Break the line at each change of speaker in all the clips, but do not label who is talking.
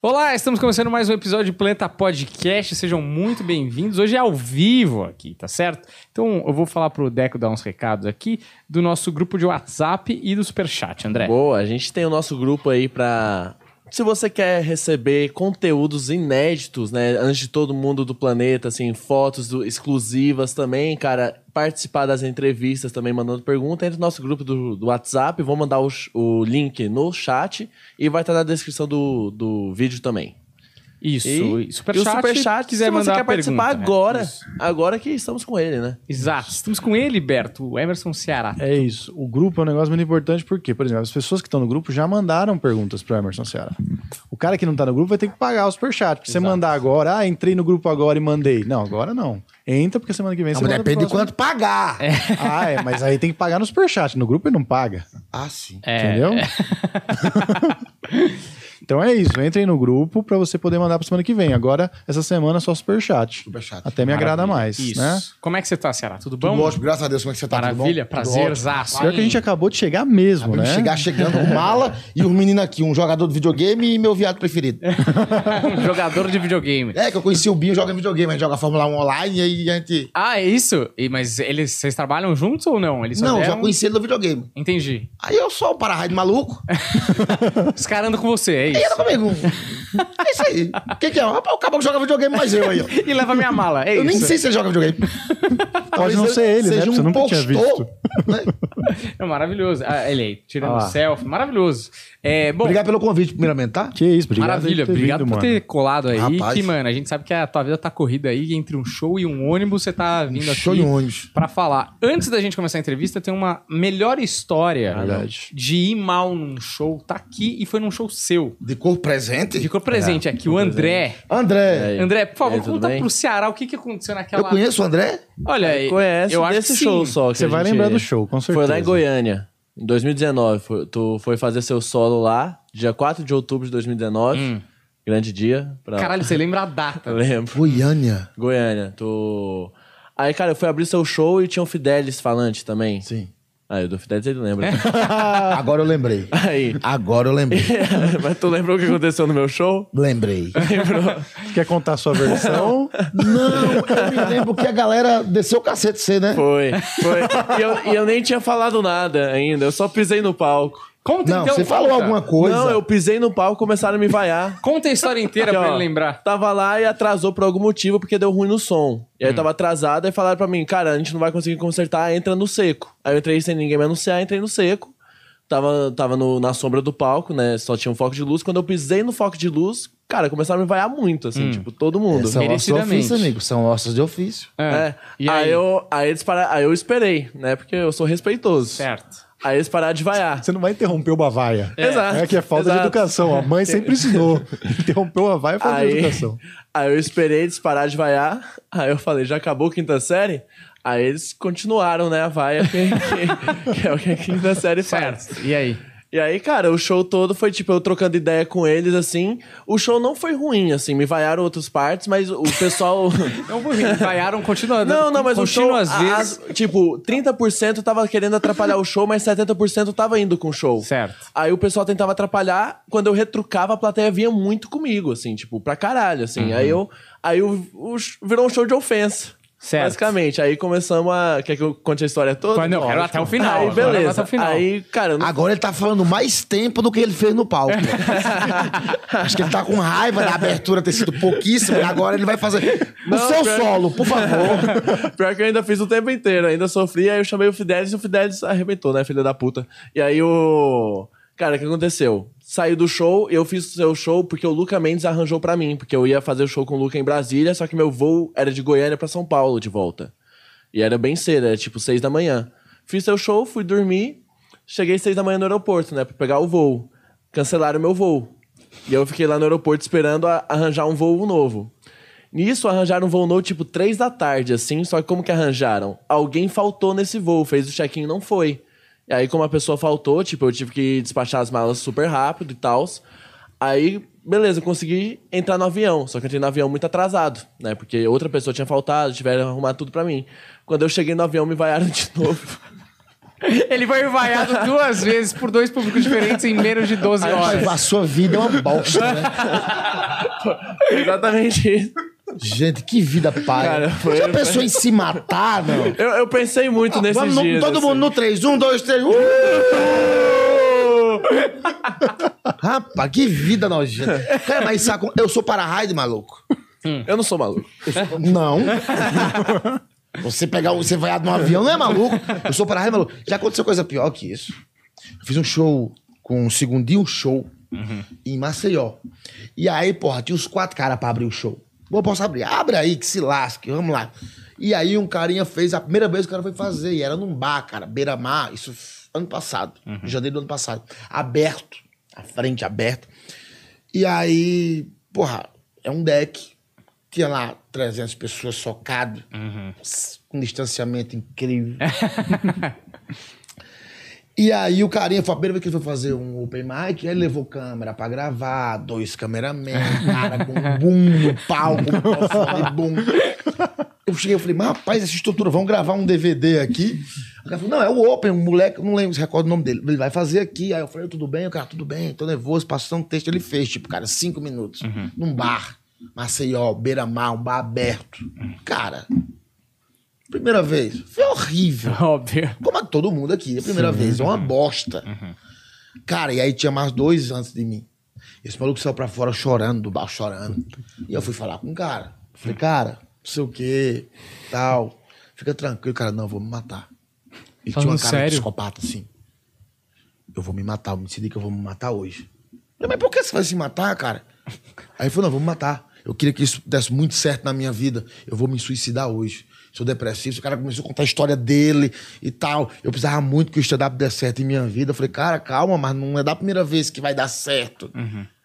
Olá, estamos começando mais um episódio de Planeta Podcast. Sejam muito bem-vindos. Hoje é ao vivo aqui, tá certo? Então eu vou falar pro Deco dar uns recados aqui do nosso grupo de WhatsApp e do Superchat, André.
Boa, a gente tem o nosso grupo aí pra. Se você quer receber conteúdos inéditos, né? Antes de todo mundo do planeta, assim, fotos do- exclusivas também, cara, participar das entrevistas também, mandando pergunta, entra no nosso grupo do, do WhatsApp, vou mandar o, o link no chat e vai estar na descrição do, do vídeo também.
Isso,
E,
e Superchat,
e o Superchat,
quiser
se você
mandar
quer
uma
participar
pergunta, né?
agora,
Isso.
agora que estamos com ele, né?
Exato, estamos com ele, Berto, o Emerson Ceará.
É isso. O grupo é um negócio muito importante porque, por exemplo, as pessoas que estão no grupo já mandaram perguntas pro Emerson Ceará. O cara que não tá no grupo vai ter que pagar o superchat. Porque você mandar agora, ah, entrei no grupo agora e mandei. Não, agora não. Entra porque semana que vem
Não,
você
mas
manda
depende de quanto pagar.
Ah, é, mas aí tem que pagar no superchat. No grupo ele não paga.
Ah, sim.
É,
Entendeu? então é isso. Entrem no grupo pra você poder mandar pra semana que vem. Agora, essa semana, só superchat.
Superchat.
Até me agrada mais,
Isso.
né?
Como é que você tá, Ceará? Tudo bom?
Tudo ótimo, graças a Deus. Como é que você tá?
Maravilha,
bom? Ótimo.
prazerzaço.
Pior que a gente acabou de chegar mesmo,
Acabei de
né?
chegar chegando com mala e os meninos aqui, um jogador de videogame e meu viado preferido.
um jogador de videogame.
É, que eu conheci o Binho, joga videogame, a gente joga Fórmula 1 online e aí a gente...
Ah, é isso? E, mas eles, vocês trabalham juntos ou não? Eles só
Não,
deram-
já conheci ele no videogame.
Entendi.
Aí eu sou o para-raio de maluco,
Os caras andam com você, é isso.
Anda comigo. É isso aí. O que que é? Rapaz, o caboclo joga videogame, mas eu aí, ó.
E leva minha mala, é
Eu
isso.
nem sei se ele joga videogame.
Pode não ser ele, né?
Seja
Você
um
nunca tinha
postor,
visto.
né?
É maravilhoso. Ah, ele aí, tirando
Ah
selfie, maravilhoso. É, bom,
Obrigado pelo convite, primeiramente, tá?
Que isso, obrigado
maravilha.
por ter
Obrigado
vindo,
por
mano.
ter colado aí.
Rapaz.
Que, mano, a gente sabe que a tua vida tá corrida aí entre um show e um ônibus. Você tá vindo
Show
aqui
de ônibus.
pra falar. Antes da gente começar a entrevista, tem uma melhor história
Verdade.
de ir mal num show. Tá aqui e foi num show seu.
De corpo presente?
Ficou presente aqui, o André.
André.
André, por favor,
aí,
conta
bem?
pro Ceará o que, que aconteceu
Eu
naquela.
conheço o André?
Olha,
Conhece
eu acho que
show
sim.
só. que
Você vai lembrar do show, com certeza.
Foi lá em Goiânia, em 2019. Foi- tu foi fazer seu solo lá, dia 4 de outubro de 2019.
Hum.
Grande dia. Pra...
Caralho, você lembra a data.
Eu lembro.
Goiânia.
Goiânia, tu. Aí, cara, eu fui abrir seu show e tinha um Fidelis falante também.
Sim.
Aí, o do Fidelis ele lembra.
Agora eu lembrei.
Aí.
Agora eu lembrei.
Mas tu lembrou o que aconteceu no meu show?
Lembrei.
Quer contar a sua versão?
Não, eu me lembro que a galera desceu o cacete C, né?
Foi. Foi. E eu, e eu nem tinha falado nada ainda, eu só pisei no palco.
Conta
Não,
então.
você falou
conta.
alguma coisa.
Não, eu pisei no palco e começaram a me vaiar.
Conta a história inteira
Aqui,
pra
ó,
ele lembrar.
Tava lá e atrasou por algum motivo, porque deu ruim no som. E
Hum.
aí tava atrasado e falaram pra mim, cara, a gente não vai conseguir consertar, entra no seco. Aí eu entrei sem ninguém me anunciar, entrei no seco. Tava, tava no- na sombra do palco, né? Só tinha um foco de luz. Quando eu pisei no foco de luz, cara, começaram a me vaiar muito, assim, tipo, todo mundo.
São ossos de ofício, amigo. São ossos de ofício.
É.
E
aí?
aí?
eu, aí eles pararam, aí eu esperei, né? Porque eu sou respeitoso.
Certo.
Aí eles pararam de vaiar.
Você não vai interromper uma vaia.
Exato.
É que é falta de
exato.
educação. A mãe sempre ensinou. Interrompeu a vaia é falta de educação.
aí eu esperei eles parar de vaiar. Aí eu falei, já acabou a quinta série? Aí eles continuaram, né, a vaia, que, que- que é o que a quinta série faz.
Certo. E aí?
E aí, cara, o show todo foi, tipo, eu trocando ideia com eles, assim. O show não foi ruim, assim, me vaiaram outras partes, mas o pessoal...
Não vou rir. Vaiaram continuando.
Não, não, mas o show,
às vezes.
as- tipo, 30% tava querendo atrapalhar o show, mas 70% tava indo com o show.
Certo.
Aí o pessoal tentava atrapalhar, quando eu retrucava, a plateia vinha muito comigo, assim, tipo, pra caralho, assim.
Uhum.
Aí eu. Aí sh- virou um show de ofensa.
Certo.
Basicamente. Aí começamos a. Quer que eu conte a história toda?
Mas não, quero até o final.
Aí, beleza.
até o final.
Aí, cara, eu não
Agora ele tá falando mais tempo do que ele fez no palco. Acho que ele tá com raiva da abertura ter sido pouquíssimo e agora ele vai fazer o
Não,
seu
pior-
solo, por favor.
Pior que eu ainda fiz o tempo inteiro, ainda sofri, aí eu chamei o Fidelis e o Fidelis arrebentou, né, filha da puta. E aí o. Cara, o que aconteceu? Saí do show, eu fiz o seu show porque o Luca Mendes arranjou pra mim, porque eu ia fazer o show com o Luca em Brasília, só que meu voo era de Goiânia pra São Paulo de volta. E era bem cedo, era tipo seis da manhã. Fiz seu show, fui dormir, cheguei seis da manhã no aeroporto, né, pra pegar o voo. Cancelaram meu voo. E eu fiquei lá no aeroporto esperando arranjar um voo novo. Nisso, arranjaram um voo novo, tipo, três da tarde, assim. Só que como que arranjaram? Alguém faltou nesse voo, fez o check-in e não foi. E aí, como a pessoa faltou, tipo, eu tive que despachar as malas super rápido e tal. Aí, beleza, eu consegui entrar no avião. Só que eu entrei no avião muito atrasado, né? Porque outra pessoa tinha faltado, tiveram arrumado tudo pra mim. Quando eu cheguei no avião, me vaiaram de novo.
Ele foi vaiado duas vezes por dois públicos diferentes em menos de 12 horas.
A sua vida é uma bosta, né?
Exatamente isso.
Gente, que vida pai.
Cara, foi-
Já pensou em se matar, não?
Eu, eu pensei muito nesses
Vamos no-
dias.
todo
assim.
mundo no 3. Um, dois, três. Uh! Rapaz, que vida nojenta. Cara, mas saco, eu sou para-raio, maluco.
Eu não sou maluco.
Não. Você pegar, você vai no avião, não é maluco? Eu sou para-raio, maluco. Já aconteceu coisa pior que isso. Eu fiz um show com um segundinho show em Maceió. E aí, porra, tinha os quatro caras pra abrir o show. Bom, posso abrir? Abre aí, que se lasque, vamos lá. E aí um carinha fez, a primeira vez que o cara foi fazer, e era num bar, cara, beira-mar, isso ano passado, em janeiro do ano passado. Aberto, a frente aberta. E aí, porra, é um deck. Tinha lá 300 pessoas socado, s- com distanciamento incrível. E aí o carinha, foi a primeira vez que ele foi fazer um open mic, aí ele levou câmera pra gravar, dois cameramen, cara com um boom no palco, microfone boom. Eu cheguei e falei, mas rapaz, essa estrutura, vamos gravar um DVD aqui? O cara falou, não, é o Open, um moleque, não lembro se recordo o nome dele. Ele vai fazer aqui. Aí eu falei, tudo bem? O cara, tudo bem, tô nervoso, passou um texto. Ele fez, tipo, cara, cinco minutos. Num bar, Maceió, beira-mar, um bar aberto. Cara, primeira vez, foi horrível.
Óbvio.
Como a todo mundo aqui, a primeira vez. É uma bosta. Cara, e aí tinha mais dois antes de mim. Esse maluco saiu pra fora chorando, do bar chorando. E eu fui falar com o cara. Falei, cara, não sei o quê, tal. Fica tranquilo, cara. Não, eu vou me matar. Ele tinha uma
Falando
cara de
sério?
psicopata, assim. Eu vou me matar, eu me decidi que eu vou me matar hoje. Eu falei, mas por que você vai se matar, cara? Aí ele falou, não, vou me matar. Eu queria que isso desse muito certo na minha vida. Eu vou me suicidar hoje. Sou depressivo. O cara começou a contar a história dele e tal. Eu precisava muito que o stand-up desse certo em minha vida. Eu falei, cara, calma, mas não é da primeira vez que vai dar certo.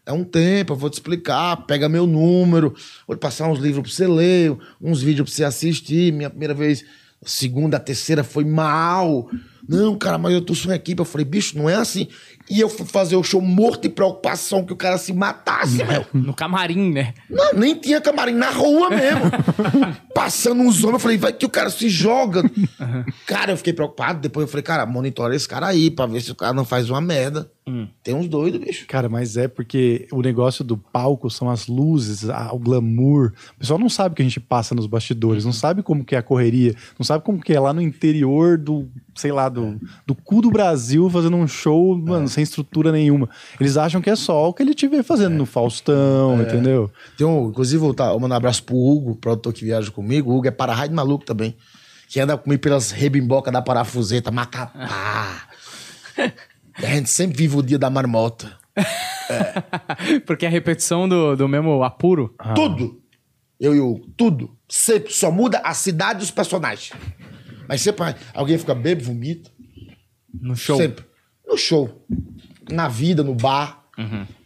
É um tempo, eu vou te explicar. Pega meu número, vou te passar uns livros pra você ler, uns vídeos pra você assistir. Minha primeira vez, segunda, terceira foi mal. Não, cara, mas eu tô sem equipe. Eu falei, bicho, não é assim. E eu fui fazer o show morto de preocupação que o cara se matasse, meu.
No camarim, né?
Não, nem tinha camarim na rua mesmo. Passando uns homens, eu falei, vai que o cara se joga. Cara, eu fiquei preocupado. Depois eu falei, cara, monitora esse cara aí pra ver se o cara não faz uma merda. Tem uns doidos, bicho.
Cara, mas é porque o negócio do palco são as luzes, a- o glamour. O pessoal não sabe o que a gente passa nos bastidores, não sabe como que é a correria, não sabe como que é lá no interior do, sei lá, do, do cu do Brasil fazendo um show, mano, sem estrutura nenhuma. Eles acham que é só o que ele te vê fazendo no Faustão, entendeu?
Tem um, inclusive, eu, tá, eu mando um abraço pro Hugo, produtor que viaja comigo. O Hugo é para-raio de maluco também. Que anda comigo pelas rebimbocas da parafuseta, Macapá. a gente sempre vive o dia da marmota.
Porque é a repetição do, do mesmo apuro.
Tudo. Eu e o tudo. Sempre. Só muda a cidade e os personagens. Mas sempre alguém fica bebo, vomita.
No show.
Sempre. No show. Na vida, no bar.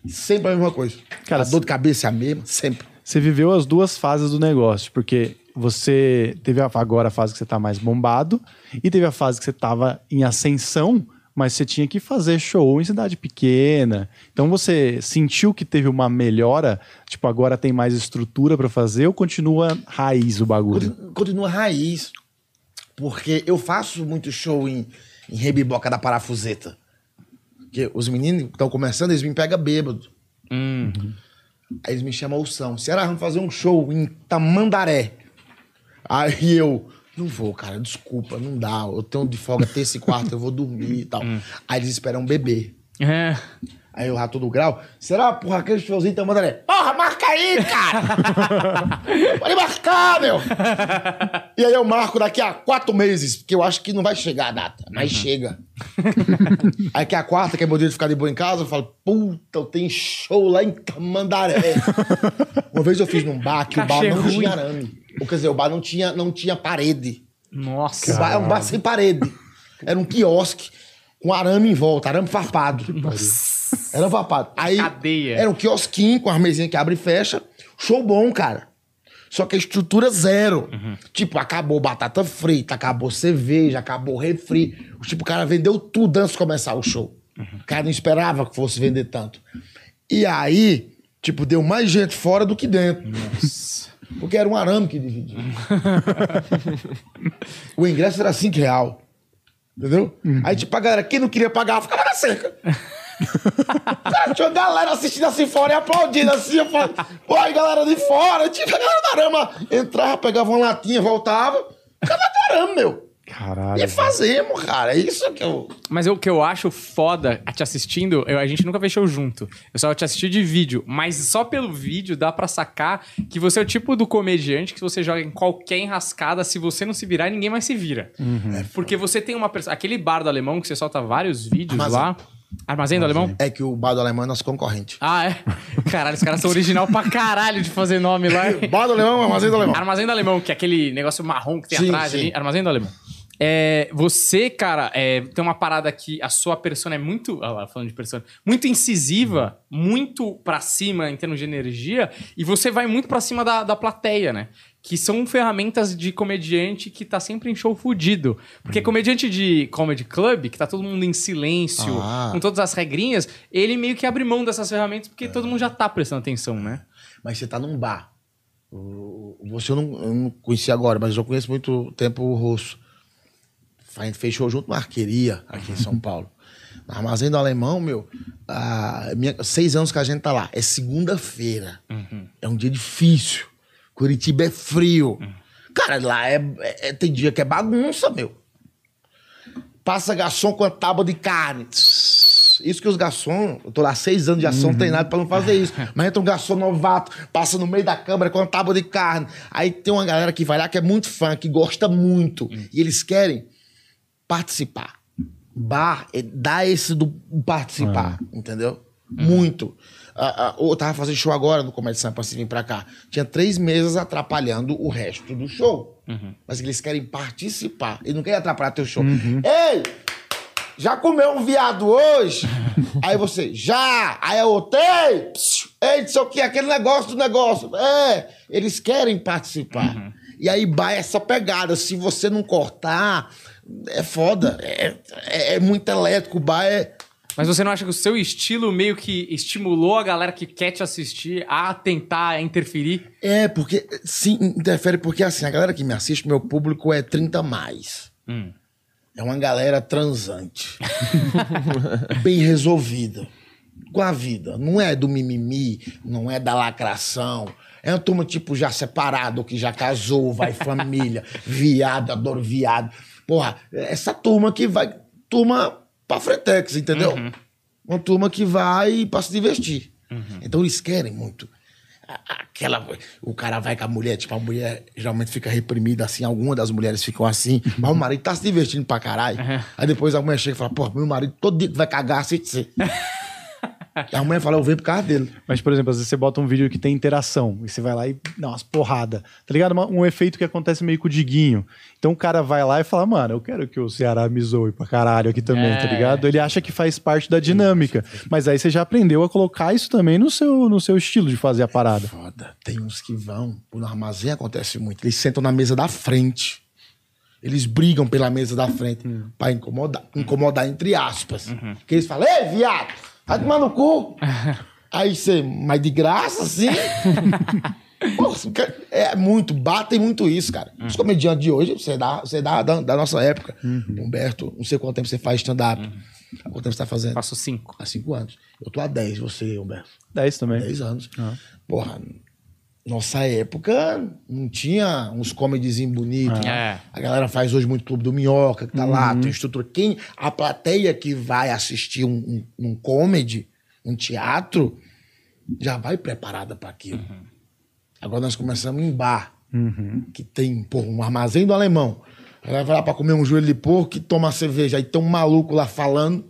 Sempre a mesma coisa.
Cara,
a dor de cabeça é a mesma, sempre.
Você viveu as duas fases do negócio, porque você teve agora a fase que você tá mais bombado e teve a fase que você tava em ascensão, mas você tinha que fazer show em cidade pequena. Então você sentiu que teve uma melhora, tipo, agora tem mais estrutura pra fazer ou continua raiz o bagulho?
Continua, continua raiz. Porque eu faço muito show em, em Rebiboca da Parafuseta. Porque os meninos que estão começando, eles me pegam bêbado. Aí eles me chamam o São. Será vamos fazer um show em Tamandaré? Aí eu, não vou, cara, desculpa, não dá. Eu tenho de folga terça e quarta, eu vou dormir e tal. Aí eles esperam beber.
É.
Aí o Rato do Grau, será, porra, aquele showzinho tá mandando Porra, marca aí, cara! Pode marcar, meu! e aí eu marco daqui a quatro meses, porque eu acho que não vai chegar a data, mas chega. aí que é a quarta, que é meu dia de ficar de boa em casa, eu falo, puta, eu tenho show lá em Tamandaré. Uma vez eu fiz num bar que o bar
Cachê
não
ruim.
tinha arame. Ou, quer dizer, o bar não tinha, não tinha parede.
Nossa.
O bar é um bar sem parede. Era um quiosque com arame em volta, arame farpado. Era farpado. Aí
Cadeia.
era um quiosquinho com as mesinhas que abre e fecha. Show bom, cara. Só que a estrutura zero. Tipo, acabou batata frita, acabou cerveja, acabou refri. Tipo, o cara vendeu tudo antes de começar o show. O cara não esperava que fosse vender tanto. E aí, tipo, deu mais gente fora do que dentro. Porque era um arame que dividia. o ingresso era 5 real. Entendeu? Aí, tipo, a galera, quem não queria pagar, ficava na cerca. Cara, tinha uma galera assistindo assim fora e aplaudindo assim. Eu falei, pô, aí galera de fora, tipo, a galera da arama entrava, pegava uma latinha, voltava. Cara da arama, meu.
Caralho.
E fazemos, cara. É isso que eu.
Mas o que eu acho foda te assistindo, eu- a gente nunca fez show junto. Eu só te assisti de vídeo. Mas só pelo vídeo dá pra sacar que você é o tipo do comediante que você joga em qualquer enrascada. Se você não se virar, ninguém mais se vira.
Uhum.
Porque você tem uma pessoa. Aquele bar do alemão que você solta vários vídeos
Armazém.
lá. Armazém do alemão?
É que o bar do alemão é nosso concorrente.
Ah, é? Caralho, os caras são original pra caralho de fazer nome lá.
Bar do alemão, armazém do alemão.
Armazém do Alemão, que é aquele negócio marrom que tem
Sim,
atrás
sim.
ali. Armazém do Alemão. É, você, cara, é, tem uma parada que a sua persona é muito. Olha lá, falando de persona. Muito incisiva, muito pra cima em termos de energia, e você vai muito pra cima da, da plateia, né? Que são ferramentas de comediante que tá sempre em show fudido. Porque comediante de comedy club, que tá todo mundo em silêncio,
Ah.
com todas as regrinhas, ele meio que abre mão dessas ferramentas porque todo mundo já tá prestando atenção, né?
Mas você tá num bar. O- Você eu não, eu não conheci agora, mas eu conheço muito tempo o Rosso. A gente fechou junto uma arqueria aqui em São Paulo. No Armazém do Alemão, meu, ah, minha- seis anos que a gente tá lá. É segunda-feira. É um dia difícil. Curitiba é frio. Cara, lá é, é- tem dia que é bagunça, meu. Passa garçom com a tábua de carne. Isso que os garçons, eu tô lá seis anos de ação treinado pra não fazer isso. Mas entra um garçom novato, passa no meio da câmara com a tábua de carne. Aí tem uma galera que vai lá que é muito fã, que gosta muito. E eles querem participar. Bar é, dá esse do participar, entendeu? Muito. Ah, ah, eu tava fazendo show agora no Comédia Sampa, assim, vir pra cá. Tinha três mesas atrapalhando o resto do show. Mas eles querem participar. Eles não querem atrapalhar teu show. Ei! Já comeu um viado hoje? Aí você, já! Aí eu! Psiu, Ei, não sei o que, aquele negócio do negócio. É, eles querem participar. E aí vai essa pegada. Se você não cortar, é foda. É, é, é muito elétrico. O bar é.
Mas você não acha que o seu estilo meio que estimulou a galera que quer te assistir a tentar interferir?
É, porque. Sim, interfere, porque assim, a galera que me assiste, meu público é 30 mais. É uma galera transante. bem resolvida. Com a vida. Não é do mimimi, não é da lacração. É uma turma, tipo, já separado, que já casou, vai família, viado, adoro viado. Porra, essa turma que vai. Turma pra Fretex, entendeu? Uma turma que vai pra se divertir. Então eles querem muito. Aquela. O cara vai com a mulher, tipo, a mulher geralmente fica reprimida assim, algumas das mulheres ficam assim, mas o marido tá se divertindo pra caralho. Aí depois a mulher chega e fala, pô, meu marido todo dia que vai cagar, assiste você. E a mulher fala, eu venho por causa dele.
Mas, por exemplo, às vezes você bota um vídeo que tem interação e você vai lá e dá umas porradas. Tá ligado? Uma- um efeito que acontece meio com o Diguinho. Então o cara vai lá e fala, mano, eu quero que o Ceará me zoe pra caralho aqui também,
É.
tá ligado? Ele acha que faz parte da dinâmica. Mas aí você já aprendeu a colocar isso também no seu, no seu estilo de fazer a parada.
Foda. Tem uns que vão, no armazém acontece muito. Eles sentam na mesa da frente. Eles brigam pela mesa da frente pra incomodar, incomodar entre aspas. Que eles falam, ei, viado, vai tomar no cu. Aí você, mas de graça, cara, é muito, batem muito isso, cara. Os comediantes de hoje, você dá, você dá da, da nossa época. Humberto, não sei quanto tempo você faz stand-up. Há quanto tempo você tá fazendo?
Faço cinco.
Há cinco anos. Eu tô há dez, você, Humberto.
10 também.
10 anos. Porra, nossa época não tinha uns comedyzinhos bonitos.
É.
A galera faz hoje muito Clube do Minhoca, que tá lá, tem estrutura. Quem, a plateia que vai assistir um, um, um comedy, um teatro, já vai preparada para aquilo. Agora nós começamos em bar, que tem, pô, um armazém do alemão. A galera vai lá pra comer um joelho de porco e toma cerveja. Aí tem um maluco lá falando.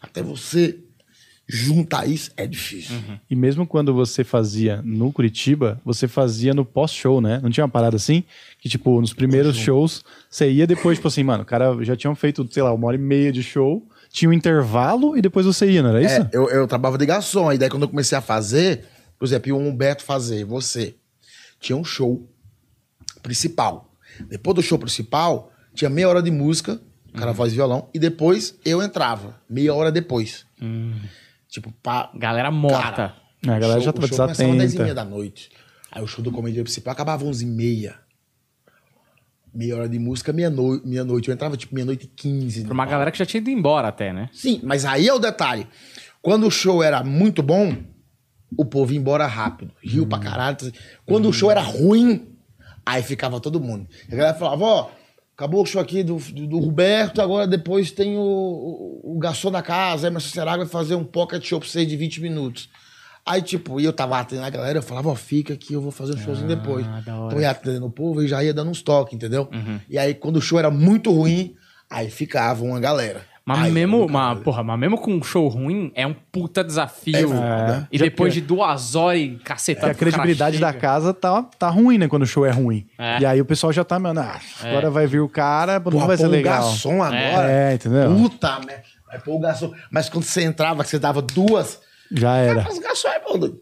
Até você juntar isso é difícil.
E mesmo quando você fazia no Curitiba, você fazia no pós-show, né? Não tinha uma parada assim? Que, tipo, nos primeiros shows, você ia depois, tipo assim, mano, o cara já tinham feito, sei lá, uma hora e meia de show, tinha um intervalo e depois você ia, não era isso?
É, eu, eu trabalhava de garçom. E daí, quando eu comecei a fazer, por exemplo, o Humberto fazer, você, tinha um show principal. Depois do show principal, tinha meia hora de música, o cara voz e violão, e depois eu entrava, meia hora depois. Tipo, pá.
Galera morta.
Cara,
É, a galera
o
já
show,
tava
o show começava às 10 e
desatenta.
meia da noite. Aí o show do comédia principal acabava às 11 e meia. Meia hora de música, meia-noite. Meia -noite. eu entrava tipo meia-noite e quinze.
Pra uma galera que já tinha ido embora até, né?
Sim, mas aí é o detalhe. Quando o show era muito bom, o povo ia embora rápido. Riu pra caralho. Quando o show era ruim, aí ficava todo mundo. A galera falava, ó, acabou o show aqui do, do, do Roberto, agora depois tem o, o, o garçom da casa, Emerson Será vai fazer um pocket show pra vocês de 20 minutos. Aí, tipo, e eu tava atendendo a galera, eu falava, ó, fica aqui, eu vou fazer um showzinho depois.
da hora.
Então eu ia atendendo o povo e já ia dando uns toques, entendeu? E aí, quando o show era muito ruim, aí ficava uma galera.
Mas
Aí,
mesmo,
eu-
mas, porra, mas mesmo com um show ruim, é um puta desafio.
É.
E depois de duas horas e cacetado.
Porque a credibilidade da casa tá, tá ruim, né? Quando o show é ruim.
É.
E aí o pessoal já tá, mano, ah, agora vai vir o cara, não vai ser
pô,
legal.
garçom agora.
É, entendeu?
Puta merda. Vai pôr o garçom. Mas quando você entrava, que você dava duas.
Já era.
Mas o garçom é bom. doido.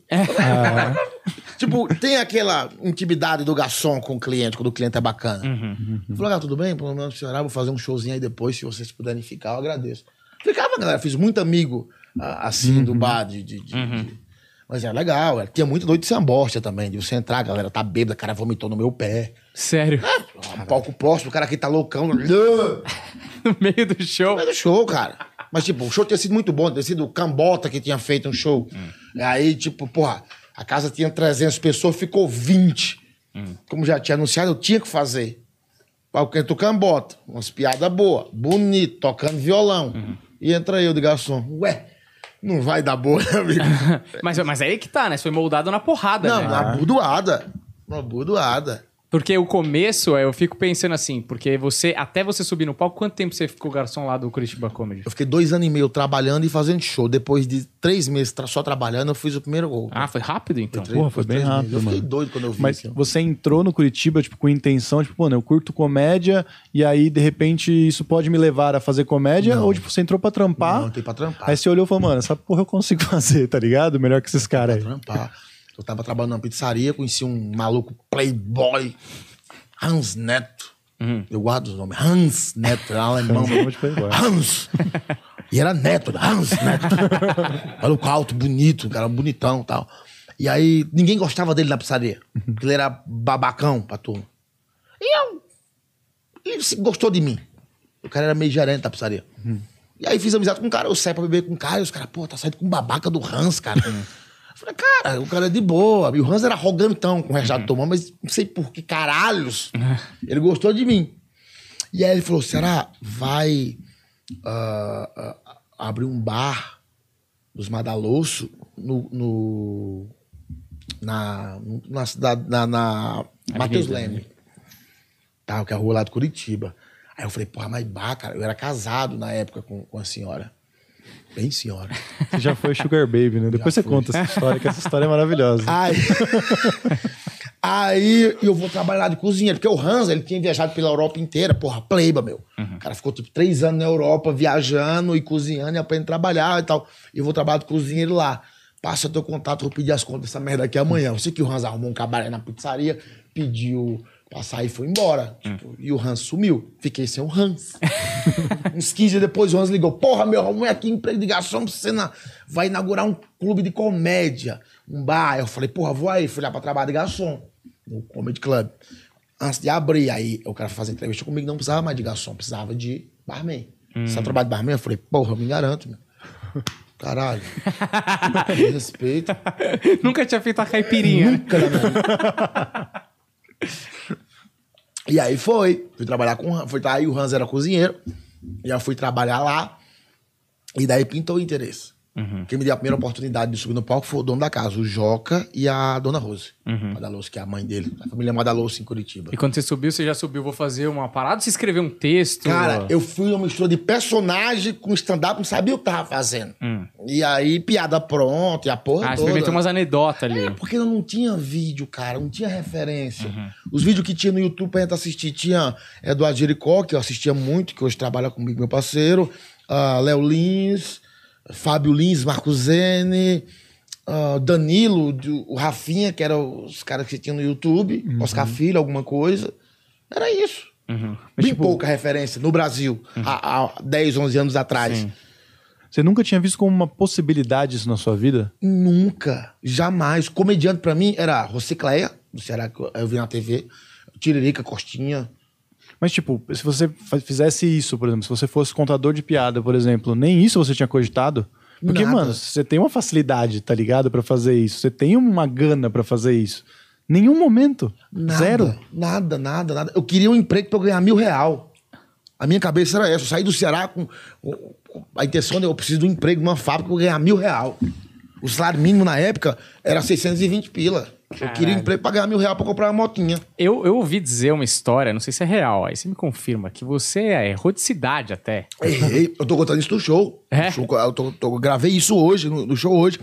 Tipo, tem aquela intimidade do garçom com o cliente, quando o cliente é bacana. Eu falei, ah, tudo bem? Pelo menos senhora, vou fazer um showzinho aí depois, se vocês puderem ficar, eu agradeço. Ficava, galera. Fiz muito amigo assim do bar de. de- de- de- Mas era legal. Era. Tinha muito noite de samborcha também. De você entrar, a galera tá bêbada, o cara vomitou no meu pé.
Sério.
Ah, palco próximo, o cara aqui tá loucão.
No meio do show.
Mas do show, cara. Mas, tipo, o show tinha sido muito bom, tinha sido o Cambota que tinha feito um show. Aí, tipo, porra, a casa tinha 300 pessoas, ficou 20. Como já tinha anunciado, eu tinha que fazer. Porque do Cambota, umas piadas boas, bonito, tocando violão. E entra eu de garçom. Ué, não vai dar boa, né, amigo?
Mas, mas é aí que tá, né? Você foi moldado na porrada,
não,
né?
na burdoada. Na burdoada.
Porque o começo, eu fico pensando assim, porque você, até você subir no palco, quanto tempo você ficou garçom lá do Curitiba Comedy?
Eu fiquei dois anos e meio trabalhando e fazendo show. Depois de três meses tra- só trabalhando, eu fiz o primeiro gol.
Ah, foi rápido então?
Três-
Porra, foi bem
três meses.
rápido,
Eu fiquei
mano.
doido quando eu vi
Mas você entrou no Curitiba, tipo, com intenção, tipo, mano, eu curto comédia, e aí, de repente, isso pode me levar a fazer comédia, ou, tipo, você entrou pra trampar,
Não, tem pra trampar.
aí você olhou e falou, mano, essa porra eu consigo fazer, tá ligado? Melhor que esses caras aí.
trampar. Eu tava trabalhando numa pizzaria, conheci um maluco playboy, Hans Neto. Eu guardo os nomes. Hans Neto, era alemão.
Hans, nome de playboy.
Hans! E era Neto, Hans Neto. Maluco alto, bonito, um cara bonitão e tal. E aí, ninguém gostava dele na pizzaria. Porque ele era babacão pra turma. E eu... Ele gostou de mim. O cara era meio gerente da pizzaria. E aí fiz amizade com o cara, eu saí pra beber com o cara, e os caras, pô, tá saindo com babaca do Hans, cara. Eu falei, cara, o cara é de boa. E o Hans era arrogantão com o Rejato Tomão, mas não sei por que caralhos. ele gostou de mim. E aí ele falou, será vai ah, ah, abrir um bar dos Madalosso no, no- na, na cidade, na, na Matheus Leme. Tá, que é a rua lá de Curitiba. Aí eu falei, porra, mas bar, cara, eu era casado na época com, com a senhora. Bem senhora.
Você já foi Sugar Baby, né? Depois você conta essa história, que essa história é maravilhosa.
Aí, aí eu vou trabalhar de cozinheiro, porque o Hans, ele tinha viajado pela Europa inteira, porra, pleiba, meu. O cara ficou tipo três anos na Europa viajando e cozinhando e aprendendo a trabalhar e tal. E eu vou trabalhar de cozinheiro lá. Passa teu contato, vou pedir as contas dessa merda aqui amanhã. Eu sei que o Hans arrumou um cabaré na pizzaria, pediu sair e foi embora. Tipo, E o Hans sumiu. Fiquei sem o Hans. Uns 15 dias depois o Hans ligou: Porra, meu, arrumei aqui emprego de garçom pra você na... vai inaugurar um clube de comédia, um bar. Eu falei: Porra, vou aí. Fui lá pra trabalhar de garçom no Comedy Club. Antes de abrir, aí o cara fazer entrevista comigo, não precisava mais de garçom, precisava de barman. Você trabalha de barman? Eu falei: Porra, eu me garanto, meu. Caralho. Respeito.
Nunca tinha feito a caipirinha. né?
Nunca vida. E aí foi. Fui trabalhar com. Foi, aí o Hans era cozinheiro. E eu fui trabalhar lá. E daí pintou o interesse. Quem me deu a primeira oportunidade de subir no palco foi o dono da casa, o Joca e a dona Rose. Madaloso, que é a mãe dele. A família Madaloso em Curitiba.
E quando você subiu, você já subiu, vou fazer uma parada, você escreveu um texto.
Cara, eu fui uma mistura de personagem com stand-up, não sabia o que tava fazendo. E aí, piada pronta, e a porra
Ah,
toda.
inventou umas anedotas ali.
É, porque não tinha vídeo, cara, não tinha referência. Os vídeos que tinha no YouTube pra gente assistir, tinha Eduardo Jericó, que eu assistia muito, que hoje trabalha comigo, meu parceiro, ah, Léo Lins, Fábio Lins, Marco Zene, ah, Danilo, do- o Rafinha, que eram os caras que tinham no YouTube, Oscar Filho, alguma coisa. Era isso. Bem pouca referência no Brasil, há, há 10, 11 anos atrás.
Você nunca tinha visto como uma possibilidade isso na sua vida?
Nunca, jamais. Comediante pra mim era Rocicleia, do Ceará, que eu- eu vi na TV, Tiririca, Costinha.
Mas, tipo, se você fizesse isso, por exemplo, se você fosse contador de piada, por exemplo, nem isso você tinha cogitado? Porque,
Nada.
mano, você tem uma facilidade, tá ligado? Pra fazer isso. Você tem uma gana pra fazer isso. Nenhum momento.
Nada,
Zero.
Nada, nada, nada. Eu queria um emprego pra eu ganhar mil real. A minha cabeça era essa. Eu saí do Ceará com com a intenção de eu preciso de um emprego numa fábrica pra eu ganhar mil real. O salário mínimo na época era 620 pila. Eu queria um emprego pra ganhar mil real pra comprar uma motinha.
Eu, eu ouvi dizer uma história, não sei se é real, aí você me confirma, que você errou de cidade até.
Errei. Eu tô contando isso do show.
É?
Do show, eu, tô- tô- gravei isso hoje, no, no show hoje.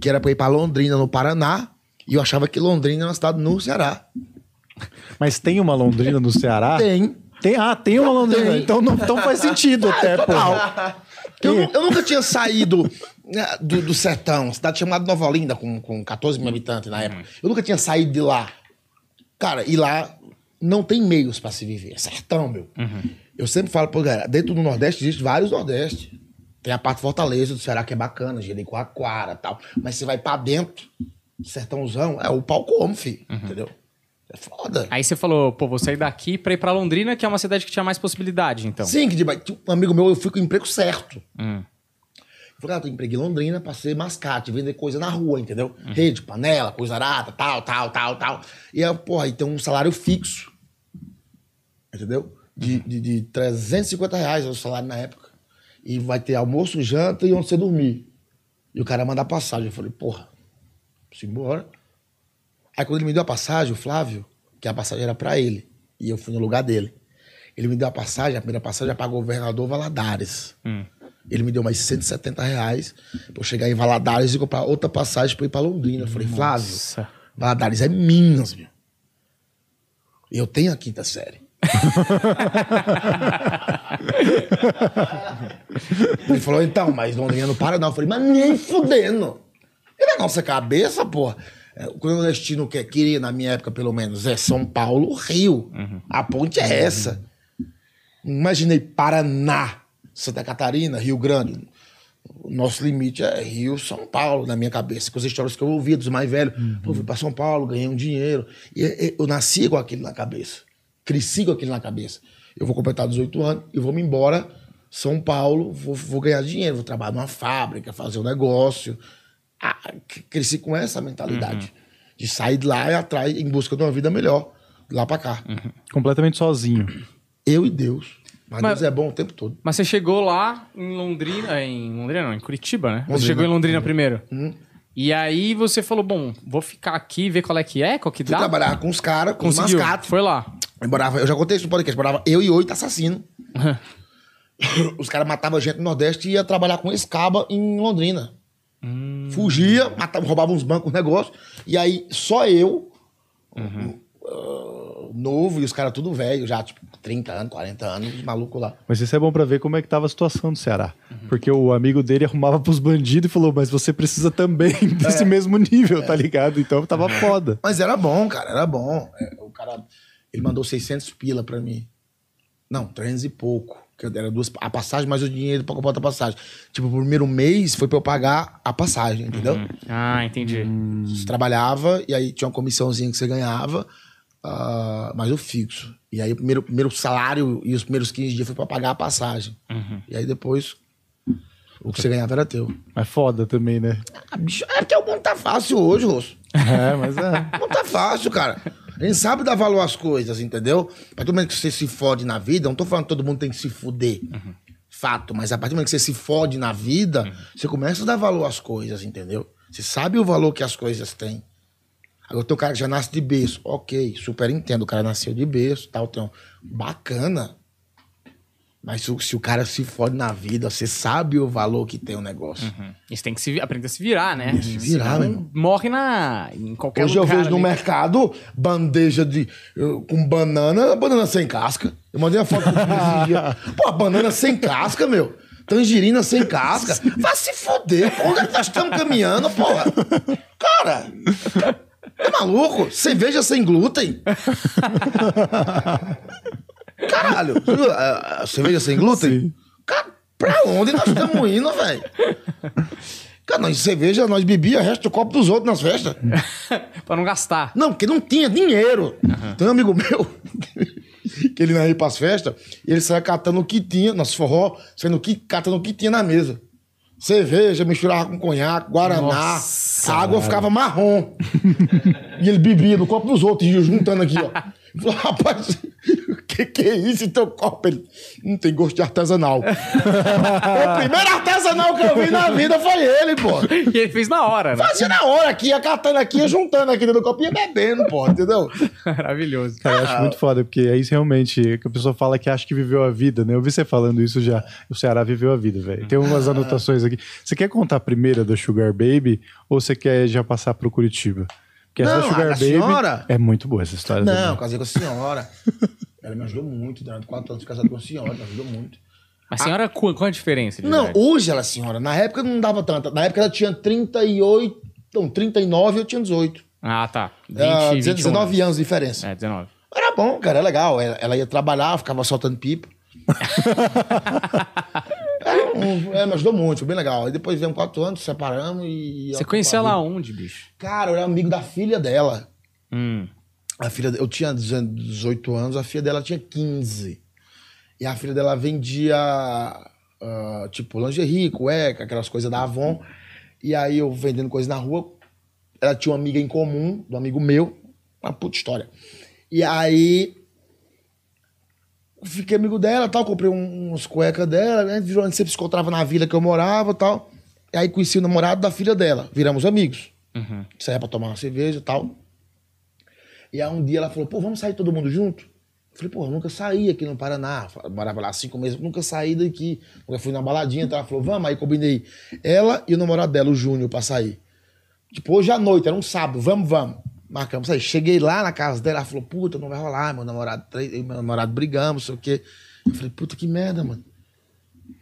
Que era pra ir pra Londrina, no Paraná. E eu achava que Londrina era uma cidade no Ceará.
Mas tem uma Londrina no Ceará?
Tem.
Tem, ah, tem uma Londrina.
Tem.
Então, não, então faz sentido até, pô.
Eu, eu nunca tinha saído né, do, do sertão, cidade chamada Nova Olinda, com, com 14 mil habitantes na época. Eu nunca tinha saído de lá. Cara, e lá não tem meios pra se viver. É sertão, meu. Eu sempre falo, pô, galera, dentro do Nordeste existe vários Nordeste. Tem a parte Fortaleza do Ceará que é bacana, Jericoacoara e tal. Mas você vai pra dentro, sertãozão, é o pau como, filho. Entendeu? É foda.
Aí você falou, pô, vou sair daqui pra ir pra Londrina, que é uma cidade que tinha mais possibilidade, então.
Sim, que de, um amigo meu, eu fui com o emprego certo.
Hum.
Eu falei, ah, eu emprego em Londrina pra ser mascate, vender coisa na rua, entendeu? Rede, panela, coisa arada, tal, tal, tal, tal. E aí, porra, aí tem um salário fixo. Entendeu? De, de, de 350 reais era o salário na época. E vai ter almoço, janta e onde você dormir. E o cara manda passagem. Eu falei, porra, ir embora. Aí quando ele me deu a passagem, o Flávio, que a passagem era pra ele, e eu fui no lugar dele. Ele me deu a passagem, a primeira passagem é para governador Valadares. Ele me deu mais 170 reais pra eu chegar em Valadares e comprar outra passagem pra ir pra Londrina. Eu falei, Flávio,
Nossa.
Valadares é Minas, meu. Eu tenho a quinta série. Ele falou, então, mas Londrina não para não. Eu falei, mas nem fudendo. E na nossa cabeça, porra, é, o clandestino que queria, na minha época pelo menos, é São Paulo, Rio. A ponte é essa. Imaginei Paraná, Santa Catarina, Rio Grande. O nosso limite é Rio, São Paulo, na minha cabeça. Com as histórias que eu ouvia dos mais velhos. Pô, fui pra São Paulo, ganhei um dinheiro. E, e, eu nasci com aquilo na cabeça. Cresci com aquilo na cabeça. Eu vou completar 18 anos e vou me embora. São Paulo, vou, vou ganhar dinheiro, vou trabalhar numa fábrica, fazer um negócio. Ah, cresci com essa mentalidade. De sair de lá e atrás em busca de uma vida melhor. De lá pra cá.
Completamente sozinho.
Eu e Deus. Mas,
Mas-
Deus é bom o tempo todo.
Mas você chegou lá em Londrina, em Londrina não, em Curitiba, né? Você
Londrina.
chegou em Londrina primeiro.
Uhum.
E aí você falou, bom, vou ficar aqui, ver qual é que é, qual que
Fui
dá.
trabalhar com os caras, com os
Conseguiu,
mascates.
foi lá.
Eu, morava, eu já contei isso no podcast. Morava eu e oito assassinos. Os caras matavam gente no Nordeste e ia trabalhar com escaba em Londrina. Fugia, matava, roubava uns bancos, um negócio. E aí só eu, ah, novo, e os caras tudo velho, já, tipo, 30 anos, 40 anos, os malucos lá.
Mas isso é bom pra ver como é que tava a situação do Ceará. Porque o amigo dele arrumava pros bandidos e falou, mas você precisa também desse mesmo nível, tá ligado? Então tava foda.
Mas era bom, cara, era bom. É, o cara, ele mandou 600 pila pra mim. Não, 300 e pouco. Que era duas, a passagem, mais o dinheiro pra comprar outra passagem. Tipo, o primeiro mês foi pra eu pagar a passagem, entendeu?
Ah, entendi.
Você trabalhava e aí tinha uma comissãozinha que você ganhava, ah, mas o fixo. E aí o primeiro, primeiro salário e os primeiros 15 dias foi pra pagar a passagem. E aí depois o que você ganhava era teu.
Mas foda também, né?
Ah, bicho, é porque o mundo tá fácil hoje, Rosso.
É, mas é.
Não tá fácil, cara. A gente sabe dar valor às coisas, entendeu? A partir do momento que você se fode na vida, não tô falando que todo mundo tem que se fuder. Fato, mas a partir do momento que você se fode na vida, você começa a dar valor às coisas, entendeu? Você sabe o valor que as coisas têm. Agora tem o cara que já nasce de berço. Ok, super entendo. O cara nasceu de berço, tal, tem um... Bacana. Mas se, o- cara se fode na vida, você sabe o valor que tem o negócio.
Isso tem que se, aprender a se virar, né?
Se virar, irmão.
Morre na, em qualquer
Hoje eu
lugar.
vejo no
ali.
mercado bandeja de, eu- com banana, banana sem casca. Eu mandei a foto pro dia. Pô, banana sem casca, meu. Tangerina sem casca. Vai se foder. Onde é que nós estamos caminhando, porra? Cara, é maluco? Cerveja sem glúten. Caralho. A- a cerveja sem glúten? Cara, pra onde nós estamos indo, velho? Cara, nós cerveja, nós bebia o resto do copo dos outros nas festas.
pra não gastar.
Não, porque não tinha dinheiro. Tem um amigo meu que ele não ia pras festas, e ele saia catando o que tinha, nas forró, saindo que, catando o que tinha na mesa. Cerveja, misturava com conhaque, guaraná,
Nossa,
a água ficava marrom. e ele bebia do copo dos outros, e ia juntando aqui, ó. Falei, rapaz, o que, que é isso em teu copo? Ele, não tem gosto de artesanal. o primeiro artesanal que eu vi na vida foi ele, pô.
E ele fez na hora, né?
Fazia na hora aqui, ia catando aqui, ia juntando aqui dentro do copo e bebendo, pô, entendeu?
Maravilhoso.
Cara, eu acho muito foda, porque é isso realmente que a pessoa fala que acha que viveu a vida, né? Eu vi você falando isso já. O Ceará viveu a vida, velho. Tem umas anotações aqui. Você quer contar a primeira da Sugar Baby ou você quer já passar pro Curitiba? Porque essa
Não,
da Sugar
a
Baby.
senhora?
É muito boa essa história.
Não,
também.
casei com a senhora. Ela me ajudou muito, durante quatro anos casado com a senhora, me ajudou muito.
A senhora, qual qual a diferença? de
Não,
idade?
hoje ela é senhora. Na época não dava tanta. Na época ela tinha 38, não, 39 e eu tinha 18.
Ah, tá. 20,
Era
21
19 anos de diferença.
É, 19.
Era bom, cara, é legal. Ela, ela ia trabalhar, ficava soltando pipa. é, um, é, me ajudou muito, foi bem legal. Aí depois vivemos quatro anos, separamos e.
Você conheceu ela onde, bicho?
Cara, eu era amigo da filha dela.
Hum.
A filha, eu tinha 18 anos, a filha dela tinha 15. E a filha dela vendia, ah, tipo, lingerie, cueca, aquelas coisas da Avon. E aí eu vendendo coisas na rua, ela tinha uma amiga em comum, do amigo meu, uma puta história. E aí fiquei amigo dela, tal, comprei um- uns cuecas dela, né? Virou, a gente sempre se encontrava na vila que eu morava, tal. E aí conheci o namorado da filha dela, viramos amigos.
Uhum.
Saía pra tomar uma cerveja e tal. E aí um dia ela falou, pô, vamos sair todo mundo junto? Eu falei, pô, eu nunca saí aqui no Paraná. Eu Morava lá cinco meses, nunca saí daqui. Nunca fui na baladinha, então ela falou, vamos. Aí combinei ela e o namorado dela, o Júnior, pra sair. Tipo, hoje à noite, era um sábado, vamos, vamos. Marcamos aí. Cheguei lá na casa dela, ela falou, puta, não vai rolar, meu namorado, meu namorado brigamos, não sei o quê. Eu falei, puta, que merda, mano.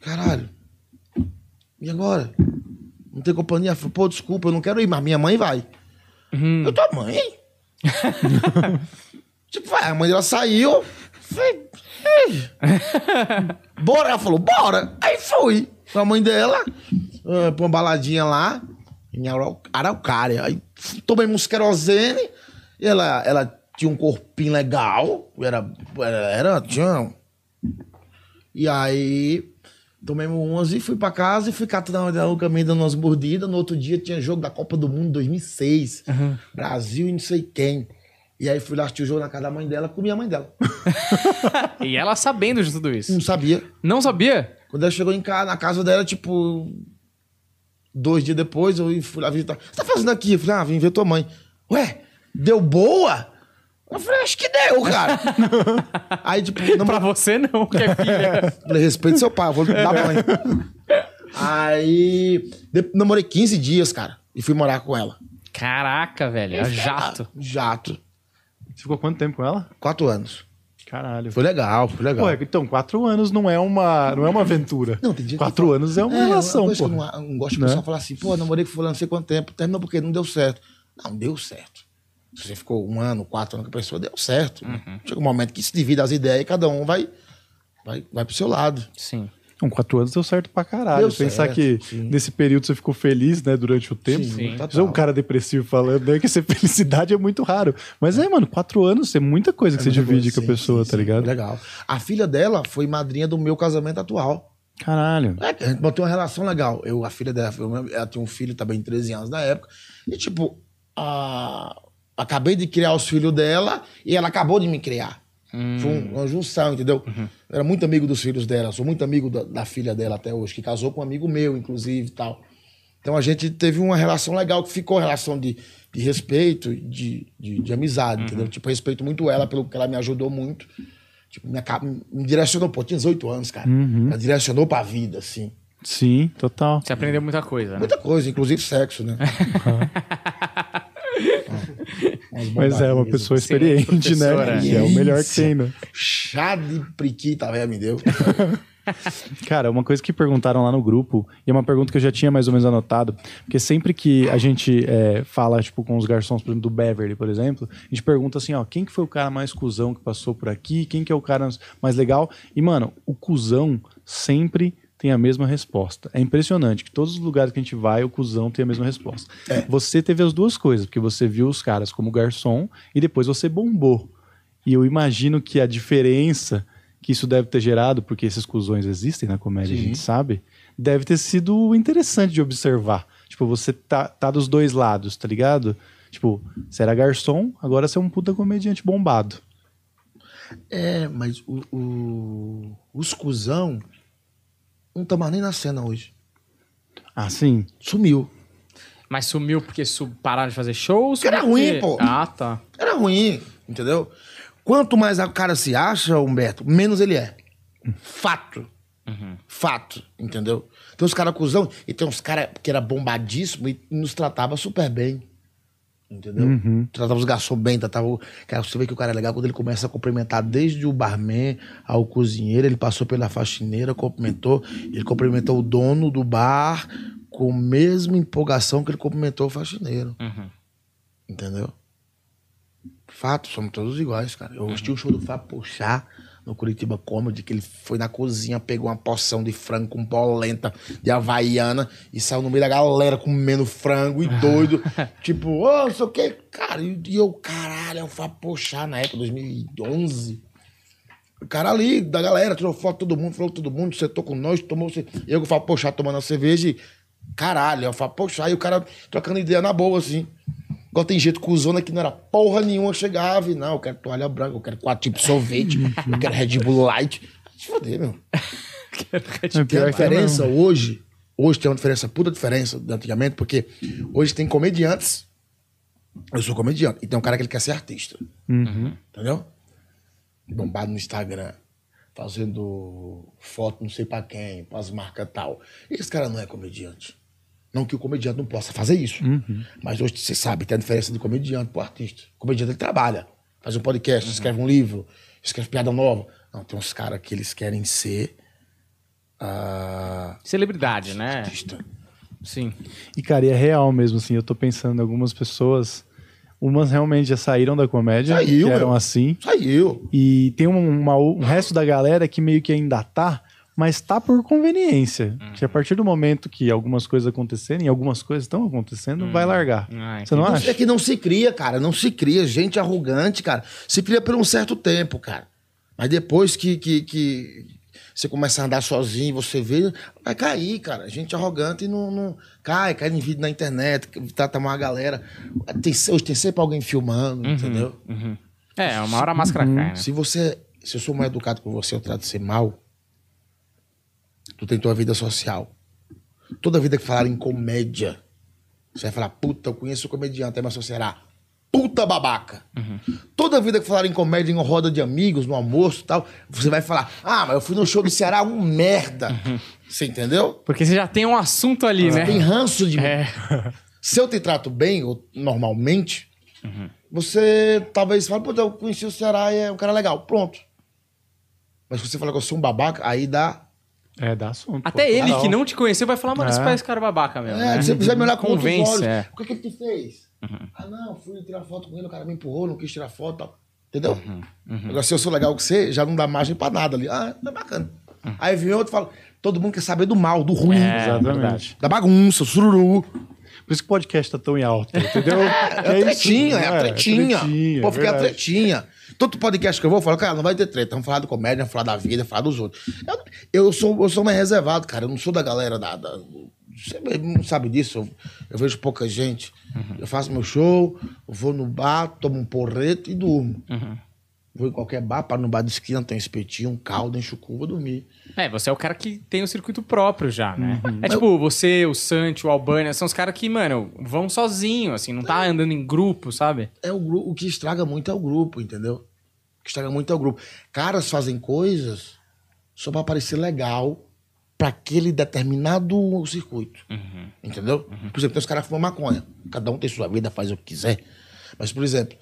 Caralho. E agora? Não tem companhia? Ela falou, pô, desculpa, eu não quero ir, mas minha mãe vai. Eu, tua mãe? tipo, vai, a mãe dela saiu. Falei, "Ei." bora? Ela falou, bora. Aí fui com a mãe dela, ah, pra uma baladinha lá, em Arau- Araucária. Aí tomei uns querosene, e ela, ela tinha um corpinho legal, era, era, era tinha... E aí, tomemos umas e fui pra casa e fui catando o caminho dando umas mordidas. No outro dia tinha jogo da Copa do Mundo 2006, Brasil e não sei quem. E aí fui lá assistir o jogo na casa da mãe dela, comi a mãe dela.
E ela sabendo de tudo isso.
Não sabia.
Não sabia?
Quando ela chegou em casa, na casa dela, tipo, dois dias depois, eu fui lá visitar. O que você tá fazendo aqui? Eu falei, ah, vim ver tua mãe. Ué, deu boa? Eu falei, acho que deu, cara. Aí, tipo, não
Pra você não, que é filha.
Falei, respeito seu pai, eu vou dar banho. Aí, de- namorei 15 dias, cara, e fui morar com ela.
Caraca, velho. É jato.
Jato.
Você ficou quanto tempo com ela?
Quatro anos.
Caralho.
Foi legal, foi legal.
Pô, então, quatro anos não é uma, não é uma aventura.
Não, tem
quatro
fala-
anos é uma
É,
relação, pô.
eu não, não gosto de
Né?
pessoal falar assim, pô, namorei com fulano não sei quanto tempo, terminou porque não deu certo. Não, deu certo. Se você ficou um ano, quatro anos com a pessoa, deu certo.
Uhum.
Chega um momento que se divide as ideias e cada um vai, vai, vai pro seu lado.
Sim.
Com quatro anos deu certo pra caralho.
Deu
Pensar
certo,
que
sim.
nesse período você ficou feliz, né, durante o tempo.
Sim,
Você
total.
é um cara depressivo falando, né, que essa felicidade é muito raro. Mas é, mano, quatro anos é muita coisa que você
Muita
divide
coisa,
com a
sim,
pessoa,
sim,
tá
sim.
ligado?
Legal. A filha dela foi madrinha do meu casamento atual.
Caralho.
É, a gente mantém uma relação legal. Eu, a filha dela, ela tinha um filho também, 13 anos na época. E, tipo, a- acabei de criar os filhos dela e ela acabou de me criar. Foi um- uma junção, entendeu? Eu era muito amigo dos filhos dela, sou muito amigo da, da filha dela até hoje, que casou com um amigo meu, inclusive e tal. Então a gente teve uma relação legal, que ficou relação de, de respeito, de, de, de amizade, entendeu? Tipo, respeito muito ela pelo que ela me ajudou muito. Tipo, me, me direcionou, pô, tinha 18 anos, cara. Ela direcionou pra vida, assim.
Sim, total.
Você aprendeu muita coisa, né?
Muita coisa, inclusive sexo, né?
Mas é uma pessoa experiente, né? Que é o melhor que tem, né?
Chá de priquita, velho, me deu.
Cara, uma coisa que perguntaram lá no grupo, e é uma pergunta que eu já tinha mais ou menos anotado, porque sempre que a gente é, fala, tipo, com os garçons, por exemplo, do Beverly, por exemplo, a gente pergunta assim, ó, quem que foi o cara mais cuzão que passou por aqui? Quem que é o cara mais legal? E, mano, o cuzão sempre tem a mesma resposta. É impressionante que todos os lugares que a gente vai, o cuzão tem a mesma resposta. Você teve as duas coisas, porque você viu os caras como garçom e depois você bombou. E eu imagino que a diferença que isso deve ter gerado, porque esses cuzões existem na comédia, a gente sabe, deve ter sido interessante de observar. Tipo, você tá, tá dos dois lados, tá ligado? Tipo, você era garçom, agora você é um puta comediante bombado.
É, mas o, o- os cuzão não tá mais nem na cena hoje.
Ah, sim.
Sumiu.
Mas sumiu porque pararam de fazer show? ou
Era ruim,
porque-
pô.
Ah, tá.
Era ruim, entendeu? Quanto mais o cara se acha, Humberto, menos ele é. Fato. Fato, entendeu? Tem uns caras cuzão e tem uns caras que era bombadíssimo e nos tratava super bem. Entendeu? Tratava os garçons bem, tratava. o- Cara, você vê que o cara é legal quando ele começa a cumprimentar desde o barman ao cozinheiro, ele passou pela faxineira, cumprimentou, ele cumprimentou o dono do bar com a mesma empolgação que ele cumprimentou o faxineiro. Entendeu? Fato, somos todos iguais, cara. Eu assisti o show do Fábio Pochá no Curitiba Comedy, que ele foi na cozinha, pegou uma porção de frango com polenta de havaiana e saiu no meio da galera comendo frango e doido. tipo, ô, não sei o que. Cara, e eu, caralho, é o Fábio Pochá na época, 2011. O cara ali, da galera, tirou foto todo mundo, falou todo mundo, sentou com nós, tomou. Eu falo, poxa, tomando a cerveja e. Caralho, eu falo, poxa, e o cara trocando ideia na boa, assim. Igual tem jeito cuzona que não era porra nenhuma, chegava e não, eu quero toalha branca, eu quero quatro tipos de sorvete, eu quero Red Bull Light. Se foder, meu.
É,
Tem
pior
uma
que é
diferença hoje. Hoje tem uma diferença, puta diferença de antigamente, porque hoje tem comediantes. Eu sou comediante. E tem um cara que ele quer ser artista. Entendeu? Bombado no Instagram. Fazendo foto não sei pra quem, pras marcas tal. Esse cara não é comediante. Não que o comediante não possa fazer isso. Mas hoje você sabe, tem a diferença de comediante pro artista. O comediante ele trabalha, faz um podcast, escreve um livro, escreve piada nova. Não, tem uns caras que eles querem ser ah,
Celebridade, né?
artista.
Sim.
E, cara, e é real mesmo, assim. Eu tô pensando em algumas pessoas. Umas realmente já saíram da comédia,
Saiu,
que eram
meu.
assim.
Saiu.
E tem um, uma- um resto da galera que meio que ainda tá, mas tá por conveniência. Que a partir do momento que algumas coisas acontecerem, e algumas coisas estão acontecendo, vai largar.
Ah,
Você não
Não,
acha?
É que não se cria, cara. Não se cria. Gente arrogante, cara. Se cria por um certo tempo, cara. Mas depois que, que, que você começa a andar sozinho, você vê, vai cair, cara. Gente arrogante não, não cai, cai em vídeo na internet, trata mal a galera. Tem, hoje tem sempre alguém filmando, entendeu?
É, uma hora a máscara cai, né?
Se você. Se eu sou mal educado com você, eu trato de ser mal. Tu tem tua vida social. Toda vida que falar em comédia, você vai falar, puta, eu conheço o comediante, mas você será puta babaca. Toda vida que falar em comédia em uma roda de amigos, no almoço e tal, você vai falar, ah, mas eu fui no show do Ceará, um merda. Você entendeu?
Porque você já tem um assunto ali, né?
Tem ranço de mim.
É.
Se eu te trato bem, ou normalmente, você talvez fale, pô, eu conheci o Ceará e é um cara legal. Pronto. Mas se você falar que eu sou um babaca, aí dá.
É, dá assunto.
Até
pô.
ele
Total.
que não te conheceu vai falar, mano, esse
É.
pai, esse cara é babaca mesmo.
É,
né?
se você quiser me olhar com outros
Convence,
olhos.
é.
O que, que ele te fez? Ah, não, fui tirar foto com ele, o cara me empurrou, não quis tirar foto tal. Entendeu? Agora, se eu sou legal com você, já não dá margem pra nada ali. Ah, é bacana. Aí vem outro e fala, todo mundo quer saber do mal, do ruim,
É,
Exatamente.
verdade.
da bagunça, sururu.
Por isso que o podcast tá tão em alta, entendeu?
É a tretinha, é a tretinha.
tretinha,
Pô, fica a
verdade.
tretinha. Todo podcast que eu vou, eu falo, cara, não vai ter treta. Vamos falar de comédia, vamos falar da vida, vamos falar dos outros. Eu, eu, sou, eu sou mais reservado, cara. Eu não sou da galera da. da- você não sabe disso. Eu, eu vejo pouca gente. Eu faço meu show, vou no bar, tomo um porreto e durmo. Vou em qualquer bar, paro no bar de esquina, tem um espetinho, um caldo, encho vou dormir.
É, você é o cara que tem o circuito próprio já, né?
Uhum.
É tipo, você, o Santi, o Albânia, são os caras que, mano, vão sozinho, assim, não tá andando em grupo, sabe?
é o, o que estraga muito é o grupo, entendeu? Que estraga muito é o grupo. Caras fazem coisas só pra parecer legal pra aquele determinado circuito. Entendeu? Por exemplo, tem os caras que fumam maconha. Cada um tem sua vida, faz o que quiser. Mas, por exemplo,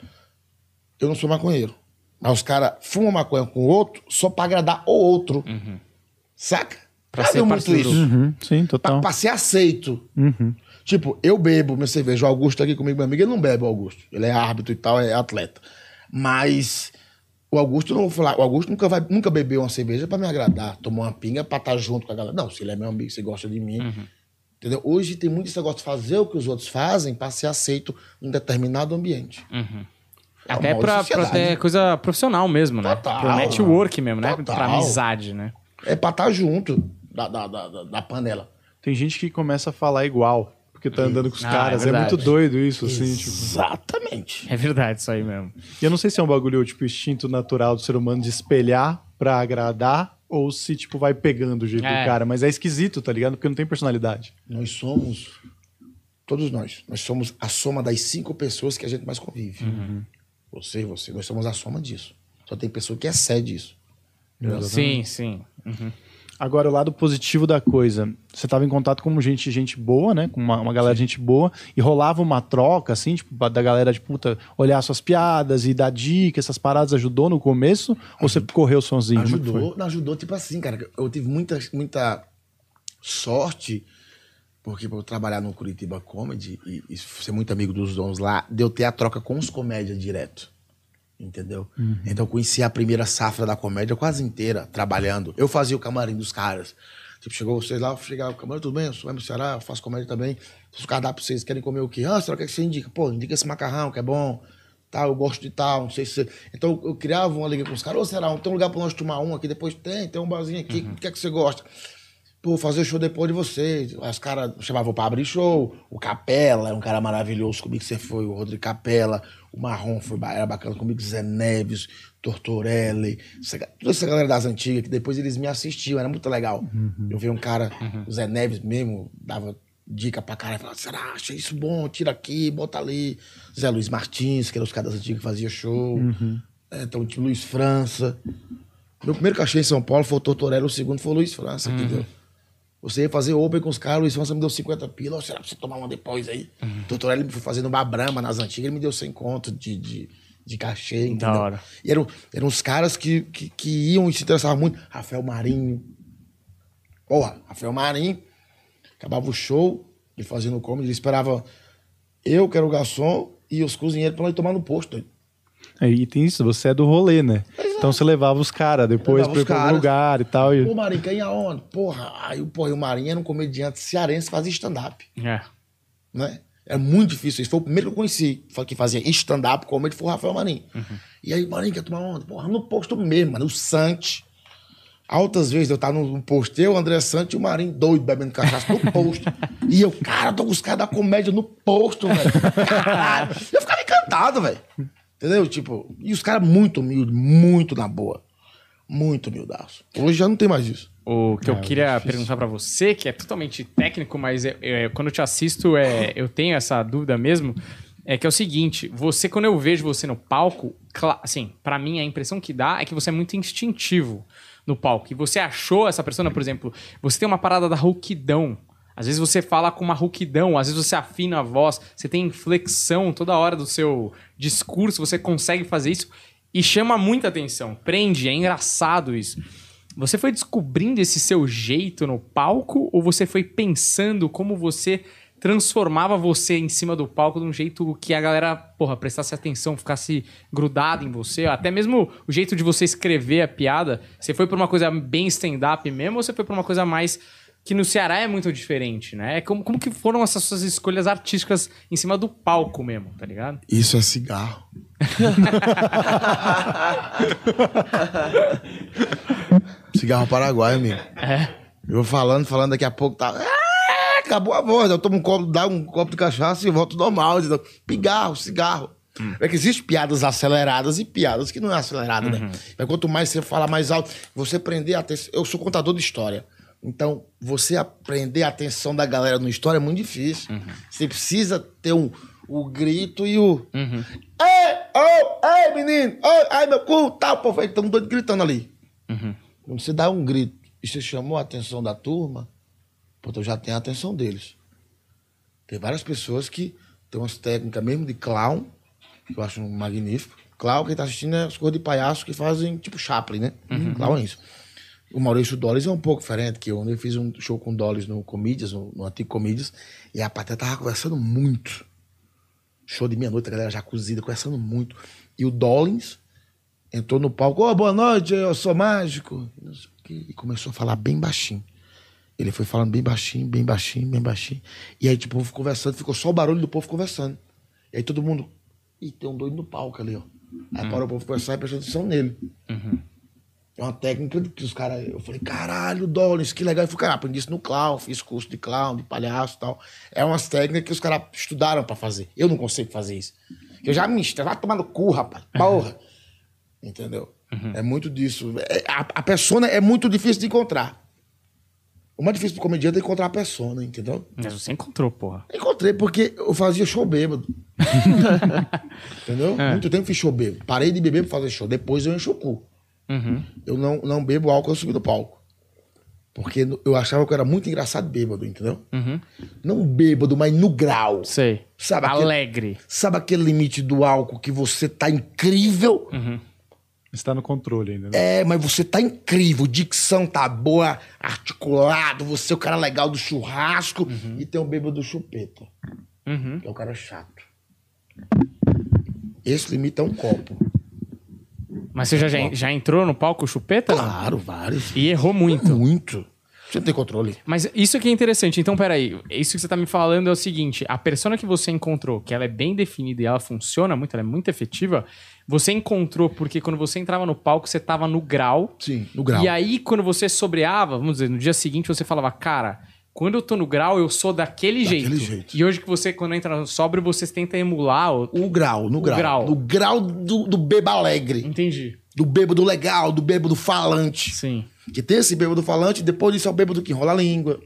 eu não sou maconheiro. Mas os caras fumam maconha com o outro só pra agradar o outro. Saca?
Pra
Já
ser do grupo.
Uhum, sim,
Pra,
total.
pra ser aceito.
Uhum.
Tipo, eu bebo minha cerveja. O Augusto aqui comigo, meu amigo, ele não bebe, o Augusto. Ele é árbitro e tal, é atleta. Mas o Augusto, não vou falar, o Augusto nunca, vai, nunca bebeu uma cerveja pra me agradar, tomar uma pinga pra estar junto com a galera. Não, se ele é meu amigo, se gosta de mim. Entendeu? Hoje tem muito esse negócio de fazer o que os outros fazem pra ser aceito em um determinado ambiente.
Até
uma
pra, pra ter coisa profissional mesmo, né?
Total.
Pro network mesmo, né? Pra
Total.
amizade, né?
É pra estar junto da, da, da, da- da panela.
Tem gente que começa a falar igual, porque tá andando com os
Ah,
caras.
é
É, muito doido isso, assim, tipo.
Exatamente.
É verdade isso aí mesmo.
E eu não sei se é um bagulho, tipo, instinto natural do ser humano de espelhar pra agradar, ou se, tipo, vai pegando o jeito
É.
do cara. Mas é esquisito, tá ligado? Porque não tem personalidade.
Nós somos, todos nós, nós somos a soma das cinco pessoas que a gente mais convive. Você, você, nós somos a soma disso. Só tem pessoa que excede isso.
Sim, sim. Uhum.
Agora, o lado positivo da coisa, você tava em contato com gente, gente boa, né? Com uma, uma galera de gente boa, e rolava uma troca, assim, tipo, da galera de puta, olhar suas piadas e dar dica, essas paradas ajudou no começo? Ou você correu sozinho? É?
Ajudou, não, ajudou, tipo assim, cara. Eu tive muita, muita sorte, porque por eu trabalhar no Curitiba Comedy e, e ser muito amigo dos dons lá, de eu ter a troca com os comédias direto. Entendeu? Então eu conheci a primeira safra da comédia quase inteira, trabalhando. Eu fazia o camarim dos caras. Tipo, chegou vocês lá, cheguei lá, camarim, tudo bem? Eu sou do Ceará, eu faço comédia também. Os cardápios, vocês querem comer o quê? Ah, será que você indica? Pô, indica esse macarrão, que é bom. Tal, eu gosto de tal, não sei se... Então eu criava uma liga com os caras. Ô, será, tem um lugar pra nós tomar um aqui? Depois tem, tem um barzinho aqui. O que é que você gosta? Pô, fazer show depois de vocês. Os caras chamavam pra abrir show. O Capela era um cara maravilhoso comigo, você foi. O Rodrigo Capela. O Marrom foi, era bacana comigo. Zé Neves, Tortorelli. essa toda essa galera das antigas, que depois eles me assistiam. Era muito legal. Eu vi um cara, o Zé Neves mesmo, dava dica pra cara. Falava, será? Achei isso bom, tira aqui, bota ali. Zé Luiz Martins, que era os caras das antigas que fazia show. É, então tinha o Luiz França. Meu primeiro cachê em São Paulo foi o Tortorelli, o segundo foi o Luiz França, entendeu? Você ia fazer open com os caras, o Luiz França me deu 50 pila, ó, será pra você tomar uma depois aí? O Tortorelli me foi fazendo uma brama nas antigas, ele me deu 100 conto de, de, de cachê, entendeu?
hora.
E eram, eram os caras que, que, que iam e se interessavam muito. Rafael Marinho. Porra, Rafael Marinho. Acabava o show, ele fazendo o comedy, ele esperava eu, que era o garçom, e os cozinheiros pra lá ir tomar no posto.
Aí tem isso, você é do rolê, né? Então você levava os caras depois pra algum lugar e tal. E...
Pô, Marinho, quem aonde? Porra, aí porra, e o Marinho era um comediante cearense que fazia stand-up,
É.
né? Era muito difícil. Esse foi o primeiro que eu conheci, que fazia stand-up comedy, foi o Rafael Marinho. E aí, Marinho, quer tomar onda? Porra, no posto mesmo, mano, o Sante. Altas vezes eu tava no posto, eu, o André Sante e o Marinho doido bebendo cachaça no posto. e eu, cara, tô com os caras da comédia no posto, velho. Caralho. Eu ficava encantado, velho. Entendeu? Tipo, e os caras muito humildes, muito na boa. Muito humildaço. Hoje já não tem mais isso.
O que eu queria perguntar pra você, que é totalmente técnico, mas é- é, quando eu te assisto, é, eu tenho essa dúvida mesmo, é que é o seguinte, você, quando eu vejo você no palco, assim, pra mim a impressão que dá é que você é muito instintivo no palco. E você achou essa persona, por exemplo, você tem uma parada da rouquidão. Às vezes você fala com uma rouquidão, às vezes você afina a voz, você tem inflexão toda hora do seu discurso, você consegue fazer isso e chama muita atenção, prende, é engraçado isso. Você foi descobrindo esse seu jeito no palco ou você foi pensando como você transformava você em cima do palco de um jeito que a galera, porra, prestasse atenção, ficasse grudada em você? Até mesmo o jeito de você escrever a piada, você foi pra uma coisa bem stand-up mesmo ou você foi pra uma coisa mais que no Ceará é muito diferente, né? Como, como que foram essas suas escolhas artísticas em cima do palco mesmo, tá ligado?
Isso é cigarro. cigarro paraguaio, amigo.
É.
Eu falando, falando, daqui a pouco tá. Ah, acabou a voz. Eu tomo um copo, dá um copo de cachaça e volto normal. entendeu? Pigarro, cigarro. É que existem piadas aceleradas e piadas que não é acelerada, né? Mas quanto mais você fala mais alto, você prender a atenção. Eu sou contador de história. Então, você aprender a atenção da galera no história é muito difícil. Você precisa ter um, o grito e o. Ei, oh, ei, menino! Oh, ai, meu cu! Tal, pô, estamos doido gritando ali. Quando você dá um grito e você chamou a atenção da turma, pô, eu já tenho a atenção deles. Tem várias pessoas que têm umas técnicas mesmo de clown, que eu acho magnífico. Clown, quem tá assistindo é as coisas de palhaço que fazem tipo Chaplin, né? Clown é isso. O Maurício Dollars é um pouco diferente, que eu, eu fiz um show com o Dollars no Comedians, no, no Antigo Comedians, e a plateia tava conversando muito. Show de meia-noite, a galera já cozida, conversando muito. E o Dollins entrou no palco, ô, boa noite, eu sou mágico. E começou a falar bem baixinho. Ele foi falando bem baixinho, bem baixinho, bem baixinho. E aí, tipo, o povo conversando, ficou só o barulho do povo conversando. E aí todo mundo Ih, tem um doido no palco ali, ó. Aí parou o povo conversar e prestou atenção nele. É uma técnica que os caras. Eu falei, caralho, Dollins, que legal. Eu falei, cara, aprendi isso no clown, fiz curso de clown, de palhaço e tal. É umas técnicas que os caras estudaram pra fazer. Eu não consigo fazer isso. Eu já me vai tomar no cu, rapaz. Porra. Entendeu? É muito disso. É- a, a persona é muito difícil de encontrar. O mais difícil do comediante é encontrar a persona, entendeu?
Mas você encontrou, porra.
Encontrei porque eu fazia show bêbado. Entendeu?
É.
Muito tempo fiz show bêbado. Parei de beber pra fazer show. Depois eu encho o cu.
Uhum.
Eu não, não bebo álcool, eu subi do palco. Porque eu achava que eu era muito engraçado bêbado, entendeu?
Uhum.
Não bêbado, mas no grau.
Sei.
Sabe aquele-
Alegre.
Sabe aquele limite do álcool que você tá incrível?
Está no controle ainda. Né?
É, mas você tá incrível. Dicção tá boa, articulado. Você é o cara legal do churrasco. E tem o bêbado do chupeta.
Uhum.
Que é o cara chato. Esse limite é um copo.
Mas você já, já, já entrou no palco chupeta? não?
Claro, vários.
E errou muito.
Muito. Você não tem controle.
Mas isso aqui é interessante. Então, peraí. Isso que você tá me falando é o seguinte: a persona que você encontrou, que ela é bem definida e ela funciona muito, ela é muito efetiva, você encontrou porque quando você entrava no palco, você tava no grau.
Sim, no grau.
E aí, quando você sobreava, vamos dizer, no dia seguinte, você falava, cara, quando eu tô no grau, eu sou daquele,
Daquele
jeito.
jeito.
E hoje que você, quando entra no sóbrio, você tenta emular. o-
O grau, no grau.
grau.
No grau do, do bêbado alegre.
Entendi.
Do bêbado legal, do bêbado falante.
Sim.
Que tem esse bêbado falante, depois disso é o bêbado que enrola a língua.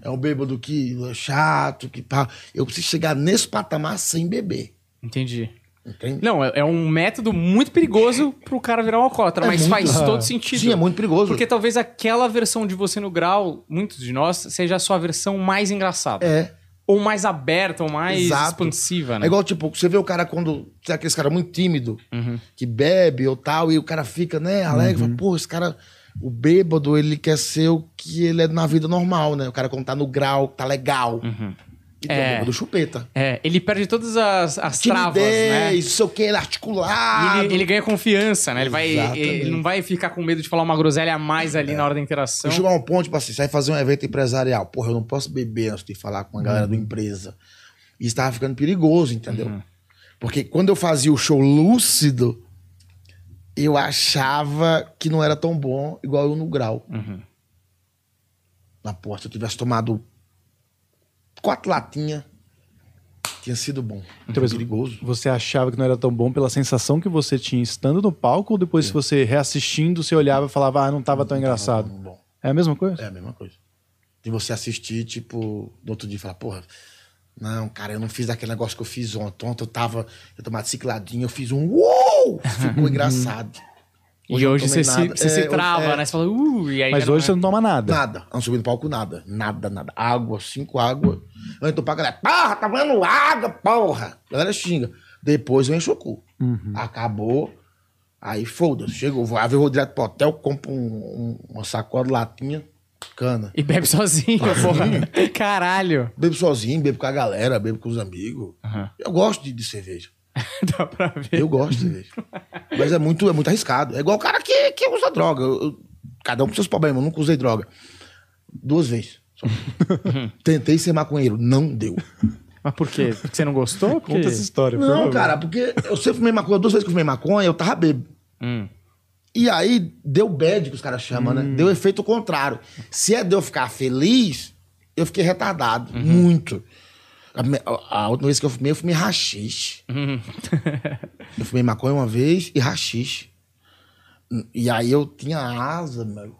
É o bêbado que é chato, que pá. Eu preciso chegar nesse patamar sem beber.
Entendi.
Entende?
Não, é, é um método muito perigoso pro cara virar um alcoólatra,
É
mas
muito-
faz todo sentido.
Sim, é muito perigoso.
Porque talvez aquela versão de você no grau, muitos de nós, seja a sua versão mais engraçada.
É.
Ou mais aberta, ou mais
Exato.
expansiva, né?
É igual, tipo, você vê o cara quando. Você é aquele cara muito tímido,
Uhum.
que bebe ou tal, e o cara fica, né, alegre, fala, pô, esse cara. O bêbado, ele quer ser o que ele é na vida normal, né? O cara quando tá no grau, tá legal. E tem
É.
o bêbado chupeta.
É, ele perde todas as, as travas, né?
Timidez, não sei o que, ele é articulado.
ele, ele ganha confiança, né? Ele, vai, ele não vai ficar com medo de falar uma groselha a mais ali na hora da interação.
Eu chego a um ponto, tipo assim, você vai fazer um evento empresarial. Porra, eu não posso beber antes de falar com a galera da empresa. E isso tava ficando perigoso, entendeu? Porque quando eu fazia o show lúcido, eu achava que não era tão bom igual eu no grau. Na porta, se eu tivesse tomado quatro latinhas, tinha sido bom.
Então, mas
perigoso.
Você achava que não era tão bom pela sensação que você tinha estando no palco ou depois, se você reassistindo, você olhava e falava, ah, não tava tão engraçado?
Tava bom.
É a mesma coisa?
É a mesma coisa. De você assistir, tipo, no outro dia falar, porra, não, cara, eu não fiz aquele negócio que eu fiz ontem. Ontem eu tava, eu tomava cicladinho, eu fiz um uou! Ficou engraçado.
E
eu não
hoje você, se, você
É,
se
hoje-
trava,
é.
né? Você fala, uh, e aí
Mas
já não
hoje
é-
você não toma nada.
Nada. De subir no palco, nada. Nada, nada. Água, cinco água. Antes do palco, a galera, porra, tá vendo água, porra. A galera xinga. Depois eu encho o cu. Acabou. Aí foda-se. Chegou, vou, aí eu vou direto pro hotel, compro um- um- uma sacola de latinha, cana.
E bebe sozinho, porra. Caralho.
Bebo sozinho, bebo com a galera, bebo com os amigos.
Aham.
Eu gosto de, de cerveja.
Dá pra ver.
Eu gosto de cerveja. Mas é muito, é muito arriscado. É igual o cara que, que usa droga. Eu- eu- cada um com seus problemas. Eu nunca usei droga. Duas vezes. Tentei ser maconheiro. Não deu.
Mas por quê? Porque você não gostou? Porque...
Conta essa história,
Não, cara, porque eu sempre fumei maconha. Duas vezes que eu fumei maconha, eu tava bêbado.
Hum.
E aí, deu bad, que os caras chamam, né? Deu efeito contrário. Se é de eu ficar feliz, eu fiquei retardado. Muito. A, me- a- a última vez que eu fumei, eu fumei rachixe.
Uhum.
Eu fumei maconha uma vez e rachixe. E aí eu tinha asa, meu.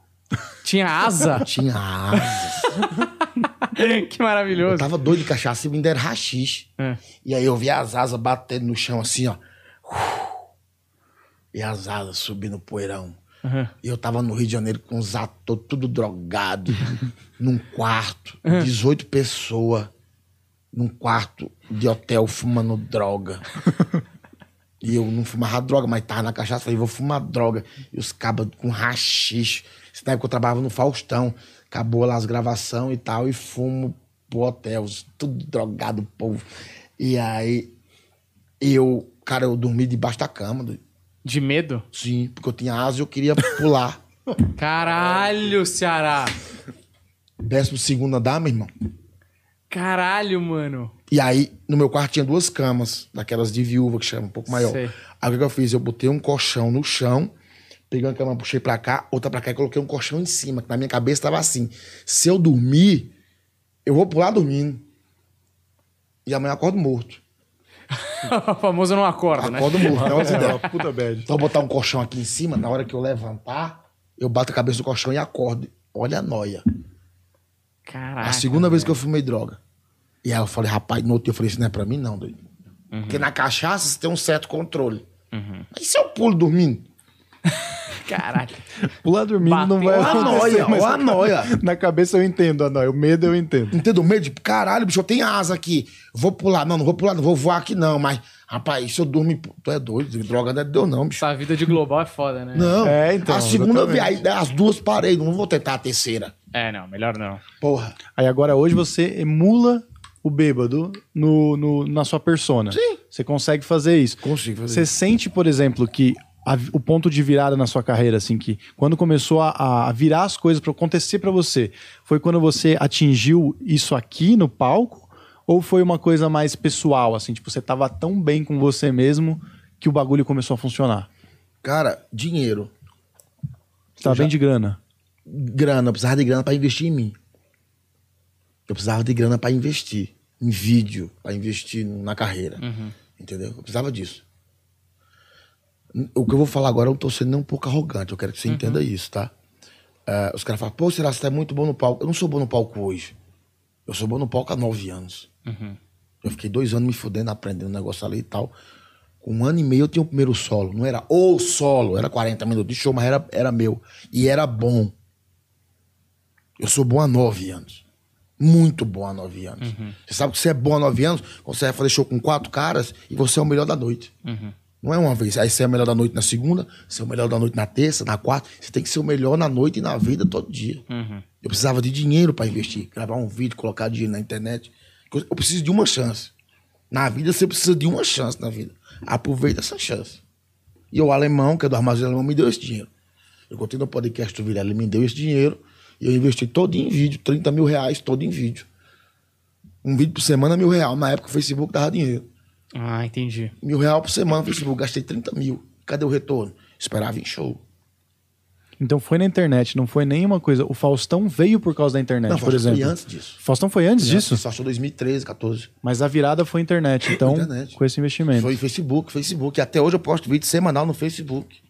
Tinha asa?
Tinha asa.
que
Eu
maravilhoso.
tava doido de cachaça e me deram rachixe.
É.
E aí eu vi as asas batendo no chão assim, ó. E as asas subindo o poeirão.
Uhum.
E eu tava no Rio de Janeiro com os atores tudo drogado, num quarto, 18 pessoas, num quarto de hotel fumando droga. E eu não fumava droga, mas tava na cachaça, falei, vou fumar droga. E os cabas com rachixe. Na época eu trabalhava no Faustão. Acabou lá as gravações e tal, e fumo pro hotel, tudo drogado, povo. E aí, eu, cara, eu dormi debaixo da cama.
De medo?
Sim, porque eu tinha asa e eu queria pular.
Caralho, Ceará.
Décimo segundo andar, meu irmão.
Caralho, mano.
E aí, no meu quarto tinha duas camas, daquelas de viúva, que chama, um pouco maior.
Sei.
Aí o que eu fiz? Eu botei um colchão no chão, peguei uma cama, puxei pra cá, outra pra cá e coloquei um colchão em cima, que na minha cabeça tava assim. Se eu dormir, eu vou pular dormindo. E amanhã eu acordo morto.
o famoso não acorda, né?
Acordo morto, não é outra ideia.
Puta bad.
Então eu botar um colchão aqui em cima, na hora que eu levantar, eu bato a cabeça do colchão e acordo. Olha a noia.
Caraca.
a segunda vez que eu fumei droga. E aí eu falei, rapaz, no outro dia eu falei, isso não é pra mim não, doido.
Uhum.
Porque na cachaça você tem um certo controle. Mas se eu pulo dormindo?
Caraca.
Pular dormindo não
Bateu
vai
a
acontecer.
noia,
mas
ó a noia.
Na cabeça eu entendo a noia. O medo eu entendo.
Entendeu? Medo de, caralho, bicho, eu tenho asa aqui. Vou pular. Não, não vou pular, não vou voar aqui não. Mas, rapaz, se eu dormir, tu é doido, droga não é de Deus não, bicho.
Essa vida de global é foda, né?
Não,
É, então,
a segunda eu vi,
exatamente.
aí as duas parei, não vou tentar a terceira.
É, não, melhor não.
Porra.
Aí agora hoje você emula o bêbado no, no- na sua persona.
Sim.
Você consegue fazer isso.
Consigo fazer.
Você sente, por exemplo, que a- o ponto de virada na sua carreira, assim, que quando começou a, a virar as coisas para acontecer para você, foi quando você atingiu isso aqui no palco? Ou foi uma coisa mais pessoal, assim, tipo, você tava tão bem com você mesmo que o bagulho começou a funcionar?
Cara, dinheiro.
Você tava bem de grana.
Grana, eu precisava de grana pra investir em mim. Eu precisava de grana pra investir em vídeo, pra investir na carreira. Entendeu? Eu precisava disso. O que eu vou falar agora, eu não tô sendo nem um pouco arrogante, eu quero que você entenda isso, tá? É, os caras falam, pô, será que você tá muito bom no palco? Eu não sou bom no palco hoje. Eu sou bom no palco há nove anos. Eu fiquei dois anos me fudendo, aprendendo um negócio ali e tal. Com um ano e meio eu tinha o primeiro solo. Não era o solo, era 40 minutos de show, mas era, era meu. E era bom. Eu sou bom há nove anos. Muito bom há nove anos. Você sabe que você é bom há nove anos você vai fazer show com quatro caras e você é o melhor da noite. Não é uma vez. Aí você é o melhor da noite na segunda, você é o melhor da noite na terça, na quarta. Você tem que ser o melhor na noite e na vida todo dia. Eu precisava de dinheiro para investir, gravar um vídeo, colocar dinheiro na internet. Eu preciso de uma chance. Na vida você precisa de uma chance na vida. Aproveita essa chance. E o alemão, que é do armazém alemão, me deu esse dinheiro. Eu contei no podcast do Vilela, ele me deu esse dinheiro e eu investi todo em vídeo, 30 mil reais todo em vídeo. Um vídeo por semana, mil reais. Na época o Facebook dava dinheiro.
Ah, entendi.
Mil reais por semana no Facebook, gastei 30 mil. Cadê o retorno? Esperava em show.
Então foi na internet, não foi nenhuma coisa. O Faustão veio por causa da internet,
Não,
por
foi
exemplo.
antes disso.
Faustão foi antes disso?
Só achou 2013, 14.
Mas a virada foi internet, então,
internet.
com esse investimento.
Foi Facebook, Facebook. E até hoje eu posto vídeo semanal no Facebook.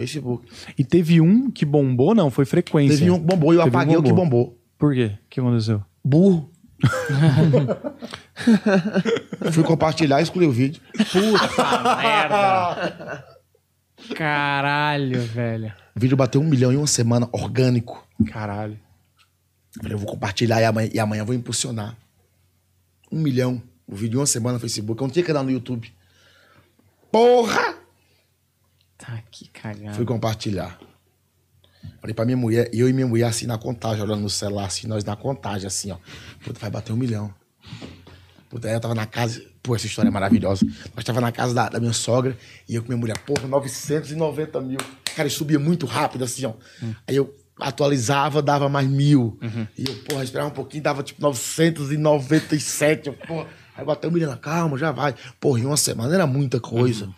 Facebook.
E teve um que bombou, não? Foi frequência.
Teve um que bombou e eu
Teve um
apaguei o que bombou.
Por quê? O que aconteceu?
Burro. Fui compartilhar e excluí o vídeo.
Puta merda. Caralho, velho.
O vídeo bateu um milhão em uma semana, orgânico.
Caralho.
Falei, eu vou compartilhar e amanhã, e amanhã eu vou impulsionar. Um milhão. O vídeo em uma semana no Facebook. Eu não tinha canal no YouTube. Porra!
Tá que cagada.
Fui compartilhar. Falei pra minha mulher, eu e minha mulher assim na contagem, olhando no celular, assim, nós na contagem, assim, ó. Puta, vai bater um milhão. Puta, aí eu tava na casa. Pô, essa história é maravilhosa. Nós tava na casa da, da minha sogra e eu com minha mulher, porra, 990 mil. Cara, isso subia muito rápido, assim, ó. Aí eu atualizava, dava mais mil. E eu, porra, esperava um pouquinho, dava tipo 997. Eu, porra, aí bateu um milhão. Calma, já vai. Porra, em uma semana era muita coisa.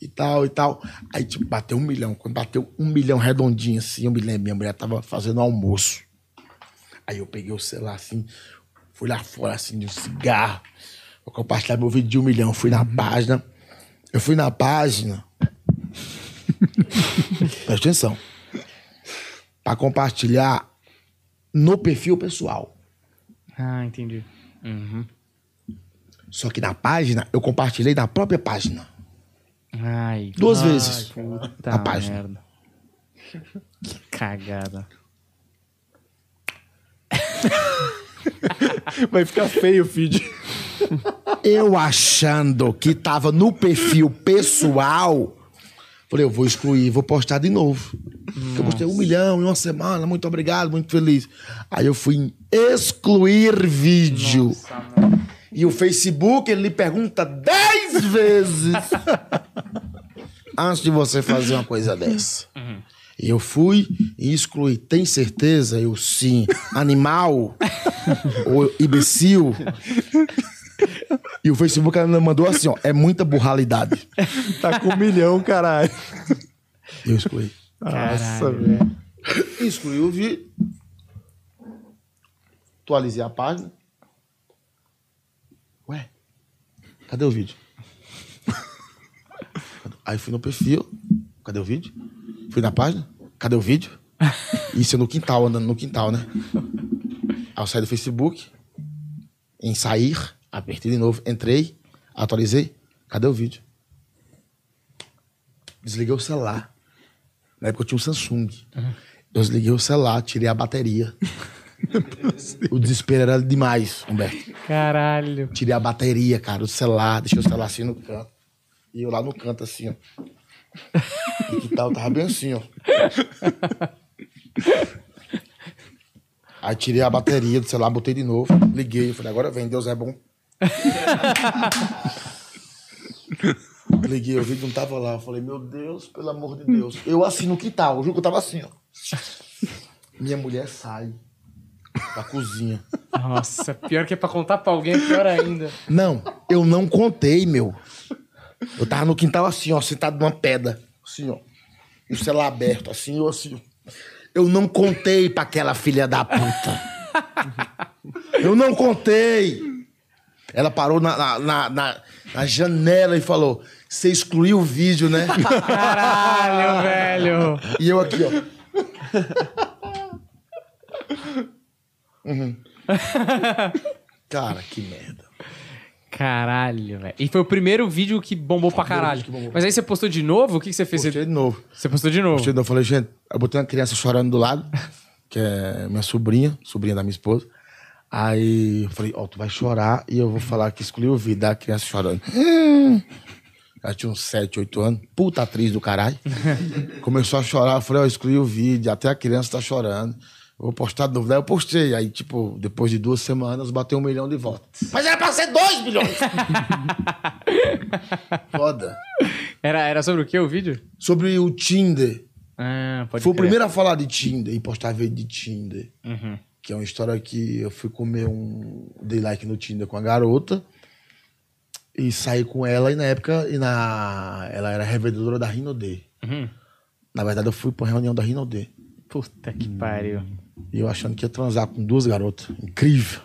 E tal, e tal. Aí, tipo, bateu um milhão. Quando bateu um milhão redondinho, assim, eu me lembro, minha mulher tava fazendo almoço. Aí eu peguei o celular assim, fui lá fora assim de um cigarro. Vou compartilhar meu vídeo de um milhão. Fui na página. Eu fui na página. Presta atenção. Pra compartilhar no perfil pessoal.
Ah, entendi.
Só que na página, eu compartilhei na própria página.
Ai.
Duas
ai,
vezes.
Puta
Na página.
merda. Que cagada.
Vai ficar feio o feed.
Eu achando que tava no perfil pessoal, falei, eu vou excluir, vou postar de novo. Eu postei um milhão em uma semana, muito obrigado, muito feliz. Aí eu fui em excluir vídeo. E o Facebook, ele lhe pergunta dez vezes antes de você fazer uma coisa dessa. E eu fui e excluí. Tem certeza? Eu sim. Animal? Ou imbecil? E o Facebook ela mandou assim, ó, é muita burralidade.
Tá com um milhão, caralho.
Eu excluí.
Nossa, velho.
Excluí o vídeo. Atualizei a página. Ué, cadê o vídeo? Aí fui no perfil. Cadê o vídeo? Fui na página. Cadê o vídeo? Isso é no quintal, andando no quintal, né? Aí eu saí do Facebook. Em sair, apertei de novo, entrei, atualizei. Cadê o vídeo? Desliguei o celular. Na época eu tinha um Samsung. Eu desliguei o celular, tirei a bateria. O desespero era demais, Humberto.
Caralho.
Tirei a bateria, cara, do celular, deixei o celular assim no canto. E eu lá no canto, assim, ó. E que tal, tava bem assim, ó. Aí tirei a bateria do celular, botei de novo, liguei. Falei, agora vem, Deus é bom. Liguei, o vídeo não tava lá. Eu falei, meu Deus, pelo amor de Deus. Eu assim no quintal, eu juro que eu tava assim, ó. Minha mulher sai da cozinha.
Nossa, pior que é pra contar pra alguém, é pior ainda.
Não, eu não contei, meu. Eu tava no quintal assim, ó, sentado numa pedra. Assim, ó. E o celular aberto, assim, eu assim. ó. Eu não contei pra aquela filha da puta. Eu não contei. Ela parou na, na, na, na- na janela e falou: Você excluiu o vídeo, né?
Caralho, velho.
E eu aqui, ó. Uhum. Cara, que merda.
Caralho, velho. E foi o primeiro vídeo que bombou pra caralho.
bombou.
Mas aí você postou de novo? O que, que você fez?
Postei de novo.
você postou de novo?
Postei de novo. Eu falei, gente, eu botei uma criança chorando do lado, que é minha sobrinha, sobrinha da minha esposa. Aí eu falei, ó, tu vai chorar e eu vou falar que excluiu o vídeo da criança chorando. Ela tinha uns 7, 8 anos. Puta atriz do caralho. Começou a chorar. Eu falei, ó, excluí o vídeo. Até a criança tá chorando. Eu vou postar de novo. Daí eu postei. Aí, tipo, depois de duas semanas, bateu um milhão de votos. Mas era pra ser dois milhões! Foda.
Era, era sobre o que o vídeo?
Sobre o Tinder.
Ah, pode
Fui o primeiro a falar de Tinder e postar vídeo de Tinder.
Uhum.
Que é uma história que eu fui comer um. Dei like no Tinder com a garota. E saí com ela e na época. E na, ela era revendedora da Rinode.
Uhum.
Na verdade, eu fui pra uma reunião da Rinode.
Puta que pariu.
E eu achando que ia transar com duas garotas. Incrível.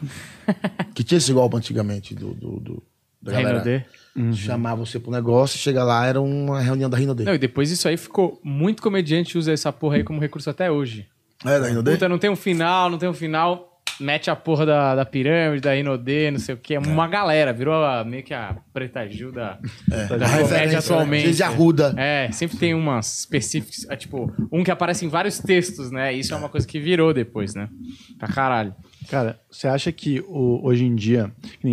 que tinha esse golpe antigamente do. do, do da galera.
Renaudet.
Chamava você pro negócio, chega lá, era uma reunião da Rinode.
Não, e depois isso aí ficou. Muito comediante usa essa porra aí como recurso até hoje.
É da Rinode?
Puta, não tem um final, não tem um final. Mete a porra da, da pirâmide, da Inodê, não sei o quê. É uma galera, virou a- meio que a Preta Gil da, da comédia
referência, né?
atualmente.
Desde Arruda.
É, sempre tem umas específicas, é, tipo, um que aparece em vários textos, né? Isso é uma coisa que virou depois, né? Pra caralho.
Cara, você acha que o- hoje em dia,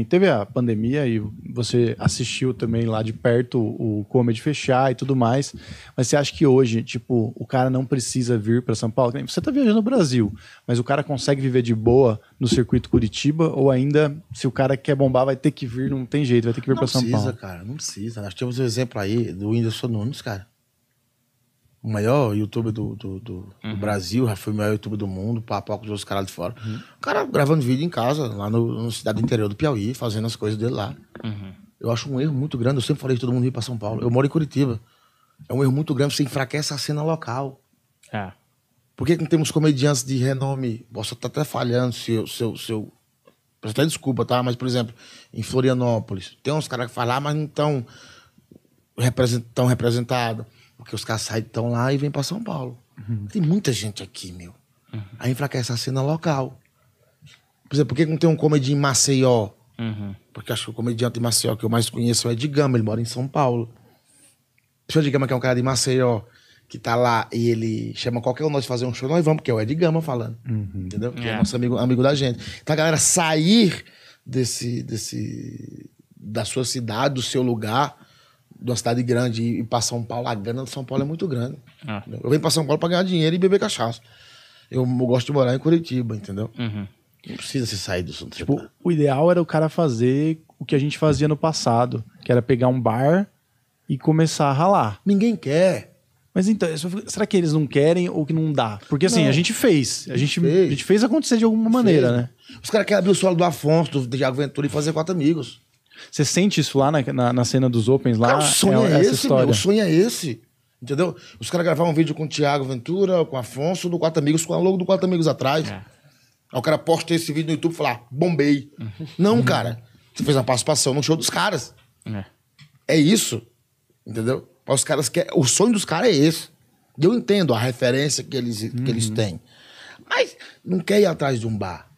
teve a pandemia e você assistiu também lá de perto o comedy fechar e tudo mais, mas você acha que hoje, tipo, o cara não precisa vir para São Paulo? Você tá viajando no Brasil, mas o cara consegue viver de boa no circuito Curitiba ou ainda, se o cara quer bombar, vai ter que vir, não tem jeito, vai ter que vir
Não
para São
precisa,
Paulo?
cara, não precisa. Nós temos um exemplo aí do Whindersson Nunes, cara. O maior youtuber do, do, do- do Brasil, já foi o maior youtuber do mundo, papo com os outros caras de fora. O cara gravando vídeo em casa, lá no, no cidade interior do Piauí, fazendo as coisas dele lá. Eu acho um erro muito grande. Eu sempre falei que todo mundo vir pra São Paulo. Eu moro em Curitiba. É um erro muito grande, você enfraquece a cena local.
É.
Por que, não temos comediantes de renome? Posso estar até falhando se eu. Se eu, se eu peço até desculpa, tá? Mas, por exemplo, em Florianópolis, tem uns caras que falam, mas não estão tão representados. Porque os caras saem tão lá e vêm para São Paulo. Tem muita gente aqui, meu. Aí enfraquece a cena local. Por exemplo, por que não tem um comediante em Maceió?
Uhum.
Porque acho que o comediante de Maceió que eu mais conheço é o Ed Gama, ele mora em São Paulo. O Ed Gama, que é um cara de Maceió, que tá lá e ele chama qualquer um de nós fazer um show, nós vamos, porque é o Ed Gama falando. Entendeu? Que é.
É.
nosso amigo, amigo da gente. Então a galera sair desse, desse. da sua cidade, do seu lugar, de uma cidade grande e pra São Paulo, a grana de São Paulo é muito grande.
Ah.
Eu venho pra São Paulo pra ganhar dinheiro e beber cachaça. Eu, eu gosto de morar em Curitiba, entendeu?
Uhum.
Não precisa se sair do assunto.
Tipo, o ideal era o cara fazer o que a gente fazia no passado, que era pegar um bar e começar a ralar.
Ninguém quer.
Mas então, será que eles não querem ou que não dá? Porque assim,
Não.
a gente fez. A gente,
Fez.
a gente fez acontecer de alguma maneira,
Fez,
né?
Os caras querem abrir o solo do Afonso, do Thiago Ventura e fazer quatro amigos.
Você sente isso lá na, na, na cena dos Opens lá?
Cara, o sonho é,
essa
esse,
história.
meu. O sonho é esse. Entendeu? Os caras gravavam um vídeo com o Thiago Ventura, com o Afonso, do Quatro Amigos, com a logo do Quatro Amigos atrás.
É.
Aí o cara posta esse vídeo no YouTube e fala, "Ah, bombei. Não, cara. Você fez uma participação no show dos caras.
É.
É isso. Entendeu? Os caras que o sonho dos caras é esse. E Eu entendo a referência que eles, que eles têm. Mas não quer ir atrás de um bar.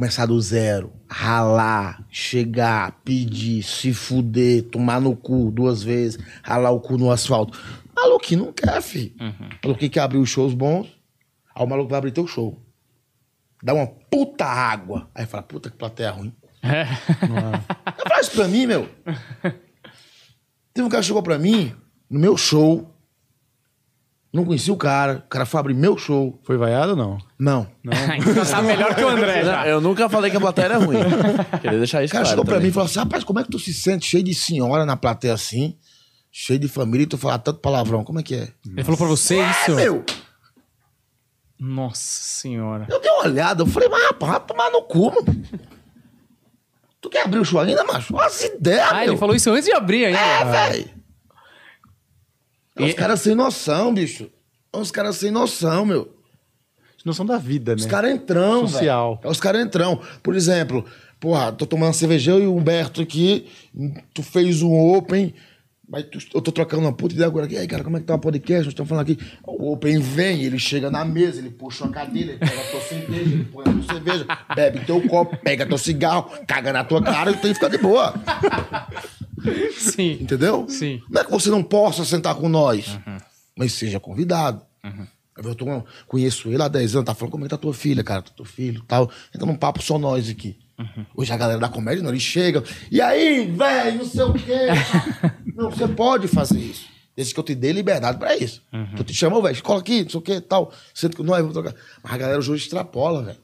Começar do zero, ralar, chegar, pedir, se fuder, tomar no cu duas vezes, ralar o cu no asfalto. Maluquinho não quer, filho. Maluquinho quer abrir os shows bons, aí o maluco vai abrir teu show. Dá uma puta água. Aí fala, puta que plateia ruim.
É.
Não faz isso pra mim, meu. Teve um cara que chegou pra mim, no meu show. Não conhecia o cara. O cara foi abrir meu show.
Foi vaiado ou não?
Não.
então tá melhor que o André já.
Eu nunca falei que a plateia era ruim. Queria deixar
O
isso
cara
claro
chegou pra
também.
mim e falou assim: rapaz, como é que tu se sente cheio de senhora na plateia assim? Cheio de família e tu fala tanto palavrão. Como é que é?
Ele falou pra você isso?
Meu,
Nossa senhora.
eu dei uma olhada. Eu falei, mas rapaz, vai tomar no cu, mano. Tu quer abrir o show ainda, macho? Olha as ideias,
Ah,
meu.
ele falou isso antes de abrir ainda.
É, velho. É uns caras sem noção, bicho. É uns caras sem noção, meu.
Noção da vida, né?
Os caras entrão,
Social.
velho. É os caras entrão. Por exemplo, porra, tô tomando cerveja eu e o Humberto aqui, tu fez um open, mas tu- eu tô trocando uma puta ideia agora aqui. E aí, cara, como é que tá o podcast? Nós estamos falando aqui. O open vem, ele chega na mesa, ele puxa uma cadeira, ele pega a tua cerveja, ele põe a tua cerveja, bebe teu copo, pega teu cigarro, caga na tua cara e tu tem que ficar de boa.
Sim.
Entendeu?
Sim.
Não é que você não possa sentar com nós, mas seja convidado. Eu tô, conheço ele há 10 anos, tá falando como é que tá tua filha, cara, tá teu filho tal. Entra num papo só nós aqui. Hoje a galera da comédia, não, eles chegam. E aí, velho, não sei o quê. não, você pode fazer isso. Desde que eu te dê liberdade pra isso. Que eu te chamo, velho, cola aqui, não sei o quê tal. Senta com nós, vamos trocar. Mas a galera hoje extrapola, velho.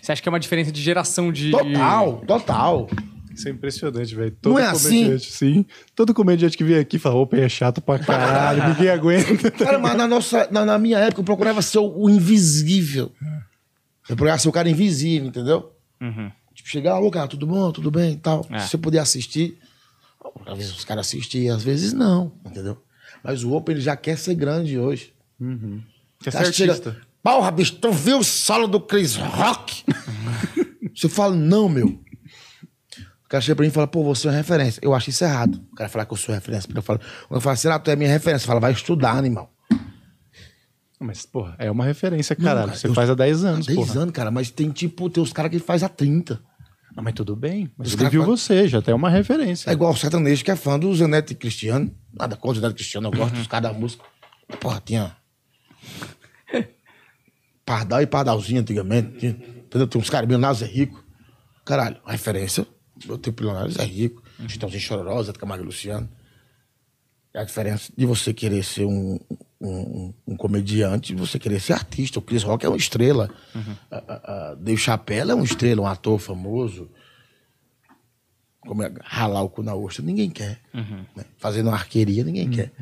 Você acha que é uma diferença de geração de.
Total, total.
Isso é impressionante, velho.
Não é assim?
comediante, sim. Todo comediante que vem aqui fala, opa, é chato pra caralho, ninguém aguenta.
Cara, mas na, nossa, na, na minha época eu procurava ser o, o invisível. Eu procurava ser o cara invisível, entendeu? Tipo, chegar, ô cara, tudo bom, tudo bem e tal.
É.
Se você puder assistir. Às vezes os caras assistem, às vezes não, entendeu? Mas o Open ele já quer ser grande hoje.
Quer ser
Cara, chega,
artista.
Porra, bicho, tu viu o solo do Chris Rock? você fala, não, meu. O cara chega pra mim e fala, pô, você é uma referência. Eu acho isso errado. O cara falar que eu sou referência. Eu falo, eu falo será que tu é minha referência? Fala, vai estudar, animal.
Mas, porra, é uma referência, caralho.
cara,
Você
eu-
faz há 10 anos,
Há 10
porra.
anos, cara, mas tem tipo, tem os caras que faz há 30.
Não, mas tudo bem. Mas
Os
ele viu
fazem-
você, já tem uma referência.
É igual o sertanejo que é fã do Zenete e Cristiano. Nada contra o Zenete e Cristiano, eu gosto dos caras da música. Porra, tinha. Pardal e Pardalzinho antigamente. Tinha, entendeu? Tem uns caras, Milionários é rico. Caralho, referência. Eu tenho Milionários é rico. Chitãozinho Chororosa, Camargo e Luciano. É a diferença de você querer ser um, um, um- comediante e você querer ser artista. O Chris Rock é uma estrela. A, a, a Dave Chappelle é uma estrela, um ator famoso. Como é, ralar o cu na ostra, ninguém quer. né? Fazendo uma arqueria, ninguém quer.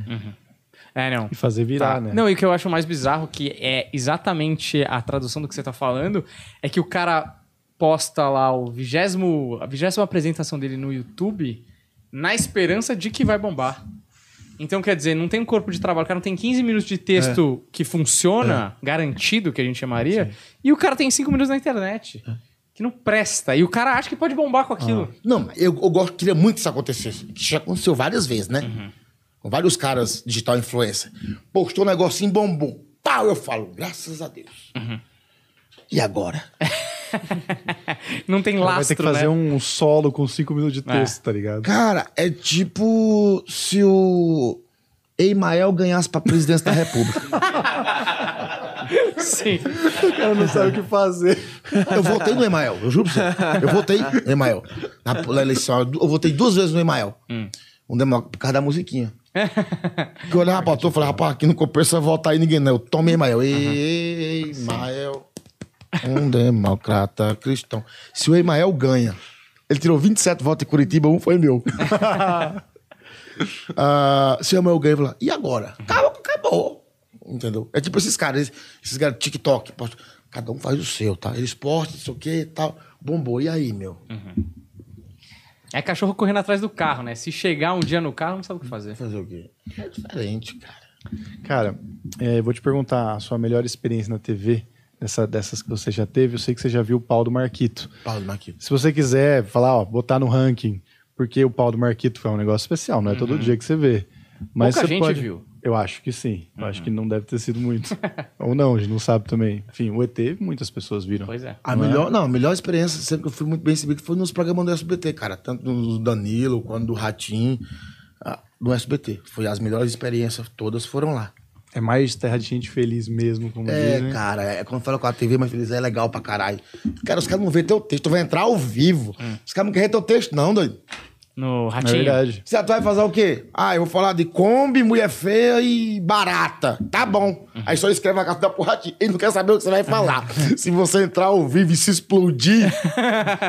É, não.
E fazer virar,
Tá.
né?
Não, e o que eu acho mais bizarro, que é exatamente a tradução do que você tá falando, é que o cara posta lá o vigésimo, a vigésima apresentação dele no YouTube na esperança de que vai bombar. Então, quer dizer, não tem um corpo de trabalho, o cara não tem 15 minutos de texto que funciona, garantido, que a gente chamaria, e o cara tem 5 minutos na internet. Que não presta. E o cara acha que pode bombar com aquilo.
Não, eu, eu gosto, queria muito que isso acontecesse. Que já aconteceu várias vezes, né? Com vários caras digital influencer. Postou um negocinho bombom. Pau, eu falo, graças a Deus. E agora?
Não tem
Vai
lastro,
ter que fazer
né?
um solo com 5 minutos de texto, tá ligado?
Cara, é tipo se o Eimael ganhasse pra presidência da República.
Sim.
O cara não sabe o que fazer.
Eu votei no Emael, eu juro pra você. Eu votei no Emael. Na, na eleição, eu votei duas vezes no Emael. Um demo, por causa da musiquinha. que eu olhava pra tu e falei, rapaz, aqui não compensa votar aí ninguém, não. Eu tomei Emael. Emael, um democrata cristão. Se o Emael ganha, ele tirou 27 votos em Curitiba, um foi meu. Ah, se o Emael ganha, eu falo, e agora? Acabou, acabou. Entendeu? É tipo esses caras, esses, esses caras TikTok. postam, Cada um faz o seu, tá? Eles postam, não sei o que e tal. Bombou. E aí, meu?
É cachorro correndo atrás do carro, né? Se chegar um dia no carro, não sabe o que fazer.
Fazer o quê? É diferente, cara.
Cara, é, eu vou te perguntar a sua melhor experiência na TV, dessa, dessas que você já teve. Eu sei que você já viu o pau do Marquito.
Paulo Marquito.
Se você quiser falar, ó, botar no ranking, porque o pau do Marquito foi um negócio especial, não é todo dia que você vê. Mas
Pouca
você
gente
pode...
viu.
Eu acho que sim. Eu acho que não deve ter sido muito. Ou não, a gente não sabe também. Enfim, o ET, muitas pessoas viram.
Pois é.
A melhor, não, a melhor experiência, sempre que eu fui muito bem recebido, foi nos programas do SBT, cara. Tanto do Danilo quanto do Ratim, do SBT. Foi as melhores experiências, todas foram lá.
É mais terra de gente feliz mesmo, como
É,
dizem.
cara, é quando fala com a TV, mas feliz é legal pra caralho. Cara, os caras não vê teu texto, tu vai entrar ao vivo. Os caras não querem teu texto, não, doido.
No
É
ratinho.
verdade.
Você tu vai fazer o quê? Ah, eu vou falar de Kombi, mulher feia e barata. Tá bom. Aí só escreve a carta pro ratinho. Ele não quer saber o que você vai falar. Se você entrar ao vivo e se explodir,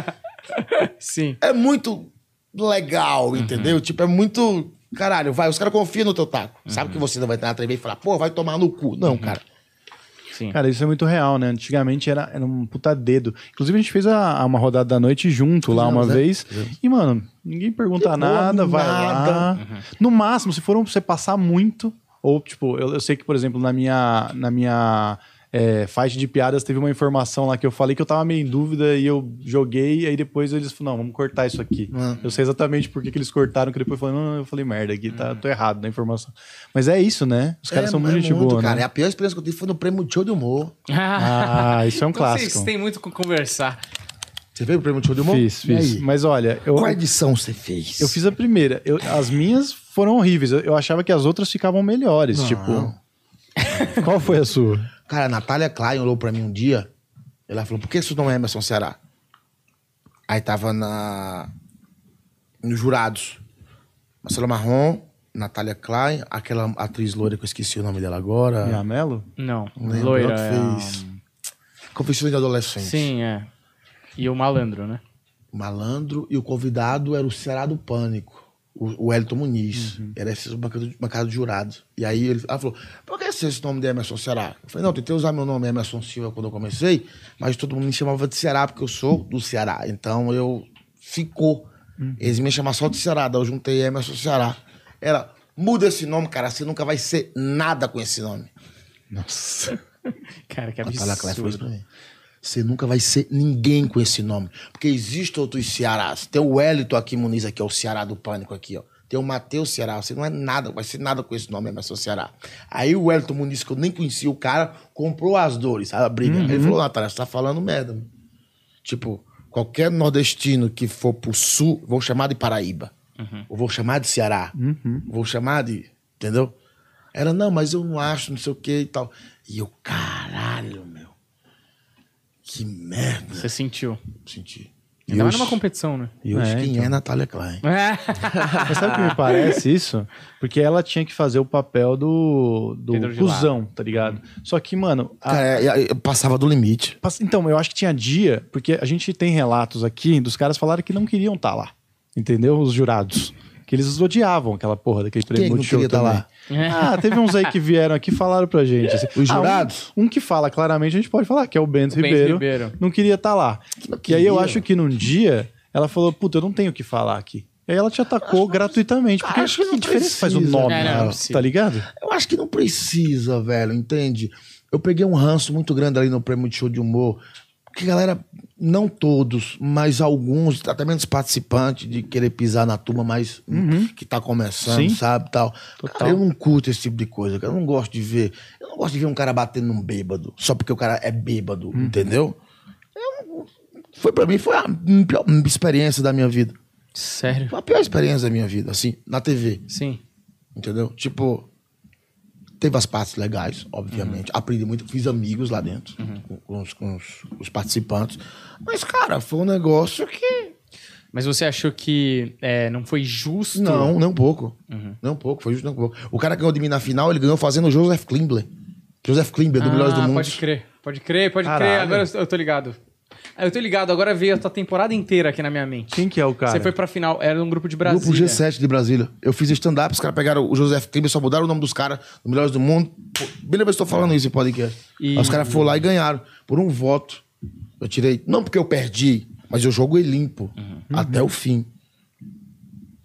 Sim.
é muito legal, entendeu? Tipo, é muito. Caralho, vai, os caras confiam no teu taco. Sabe que você não vai entrar na TV e falar, pô, vai tomar no cu. Não, cara.
Sim.
Cara, isso é muito real, né? Antigamente era, era um puta dedo. Inclusive, a gente fez a, uma rodada da noite junto lá uma
Fizemos, é.
vez. E, mano, ninguém pergunta
Que
nada, vai
nada.
lá. No máximo, se for um, você passar muito, ou, tipo, eu, eu sei que, por exemplo, na minha, na minha é, faixa de piadas teve uma informação lá que eu falei que eu tava meio em dúvida e eu joguei, aí depois eles falaram, não, vamos cortar isso aqui.
Ah.
Eu sei exatamente por que, que eles cortaram, que depois eu falei, não, eu falei merda aqui, tá, tô errado na informação. Mas é isso, né? Os caras
É,
são muito
é
gente
muito,
boa,
cara.
né?
E a pior experiência que eu tive foi no prêmio de show de humor.
Ah, isso é um
Então
clássico.
Vocês têm muito com conversar.
Você fez o prêmio de show de humor?
Fiz, fiz. Mas olha, eu,
Qual edição você fez?
eu fiz a primeira. Eu- as minhas foram horríveis. Eu, eu achava que as outras ficavam melhores.
Não.
Tipo. Qual foi a sua?
Cara, a Natália Klein olhou pra mim um dia. Ela falou: por que isso não é Emerson Ceará? Aí tava na. Nos jurados. Marcelo Marrom, Natália Klein, aquela atriz loira que eu esqueci o nome dela agora.
Melo?
Não.
Lembra
Loira.
que
é,
fez. Confissões de Adolescente.
Sim, é. E o malandro, né?
O malandro e o convidado era o Ceará do Pânico. O, o Elton Muniz. Era esse bancada, bancada de jurados. E aí ele, ela falou: por que esse nome de Emerson Ceará? Eu falei: não, tentei usar meu nome Emerson Silva quando eu comecei, mas todo mundo me chamava de Ceará porque eu sou do Ceará. Então eu ficou. Eles me chamavam só de Ceará, daí eu juntei Emerson Ceará. Ela, muda esse nome, cara, você nunca vai ser nada com esse nome.
Nossa.
Cara, que
Natália Klein falou isso pra
absurdo.
mim. Você nunca vai ser ninguém com esse nome. Porque existem outros Cearás. Tem o Wellington aqui, Muniz, aqui, ó, o Ceará do Pânico aqui, ó. Tem o Matheus Ceará. Você não é nada, vai ser nada com esse nome, Emerson Ceará. Aí o Wellington Muniz, que eu nem conhecia o cara, comprou as dores? A briga. Aí Ele falou, Natália, você tá falando merda. mano. Tipo, qualquer nordestino que for pro sul, vou chamar de Paraíba. Ou vou chamar de Ceará. Vou chamar de. Entendeu? Ela, não, mas eu não acho, não sei o que e tal. E eu, caralho, meu. Que merda.
Você sentiu.
Senti. E
Ainda mais numa competição, né?
e hoje
É,
quem
então.
é Natália Klein?
Mas sabe o que me parece isso? Porque ela tinha que fazer o papel do, do cuzão, tá ligado? Só que, mano. a-
Cara, é- é- passava do limite.
Então, eu acho que tinha dia, porque a gente tem relatos aqui dos caras falaram que não queriam estar lá. Entendeu? Os jurados. Que eles odiavam aquela porra daquele
Quem
prêmio
não
Multishow
queria tá
também.
lá?
Ah, teve uns aí que vieram aqui e falaram pra gente. assim.
Os
Ah, um-
jurados?
um, que fala claramente, a gente pode falar, que é o Bento,
O Bento
Ribeiro,
Ribeiro.
Não queria estar lá.
não
E aí eu acho que num dia ela falou, puta, eu não tenho o que falar aqui. E aí ela te atacou gratuitamente. Porque
acho que não
diferença faz o
precisa,
nome,
É, não,
né?
não precisa.
tá ligado?
Eu acho que não precisa, velho, entende? Eu peguei um ranço muito grande ali no prêmio de show de humor. Que galera, não todos, mas alguns, até menos participantes, de querer pisar na turma mais hum, que tá começando,
Sim.
sabe? Tal. Cara, eu não curto esse tipo de coisa, cara. Eu não gosto de ver. Eu não gosto de ver um cara batendo num bêbado, só porque o cara é bêbado, entendeu? Eu- foi pra mim, foi a pior experiência da minha vida.
Sério?
Foi a pior experiência da minha vida, assim, na TV.
Sim.
Entendeu? Tipo, teve as partes legais, obviamente. Aprendi muito, fiz amigos lá dentro com, com os, com os- os participantes. Mas, cara, foi um negócio que.
Mas você achou que é, não foi justo?
Não, nem um pouco. Nem um pouco, foi justo, nem um pouco. O cara que ganhou de mim na final, ele ganhou fazendo o Joseph Klimbler. Joseph Klimbler, do Melhores do
Ah,
Mundo.
Pode crer, pode crer, pode crer.
Caralho.
Agora eu- eu tô ligado. Ah, Eu tô ligado, agora veio a tua temporada inteira aqui na minha mente.
Quem que é o cara?
Você foi pra final, era um grupo de Brasília.
Grupo G7 de Brasília. Eu fiz stand-up, os caras pegaram o Joseph Klimbler, só mudaram o nome dos caras, do Melhores do Mundo. Beleza, eu estou falando isso em podcast.
E-
Aí Os caras foram lá e ganharam. Por um voto. Eu tirei. Não porque eu perdi, mas eu jogo ele limpo. Até o fim.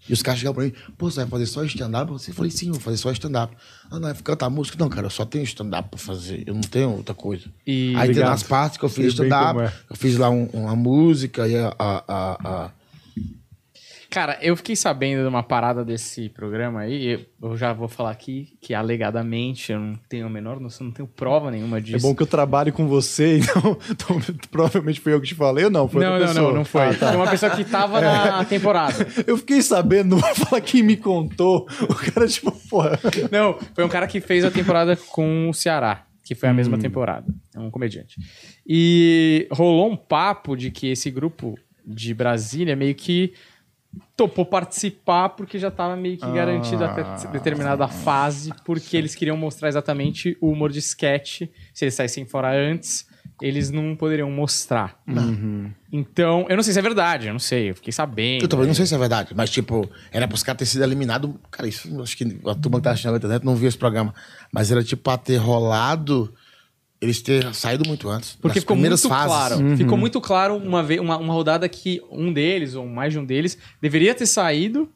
E os caras chegavam pra mim, pô, você vai fazer só stand-up? Eu falei, sim, vou fazer só stand-up. Ah, não, vai cantar música? Não, cara, eu só tenho stand-up pra fazer, eu não tenho outra coisa.
E-
Aí tem
Obrigado.
nas partes que eu fiz stand-up,
é.
eu fiz lá um- uma música e a- a- a- a,
Cara, eu fiquei sabendo de uma parada desse programa aí. Eu, já vou falar aqui que alegadamente eu não tenho a menor noção, não tenho prova nenhuma disso.
É bom que eu trabalhe com você, então, então provavelmente foi eu que te falei ou não? Foi
não, não,
pessoa?
não, não foi.
Ah, tá.
Foi uma pessoa que tava na temporada.
Eu fiquei sabendo, não vou falar quem me contou. O cara, tipo, porra.
Não, foi um cara que fez a temporada com o Ceará, que foi a mesma temporada. É um comediante. E rolou um papo de que esse grupo de Brasília meio que topou participar porque já estava meio que garantido até determinada fase, porque eles queriam mostrar exatamente o humor de sketch. Se eles saíssem fora antes, eles não poderiam mostrar. Então, eu não sei se é verdade, eu não sei, eu fiquei sabendo.
Eu também não sei se é verdade, mas tipo, era pros caras ter sido eliminados. Cara, isso acho que a turma que tá assistindo na internet não viu esse programa. Mas era tipo pra ter rolado, eles ter saído muito antes.
Porque ficou muito
fases.
claro. Ficou muito claro uma, vez, uma, uma rodada que um deles, ou mais de um deles, deveria ter saído,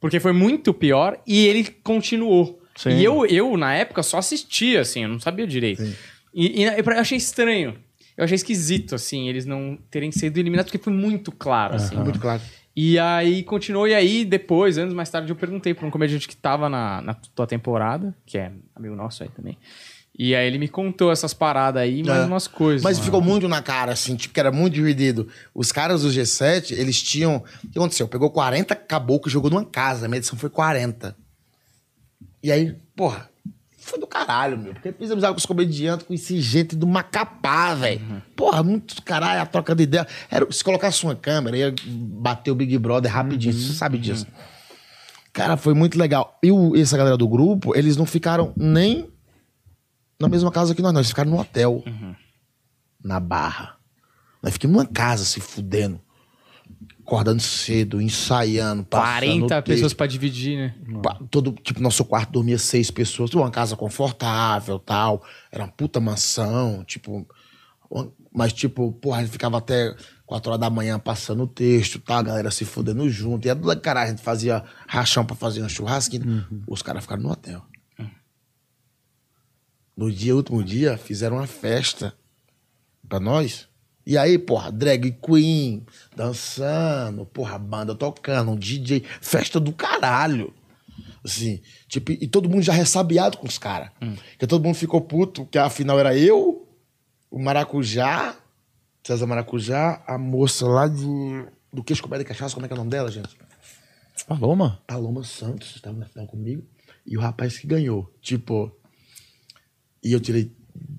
porque foi muito pior, e ele continuou.
Sim.
E eu, eu, na época, só assistia, assim, eu não sabia direito. E, e eu achei estranho. Eu achei esquisito, assim, eles não terem sido eliminados, porque foi muito claro, assim.
Muito claro.
E aí continuou, e aí depois, anos mais tarde, eu perguntei pra um comediante que tava na, na tua temporada, que é amigo nosso aí também. E aí ele me contou essas paradas aí, mais
É.
umas coisas.
Mas
mano.
ficou muito na cara, assim, tipo, que era muito dividido. Os caras do G7, eles tinham. O que aconteceu? Pegou 40 caboclos e jogou numa casa. A minha edição foi 40. E aí, porra, foi do caralho, meu. Porque fiz amizade com os comediantes, conheci gente do Macapá, velho. Porra, muito caralho, a troca de ideia. Era, se colocasse uma câmera, ia bater o Big Brother rapidinho, você sabe disso. Cara, foi muito legal. E o- essa galera do grupo, eles não ficaram nem na mesma casa que nós, não. Eles ficaram no hotel na Barra. Nós ficamos numa casa se fudendo. Acordando cedo, ensaiando, passando
40
texto.
pessoas pra dividir, né?
Todo, tipo, nosso quarto dormia seis pessoas. Tinha uma casa confortável, tal. Era uma puta mansão, tipo... uma- Mas, tipo, porra, a gente ficava até quatro horas da manhã passando o texto, tal. A galera se fudendo junto. E a do caralho, a gente fazia rachão pra fazer um churrasquinho. Os caras ficaram no hotel. No dia, último dia, fizeram uma festa pra nós. E aí, porra, drag queen, dançando, porra, banda tocando, um DJ, festa do caralho. Assim, tipo, e todo mundo já ressabiado com os caras. Porque todo mundo ficou puto, que afinal era eu, o Maracujá, César Maracujá, a moça lá de, do Queixo Coberto de Cachaça, como é que é o nome dela, gente?
Paloma?
Paloma Santos estava na final comigo e o rapaz que ganhou. Tipo, e eu tirei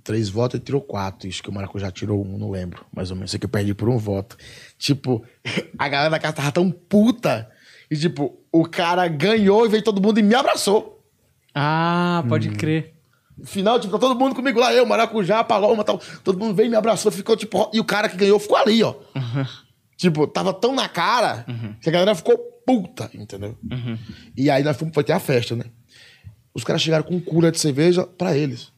três votos e tirou quatro. Isso que o Maracujá tirou um, não lembro. Mais ou menos. Sei que eu perdi por um voto. Tipo, a galera da casa tava tão puta. E, tipo, o cara ganhou e veio todo mundo e me abraçou.
Ah, pode
Hum.
crer.
No final, tipo, tá todo mundo comigo lá, eu, Maracujá, Paloma tal. Todo mundo veio e me abraçou, ficou tipo. E o cara que ganhou ficou ali, ó. Tipo, tava tão na cara que a galera ficou puta, entendeu? E aí nós fomos, foi ter a festa, né? Os caras chegaram com um cooler de cerveja pra eles.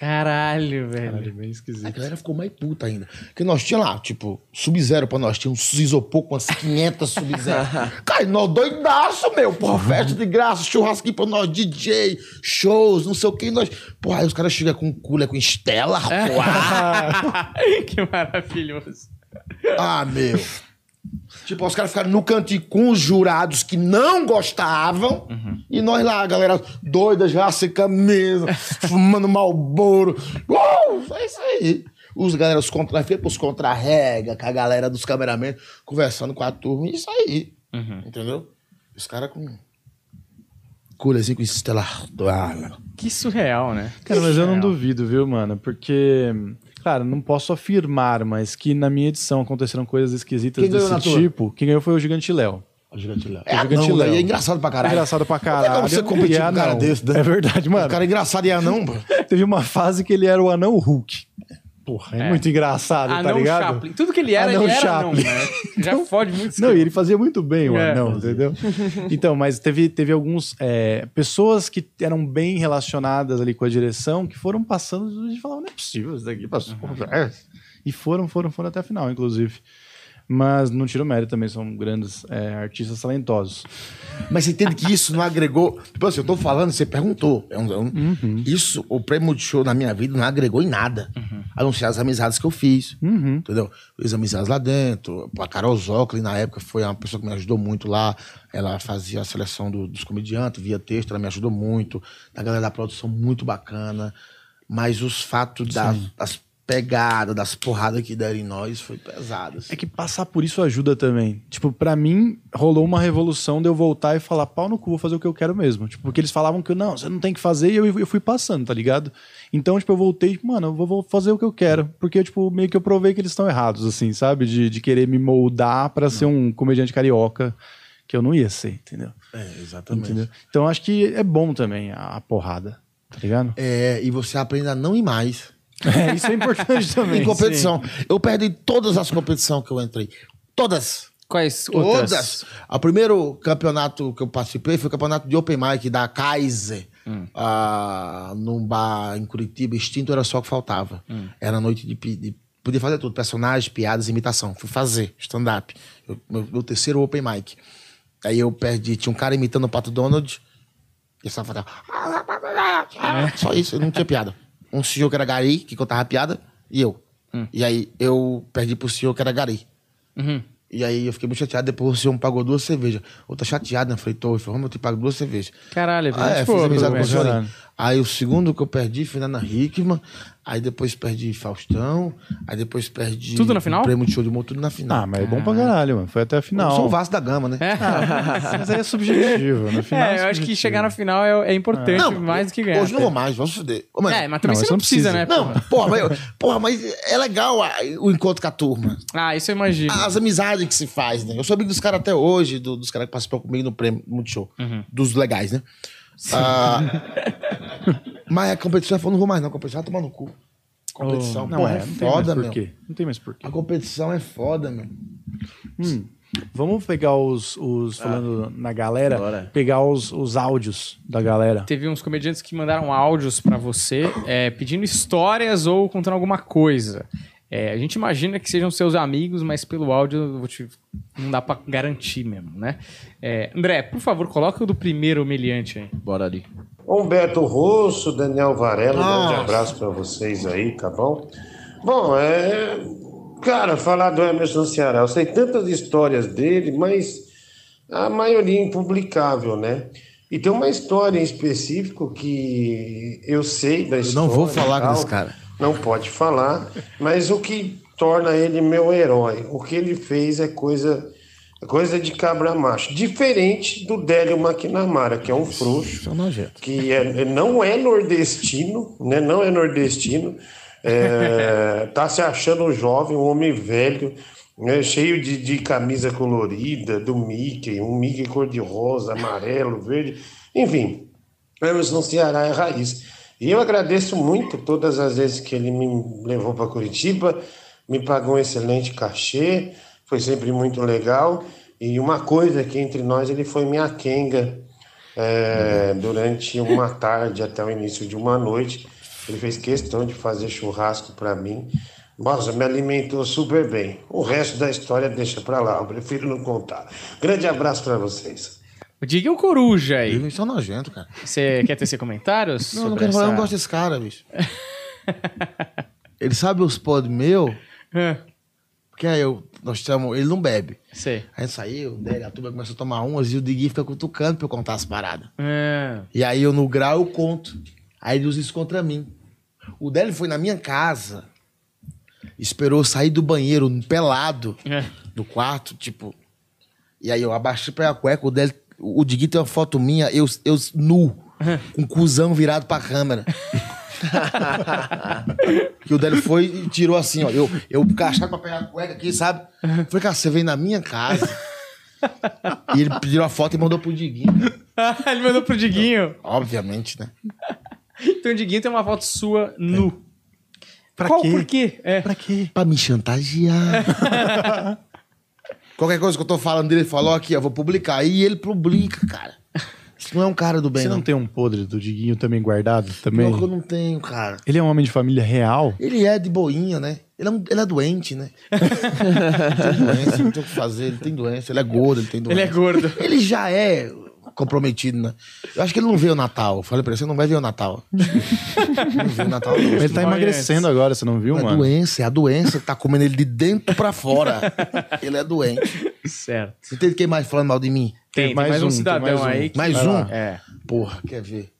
Caralho, velho.
Caralho, bem
A
esquisito.
galera ficou mais puta ainda. Porque nós tinha lá, tipo, sub-zero pra nós. Tinha uns isopor com umas 500 sub-zero. Cara, nós doidaço, meu. Porra, festa de graça, churrasquinho pra nós, DJ, shows, não sei o que. Nós... Porra, aí os caras chegam com cooler com Estela. Porra.
que maravilhoso.
Ah, meu. Tipo, os caras ficaram no cantinho com os jurados que não gostavam. E nós lá, a galera doida já, sem camisa, fumando malboro. Uh, é isso aí. Os galera, os contra, pros contra-rega, com a galera dos cameramentos, conversando com a turma, isso aí. Entendeu? Os caras com. Coolerzinho com estelar.
Que surreal, né?
Cara, mas eu não duvido, viu, mano? Porque, cara, não posso afirmar, mas que na minha edição aconteceram coisas esquisitas
Quem ganhou
desse
na tua?
tipo. Quem ganhou foi o Gigante Léo.
O gigante Léo.
O
É,
Gigante
anão,
Léo.
é engraçado pra
É
caralho.
engraçado pra
Não tem
caralho.
como você competir
E
com um cara
anão.
desse, né?
É verdade, mano.
O cara é engraçado e anão, pô.
Teve uma fase que ele era o anão Hulk. Porra, é,
É.
muito engraçado, tá
Anão
ligado?
Chaplin. Tudo que ele era,
Anão
ele era
Chaplin.
não, né? Já fode muito
Não, e ele fazia muito bem o
É.
anão, entendeu? Então, mas teve, teve alguns. é, pessoas que eram bem relacionadas ali com a direção que foram passando e falavam, não é possível isso daqui passou.
Uhum.
É. E foram, foram, foram até a final, inclusive. Mas não tiro mérito também, são grandes é, artistas talentosos.
Mas você entende que isso não agregou. Tipo assim, eu tô falando, você perguntou. É um- é um- Isso, o prêmio de show na minha vida não agregou em nada. A não ser as amizades que eu fiz. Entendeu? Fiz amizades lá dentro. A Carol Zócoli, na época, foi uma pessoa que me ajudou muito lá. Ela fazia a seleção do- dos comediantes, via texto, ela me ajudou muito. A galera da produção, muito bacana. Mas os fatos das pegadas, das porradas que deram em nós, foi pesado. assim.
É que passar por isso ajuda também. Tipo, pra mim, rolou uma revolução de eu voltar e falar, pau no cu, vou fazer o que eu quero mesmo. Tipo, porque eles falavam que eu, não, você não tem que fazer, e eu, eu fui passando, tá ligado? Então, tipo, eu voltei, tipo, mano, eu vou, vou fazer o que eu quero. Porque, tipo, meio que eu provei que eles estão errados, assim, sabe? De, de querer me moldar pra ser um comediante carioca, que eu não ia ser, entendeu?
É, exatamente.
Entendeu? Então, acho que é bom também a, a porrada, tá ligado?
É, e você aprende a não ir mais.
É, isso é importante também.
em competição. Eu perdi todas as competições que eu entrei. Todas.
Quais outras?
Todas. O primeiro campeonato que eu participei foi o campeonato de Open Mic da Kaiser.
Hum.
ah, num bar em Curitiba. Extinto era só o que faltava.
Hum.
Era noite de, de. Podia fazer tudo: personagens, piadas, imitação. Fui fazer stand-up. Eu- Meu, meu terceiro Open Mic. Aí eu perdi. Tinha um cara imitando o Pato Donald. E eu só falava.
É.
Só isso, não tinha piada. Um senhor que era gari, que contava piada, e eu.
Hum.
E aí eu perdi pro senhor que era gari.
Uhum.
E aí eu fiquei muito chateado. Depois o senhor me pagou duas cervejas. Eu tô chateado, né? Eu falei, tô. Falou, "Romulo, eu te pago duas cervejas.
Caralho,
Ah, é,
tipo,
fiz amizade com o senhor. Aí o segundo que eu perdi foi na Ana Hickman. Aí depois perdi Faustão. Aí depois perdi.
Tudo na final?
O prêmio de show de humor, tudo na final.
Ah, mas é bom pra caralho, mano. Foi até a
Eu
final.
sou o Vasco da Gama, né?
Mas aí é subjetivo. No final
É, eu acho que chegar na final é, é importante
Não,
mais do que ganhar.
Hoje não vou mais, vamos foder. Mas-
É, mas também
Não,
você não precisa,
precisa.
né?
Não,
porra?
porra, mas, porra, mas é legal a- o encontro com a turma.
Ah, isso eu imagino.
As amizades que se faz, né? Eu sou amigo dos caras até hoje, do- dos caras que participam comigo no prêmio Multishow.
Uhum.
Dos legais, né? Ah, mas a competição eu falo, não vou mais, não. A competição vai tomar no cu. Competição,
Não,
porra,
é,
é,
não tem mais
foda,
por
meu.
quê. Não tem mais porquê.
A competição é foda, meu.
Vamos pegar os, os falando na galera,
bora.
pegar os, os áudios da galera.
Teve uns comediantes que mandaram áudios pra você é, pedindo histórias ou contando alguma coisa. É, a gente imagina que sejam seus amigos, mas pelo áudio eu vou te- não dá pra garantir mesmo, né? É, André, por favor, coloca o do primeiro humilhante aí.
Bora ali.
Humberto Russo, Daniel Varela, um grande abraço pra vocês aí, tá bom? Bom, é. Cara, falar do Emerson Ceará, eu sei tantas histórias dele, mas a maioria impublicável, né? E tem uma história em específico que eu sei da história.
não vou falar
tal,
desse cara.
Não pode falar, mas o que torna ele meu herói, o que ele fez é coisa, coisa de cabra macho. Diferente do Délio McNamara, que é um frouxo
é
que é- não é nordestino, né? Não é nordestino. É, tá se achando jovem, um homem velho, né? cheio de, de camisa colorida, do Mickey, um Mickey cor-de-rosa, amarelo, verde, enfim. Emerson Ceará é raiz. E eu agradeço muito todas as vezes que ele me levou para Curitiba, me pagou um excelente cachê, foi sempre muito legal. E uma coisa que entre nós ele foi minha quenga é, durante uma tarde até o início de uma noite. Ele fez questão de fazer churrasco para mim. Nossa, me alimentou super bem. O resto da história deixa para lá, eu prefiro não contar. Grande abraço para vocês.
Diga o Coruja aí.
Isso é nojento, cara.
Você quer tecer comentários?
Não, não quero falar, eu
essa-
não gosto desse cara, bicho. Ele sabe os podres meu,
É,
porque aí eu, nós estamos, ele não bebe.
sei.
Aí saiu, dele, a turma começou a tomar umas e o Digui fica cutucando pra eu contar as paradas.
É.
E aí eu no grau eu conto. Aí ele usa isso contra mim. O Délio foi na minha casa, esperou sair do banheiro pelado
É.
do quarto, tipo. E aí eu abaixei pra a cueca, o Délio, o Digui tem uma foto minha, eu, eu nu, com o cuzão virado pra câmera. que o Délio foi e tirou assim, ó. Eu, eu cachado pra pegar a cueca aqui, sabe? Falei, cara, você veio na minha casa. e ele pediu a foto e mandou pro Diguinho.
Ele mandou pro Diguinho.
Obviamente, né?
Então o Diguinho tem uma foto sua nu.
Pra
Qual,
quê?
por quê? É.
Pra quê?
Pra me chantagear. Qualquer coisa que eu tô falando dele, ele falou aqui, eu vou publicar. E ele publica, cara. Isso não é um cara do bem,
Você não
não.
tem um podre do Diguinho também guardado também?
Pior que eu não tenho, cara.
Ele é um homem de família real?
Ele é de boinha, né? Ele é, um- ele é doente, né? ele tem doença, não tem o que fazer. Ele tem doença, ele é gordo, ele tem doença.
Ele é gordo.
Ele já é comprometido, né? Eu acho que ele não veio o Natal. Eu falei pra ele, você não vai ver o Natal. não veio o Natal, não.
Ele tá emagrecendo agora, você não viu,
É a
mano?
doença, é a doença que tá comendo ele de dentro pra fora. ele é doente.
Certo.
Você tem quem mais falando mal de mim?
Tem, tem mais, um,
tem
cidadão
mais um.
aí. Que...
Mais um?
É.
Porra, quer ver?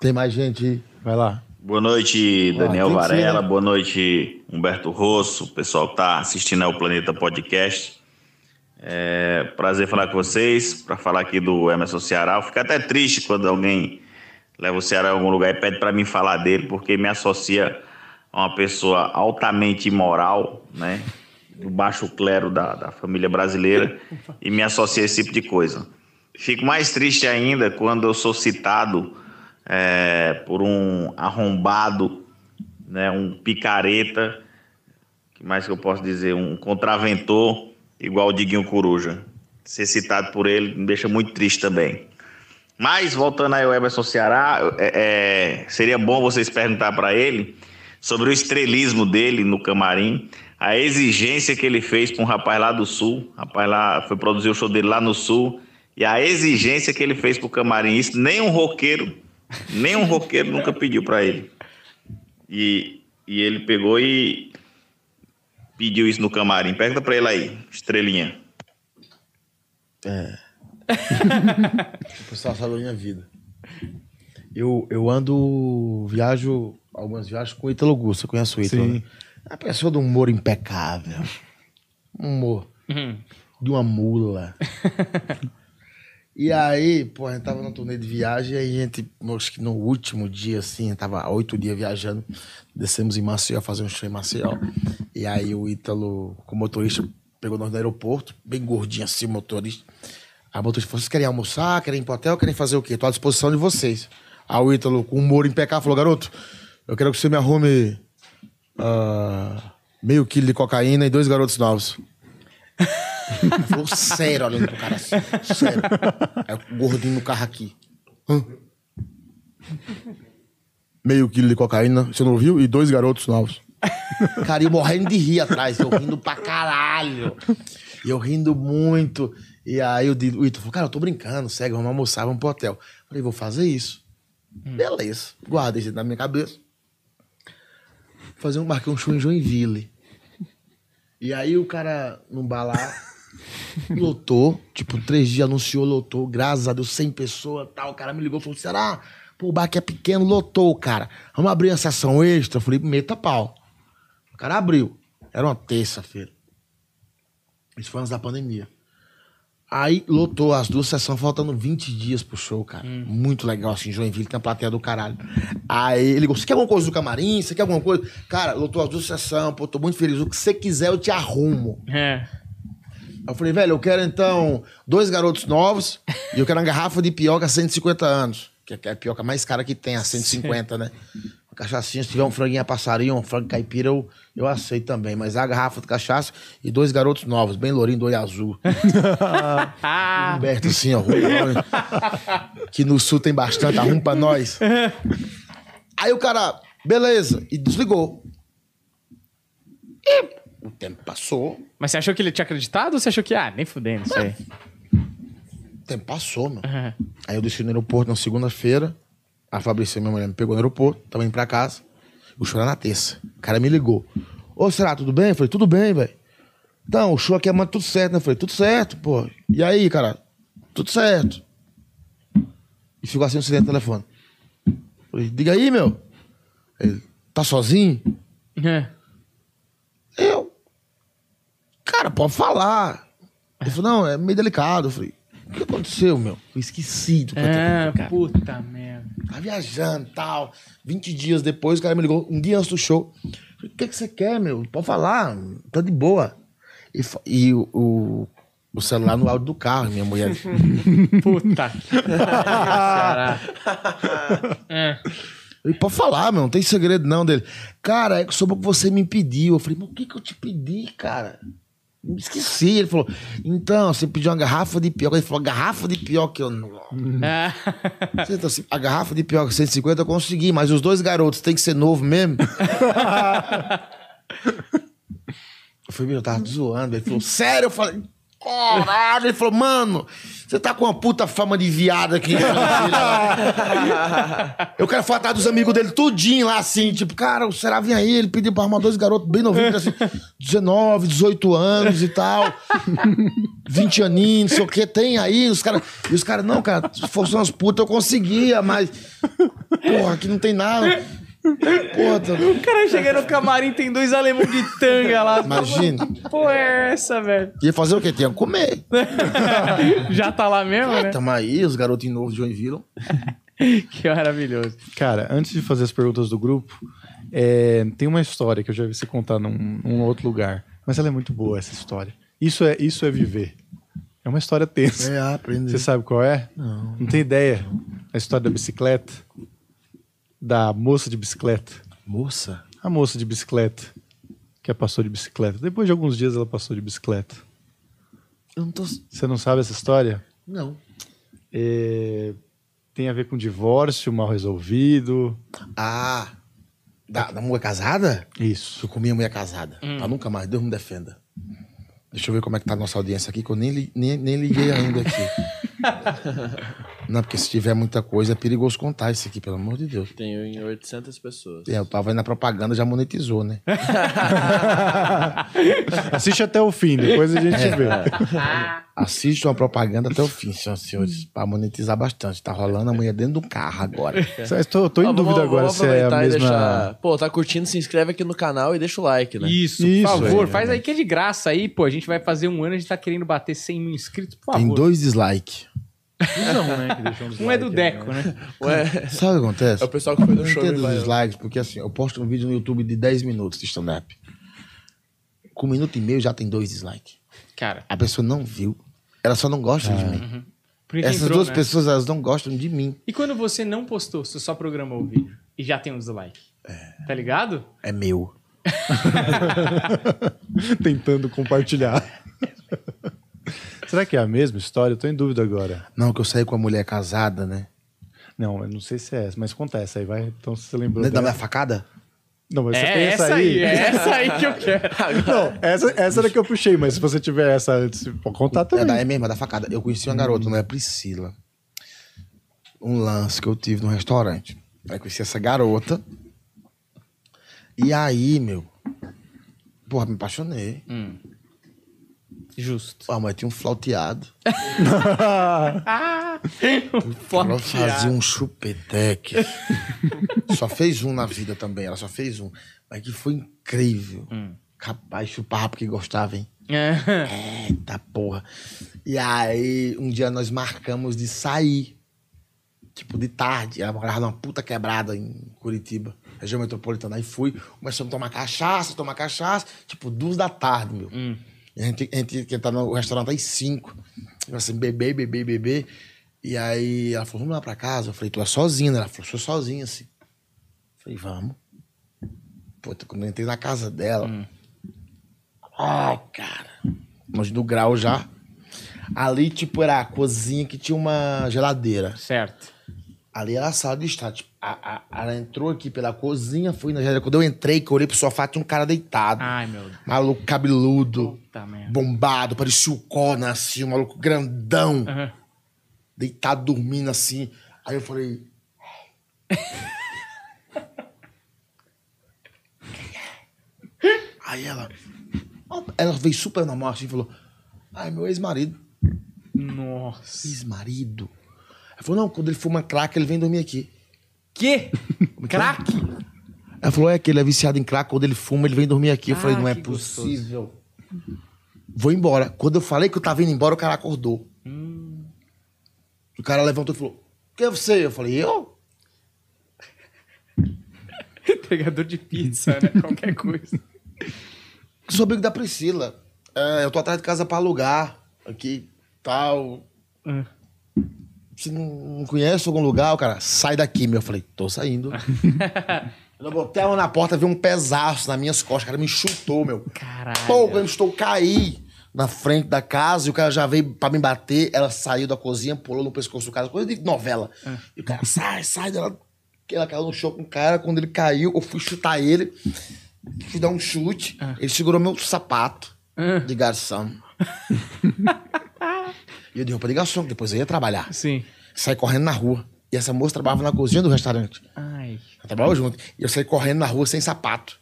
Tem mais gente aí?
Vai lá.
Boa noite, Daniel
tem que ser,
Varela.
né?
Boa noite, Humberto Rosso, o pessoal que está assistindo ao Planeta Podcast. É prazer falar com vocês, para falar aqui do Emerson Ceará. Eu fico até triste quando alguém leva o Ceará a algum lugar e pede para mim falar dele, porque me associa a uma pessoa altamente imoral, né? Do baixo clero da, da família brasileira e me associa a esse tipo de coisa. Fico mais triste ainda quando eu sou citado é, por um arrombado, né, um picareta, que mais que eu posso dizer, um contraventor, igual o Diguinho Coruja. Ser citado por ele me deixa muito triste também. Mas, voltando aí ao Emerson Ceará, é, é, seria bom vocês perguntar para ele sobre o estrelismo dele no camarim, a exigência que ele fez para um rapaz lá do Sul, rapaz lá foi produzir o show dele lá no Sul, e a exigência que ele fez pro camarim, isso nem um roqueiro, nem um roqueiro nunca pediu para ele. E, e ele pegou e pediu isso no camarim. Pergunta para ele aí, estrelinha.
O pessoal sabe da minha vida. Eu, eu ando, viajo, algumas viagens com o Ítalo Augusto. Você conhece o Ítalo?
Sim.
Né? É uma pessoa de um humor impecável. Um humor de uma mula. e aí, pô, a gente tava num turnê de viagem aí a gente, acho que no último dia, assim, tava oito dias viajando, descemos em Maceió, fazer um show em Maceió. E aí o Ítalo, com o motorista, pegou nós no aeroporto, bem gordinho assim, o motorista. A motorista falou: vocês querem almoçar, querem ir pro hotel, querem fazer o quê? Tô à disposição de vocês. Aí o Ítalo, com humor impecável, falou: garoto, eu quero que você me arrume ah, meio quilo de cocaína e dois garotos novos. Ele falou sério, olhando pro cara assim. Sério. Aí o gordinho no carro aqui. Hã? Meio quilo de cocaína, você não ouviu? E dois garotos novos. Cara, eu morrendo de rir atrás, eu rindo pra caralho. E eu rindo muito. E aí o Ito falou, cara, eu tô brincando, segue, vamos almoçar, vamos pro hotel. Falei, vou fazer isso. Beleza. Guardei isso na minha cabeça. Fazer um marquei um show em Joinville. E aí o cara num bar lá lotou, tipo, três dias anunciou, lotou, graças a Deus, 100 pessoas tal. O cara me ligou e falou: será? Pô, o bar aqui é pequeno, lotou, cara. Vamos abrir uma sessão extra? Eu falei: meta pau. O cara abriu. Era uma terça-feira. Isso foi antes da pandemia. Aí lotou as duas sessões, faltando 20 dias pro show, cara. Muito legal, assim, Joinville, tem a plateia do caralho. Aí ele ligou, você quer alguma coisa do camarim? Você quer alguma coisa? Cara, lotou as duas sessões, pô, tô muito feliz. O que você quiser, eu te arrumo.
É.
Eu falei, velho, eu quero então dois garotos novos e eu quero uma garrafa de pioca 150 anos. Que é a pioca mais cara que tem, a 150, né? Uma cachaçinha, se tiver um franguinho a passarinho, um frango caipira, eu, eu aceito também. Mas a garrafa de cachaça e dois garotos novos, bem lourinho, do olho azul. Humberto, assim, ó. que no sul tem bastante, arruma pra nós. Aí o cara, beleza, e desligou. E o tempo passou,
Mas você achou que ele tinha acreditado ou você achou que, ah, nem fudendo isso aí?
o tempo passou, meu.
Aham.
Aí eu desci no aeroporto na segunda-feira. A Fabrícia, minha mulher, me pegou no aeroporto, tava indo pra casa. O show era na terça. O cara me ligou. Ô, será, tudo bem? Eu falei, tudo bem, velho. Então, o show aqui é tudo certo, né? Eu falei, tudo certo, pô. E aí, cara? Tudo certo. E ficou assim no silêncio no telefone. Eu falei, diga aí, meu. Ele, tá sozinho?
É.
Eu. Cara, pode falar. Ele falou, não, é meio delicado. Eu falei, o que aconteceu, meu? Eu esqueci do que
Ah,
cara.
puta merda.
Tá viajando e tal. 20 dias depois, o cara me ligou, um dia antes do show. Falei, O que, que você quer, meu? Pode falar, tá de boa. E, e o, o, o celular no áudio do carro, minha mulher.
Puta. Ceará. É.
Ele, pode falar, meu, não tem segredo não dele. Cara, é sobre o que você me pediu. Eu falei, mas o que, que eu te pedi, cara? Esqueci. Ele falou, então, você pediu uma garrafa de pioca. Ele falou, garrafa de pioca. Eu, não. Você tá assim, a garrafa de pioca 150 eu consegui, mas os dois garotos tem que ser novo mesmo. eu falei, meu, eu tava zoando. Ele falou, sério? Eu falei, caralho. Ele falou, mano, você tá com uma puta fama de viado aqui. eu quero falar atrás dos amigos dele tudinho lá, assim, tipo, cara, o Será vinha aí, ele pediu pra arrumar dois garotos bem novinhos, assim, 19, 18 anos e tal. 20 aninhos, não sei o que, tem aí, os caras. E os caras, não, cara, se fosse umas putas eu conseguia, mas. Porra, aqui não tem nada. Porra, tá-
o cara chega no camarim, tem dois alemão de tanga lá.
imagina.
Pô, é essa, velho?
Ia fazer o quê? Tinha que comer.
Já tá lá mesmo, né?
Tamo aí, os garotinhos novos de Joinville.
Que maravilhoso.
Cara, antes de fazer as perguntas do grupo, é, tem uma história que eu já vi você contar num, num outro lugar. Mas ela é muito boa, essa história. Isso é, isso é viver. É uma história tensa.
É, aprender.
Você sabe qual é? Não. Não tem ideia. A história da bicicleta. Da moça de bicicleta.
Moça?
A moça de bicicleta. Que passou de bicicleta. Depois de alguns dias ela passou de bicicleta.
Eu não tô.
Você não sabe essa história?
Não.
É, Tem a ver com divórcio mal resolvido.
Ah. Da, da mulher casada?
Isso.
Eu comi a mulher casada. Pra nunca mais. Deus me defenda. Deixa eu ver como é que tá a nossa audiência aqui, que eu nem, li- nem, nem liguei ainda aqui. Não, porque se tiver muita coisa, é perigoso contar isso aqui, pelo amor de Deus.
Tenho em 800 pessoas.
É, eu tava aí na propaganda, já monetizou, né?
Assiste até o fim, depois a gente vê.
Assiste uma propaganda até o fim, senhoras e senhores, pra monetizar bastante. Tá rolando a mulher dentro do carro agora.
Tô, tô em
Ó,
dúvida
vamos-
agora
vamos
se é a
aproveitar e
mesma.
deixar- Pô, tá curtindo, se inscreve aqui no canal e deixa o like, né?
Isso,
Isso,
por favor,
é,
faz aí que é de graça aí, pô. A gente vai fazer um ano, a gente tá querendo bater 100 mil inscritos, por
Tem
favor.
dois dislikes.
Não, né? que deixou
Um é do Deco, né?
Ué,
Sabe o que acontece?
é o pessoal que foi
Eu
no show.
entendo
do
os
Baiano.
dislikes, porque assim, eu posto um vídeo no YouTube de 10 minutos de stand-up. Com um minuto e meio já tem dois dislikes.
Cara,
A pessoa não viu. Ela só não gosta de mim.
por isso
Essas
entrou,
duas
né?
pessoas, elas não gostam de mim.
E quando você não postou, você só programou o vídeo e já tem um dislike? Tá ligado?
É meu.
Tentando compartilhar. Será que é a mesma história? Eu tô em dúvida agora.
Não, que eu saí com a mulher casada, né?
Não, eu não sei se é essa, mas conta essa aí, vai. Então se você lembrou.
Da
dela.
minha facada?
Não, mas você
É
tem
essa aí, é essa aí que eu quero.
Não, essa, essa era que eu puxei, mas se você tiver essa antes, pode contar
É,
também.
da, é mesmo, é da facada. Eu conheci uma garota, não é Priscila. Um lance que eu tive no restaurante. Aí eu conheci essa garota. E aí, meu. Porra, me apaixonei.
Justo.
A mulher tinha um flauteado. Ela fazia um chupeteque. só fez um na vida também. Ela só fez um. Mas que foi incrível. Capaz, chupava porque gostava, hein?
É.
Eita porra. E aí, um dia nós marcamos de sair. Tipo, de tarde. Ela morava numa puta quebrada em Curitiba, região metropolitana. Aí fui, começamos a tomar cachaça, tomar cachaça. Tipo, duas da tarde, meu. E a gente, a gente que tá no restaurante às cinco. Eu assim, beber, beber, beber. E aí ela falou, vamos lá pra casa. Eu falei, tu é sozinha, né? Ela falou, sou sozinha, assim. Eu falei, vamos. Pô, quando eu entrei na casa dela. Ai, cara. Longe do grau já. Ali, tipo, era a cozinha que tinha uma geladeira.
Certo.
Ali era a sala de estar. Tipo, a, a- ela entrou aqui pela cozinha, foi na geladeira. Quando eu entrei, que eu olhei pro sofá, tinha um cara deitado.
Ai, meu Deus.
Maluco cabeludo,
Puta
bombado, parecia o Conan, assim, um maluco grandão.
Aham.
Deitado, dormindo, assim. Aí eu falei... Aí ela... Ela veio super normal, assim, e falou... Ai, meu ex-marido.
Nossa.
Ex-marido? Ela falou, não, quando ele fuma crack, ele vem dormir aqui.
Que? Crack?
Ela falou, é que ele é viciado em crack, quando ele fuma, ele vem dormir aqui. Eu falei,
Ah,
não é
que gostoso.
possível. Vou embora. Quando eu falei que eu tava indo embora, o cara acordou. O cara levantou e falou, quem é você? Eu falei, eu?
Entregador de pizza, né? Qualquer coisa.
Eu sou amigo da Priscila. É, eu tô atrás de casa pra alugar. Aqui, tal.
Hum.
Você não, conhece algum lugar? O cara, sai daqui, meu. Eu falei, tô saindo. eu botei a mão na porta, vi um pesaço nas minhas costas. O cara me chutou, meu.
Caralho.
Pô, quando eu estou caí. na frente da casa e o cara já veio pra me bater. Ela saiu da cozinha, pulou no pescoço do cara, coisa de novela. E o cara, sai, sai dela. Ela caiu no chão com o cara. Quando ele caiu, eu fui chutar ele. Fui dar um chute. Ele segurou meu sapato de garçom. e eu de roupa de garçom, que depois eu ia trabalhar.
Sim.
Saí correndo na rua. E essa moça trabalhava na cozinha do restaurante.
Ai.
Nós trabalhava junto. E eu saí correndo na rua sem sapato.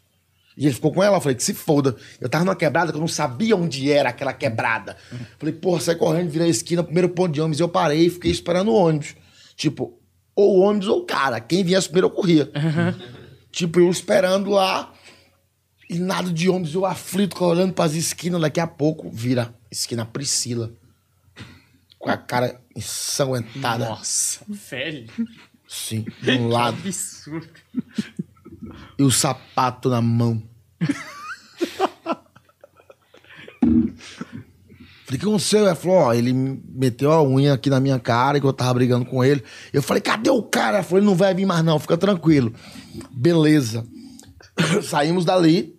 E ele ficou com ela, eu falei que se foda. Eu tava numa quebrada que eu não sabia onde era aquela quebrada. Falei, porra, saí correndo, virei a esquina, primeiro ponto de ônibus. E eu parei e fiquei esperando o ônibus. Tipo, ou o ônibus ou o cara. Quem viesse primeiro eu corria. Tipo, eu esperando lá. E nada de ônibus, eu aflito, olhando pras esquinas. Daqui a pouco vira esquina Priscila. Com a cara ensanguentada.
Nossa, velho.
Sim, de um lado.
Absurdo.
e o sapato na mão. Falei, o que aconteceu? Ela falou, ó, ele meteu a unha aqui na minha cara que eu tava brigando com ele. Eu falei, cadê o cara? Ela falou, ele não vai vir mais não, fica tranquilo. Beleza. Saímos dali.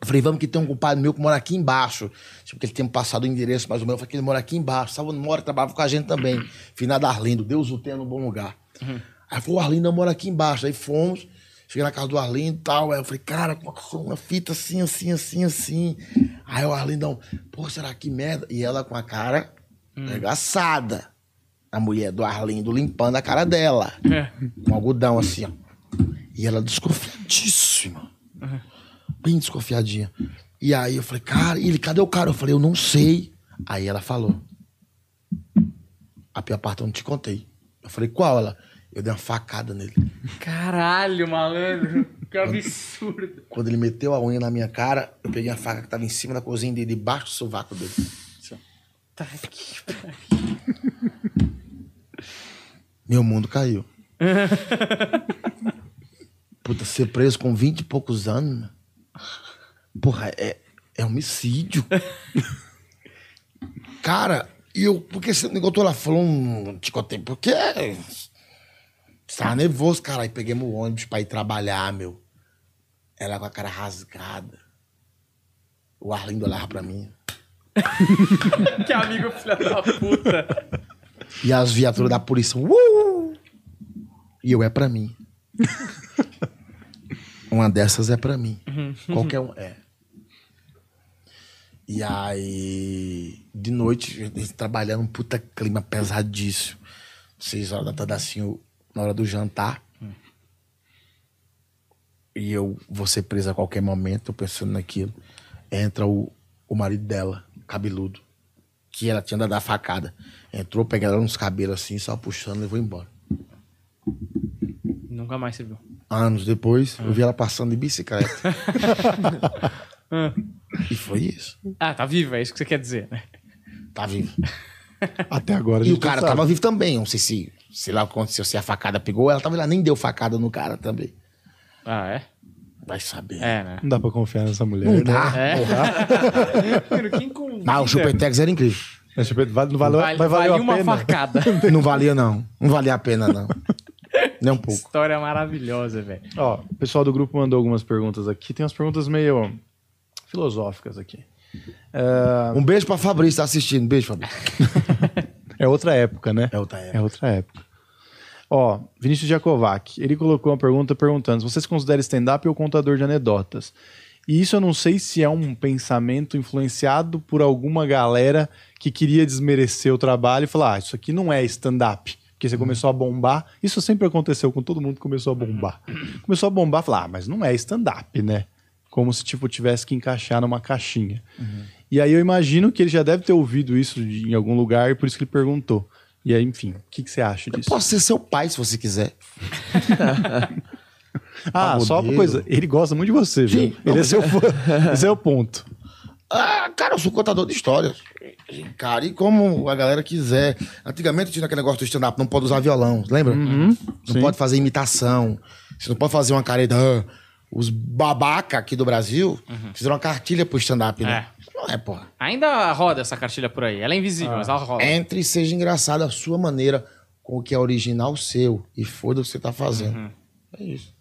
Eu falei, vamos que tem um compadre meu que mora aqui embaixo. Tipo, que ele tinha passado o endereço mais ou menos. Eu falei que ele mora aqui embaixo. Onde mora? Trabalhava com a gente também. Finado Arlindo. Deus o tenha no bom lugar. Aí falou, o Arlindo mora aqui embaixo. Aí fomos. Cheguei na casa do Arlindo e tal. Aí eu falei, cara, com uma fita assim, assim, assim, assim. Aí o Arlindão, pô, será que merda? E ela com a cara arregaçada. A mulher do Arlindo limpando a cara dela.
É.
Com algodão assim, ó. E ela desconfiadíssima. Bem desconfiadinha. E aí eu falei, cara, ele, cadê o cara? Eu falei, eu não sei. Aí ela falou. A pior parte eu não te contei. Eu falei, qual? Ela, eu dei uma facada nele.
Caralho, malandro. Que absurdo.
Quando ele meteu a unha na minha cara, eu peguei a faca que tava em cima da cozinha dele, debaixo do sovaco dele. Assim.
Tá aqui. pariu.
Meu mundo caiu. Puta, ser preso com 20 e poucos anos. Porra, é, é homicídio. Cara, e eu. Porque esse negócio todo lá falou um te contei, porque. Você tava nervoso, cara. Aí peguei meu ônibus pra ir trabalhar, meu. Ela com a cara rasgada. O Arlindo olhava pra mim.
Que amigo filha da puta.
E as viaturas da polícia. Uh! E eu é pra mim. Uma dessas é pra mim. Qualquer um é. E aí, de noite, trabalhando, um puta clima pesadíssimo. Seis horas da tarde, assim, na hora do jantar. E eu vou ser presa a qualquer momento, pensando naquilo. Entra o, o marido dela, cabeludo, que ela tinha dado a facada. Entrou, pegou ela nos cabelos assim, só puxando e levou embora.
Nunca mais você viu.
Anos depois, eu vi ela passando de bicicleta. e foi isso.
Ah, tá vivo, é isso que você quer dizer, né?
Tá vivo.
Até agora
E o cara
sabe.
tava vivo também. Não sei se, sei lá o que aconteceu, se a facada pegou. Ela tava lá, nem deu facada no cara também.
Ah, é?
Vai saber.
É, né?
Não dá pra confiar nessa mulher,
Não
né?
dá.
É.
porra.
Quem convida?
Mas o Chupetex era incrível.
Mas, tipo, vale- não valeu,
Vale,
vai valer
vale uma
pena.
facada.
Não valia, não. Não valia a pena, não. Nem um pouco.
História maravilhosa, velho.
Ó, o pessoal do grupo mandou algumas perguntas aqui. Tem umas perguntas meio filosóficas aqui. É,
Um beijo pra Fabrício, tá assistindo. Beijo, Fabrício.
é outra época, né?
É outra época.
É outra época. Ó, Vinícius Jakovac, ele colocou uma pergunta perguntando: se você se considera stand-up ou contador de anedotas? E isso eu não sei se é um pensamento influenciado por alguma galera que queria desmerecer o trabalho e falar: ah, isso aqui não é stand-up. Porque você começou a bombar. Isso sempre aconteceu com todo mundo que começou a bombar. Começou a bombar, falar: ah, mas não é stand-up, né? Como se tipo tivesse que encaixar numa caixinha. E aí eu imagino que ele já deve ter ouvido isso em algum lugar e por isso que ele perguntou. E aí, enfim, o que, que você acha disso?
Posso ser seu pai se você quiser.
Ah, só uma coisa, ele gosta muito de você, viu?
Sim.
Ele é seu fã. Esse é o ponto.
Ah, cara, eu sou contador de histórias. Cara, e como a galera quiser. Antigamente tinha aquele negócio do stand-up, não pode usar violão, lembra? não
sim.
pode fazer imitação. Você não pode fazer uma careta. Ah, Os babaca aqui do Brasil fizeram uma cartilha pro stand-up, né? Não é, porra.
Ainda roda essa cartilha por aí. Ela é invisível, mas ela roda.
Entre e seja engraçado a sua maneira, com o que é original seu. E foda o que você tá fazendo. É isso.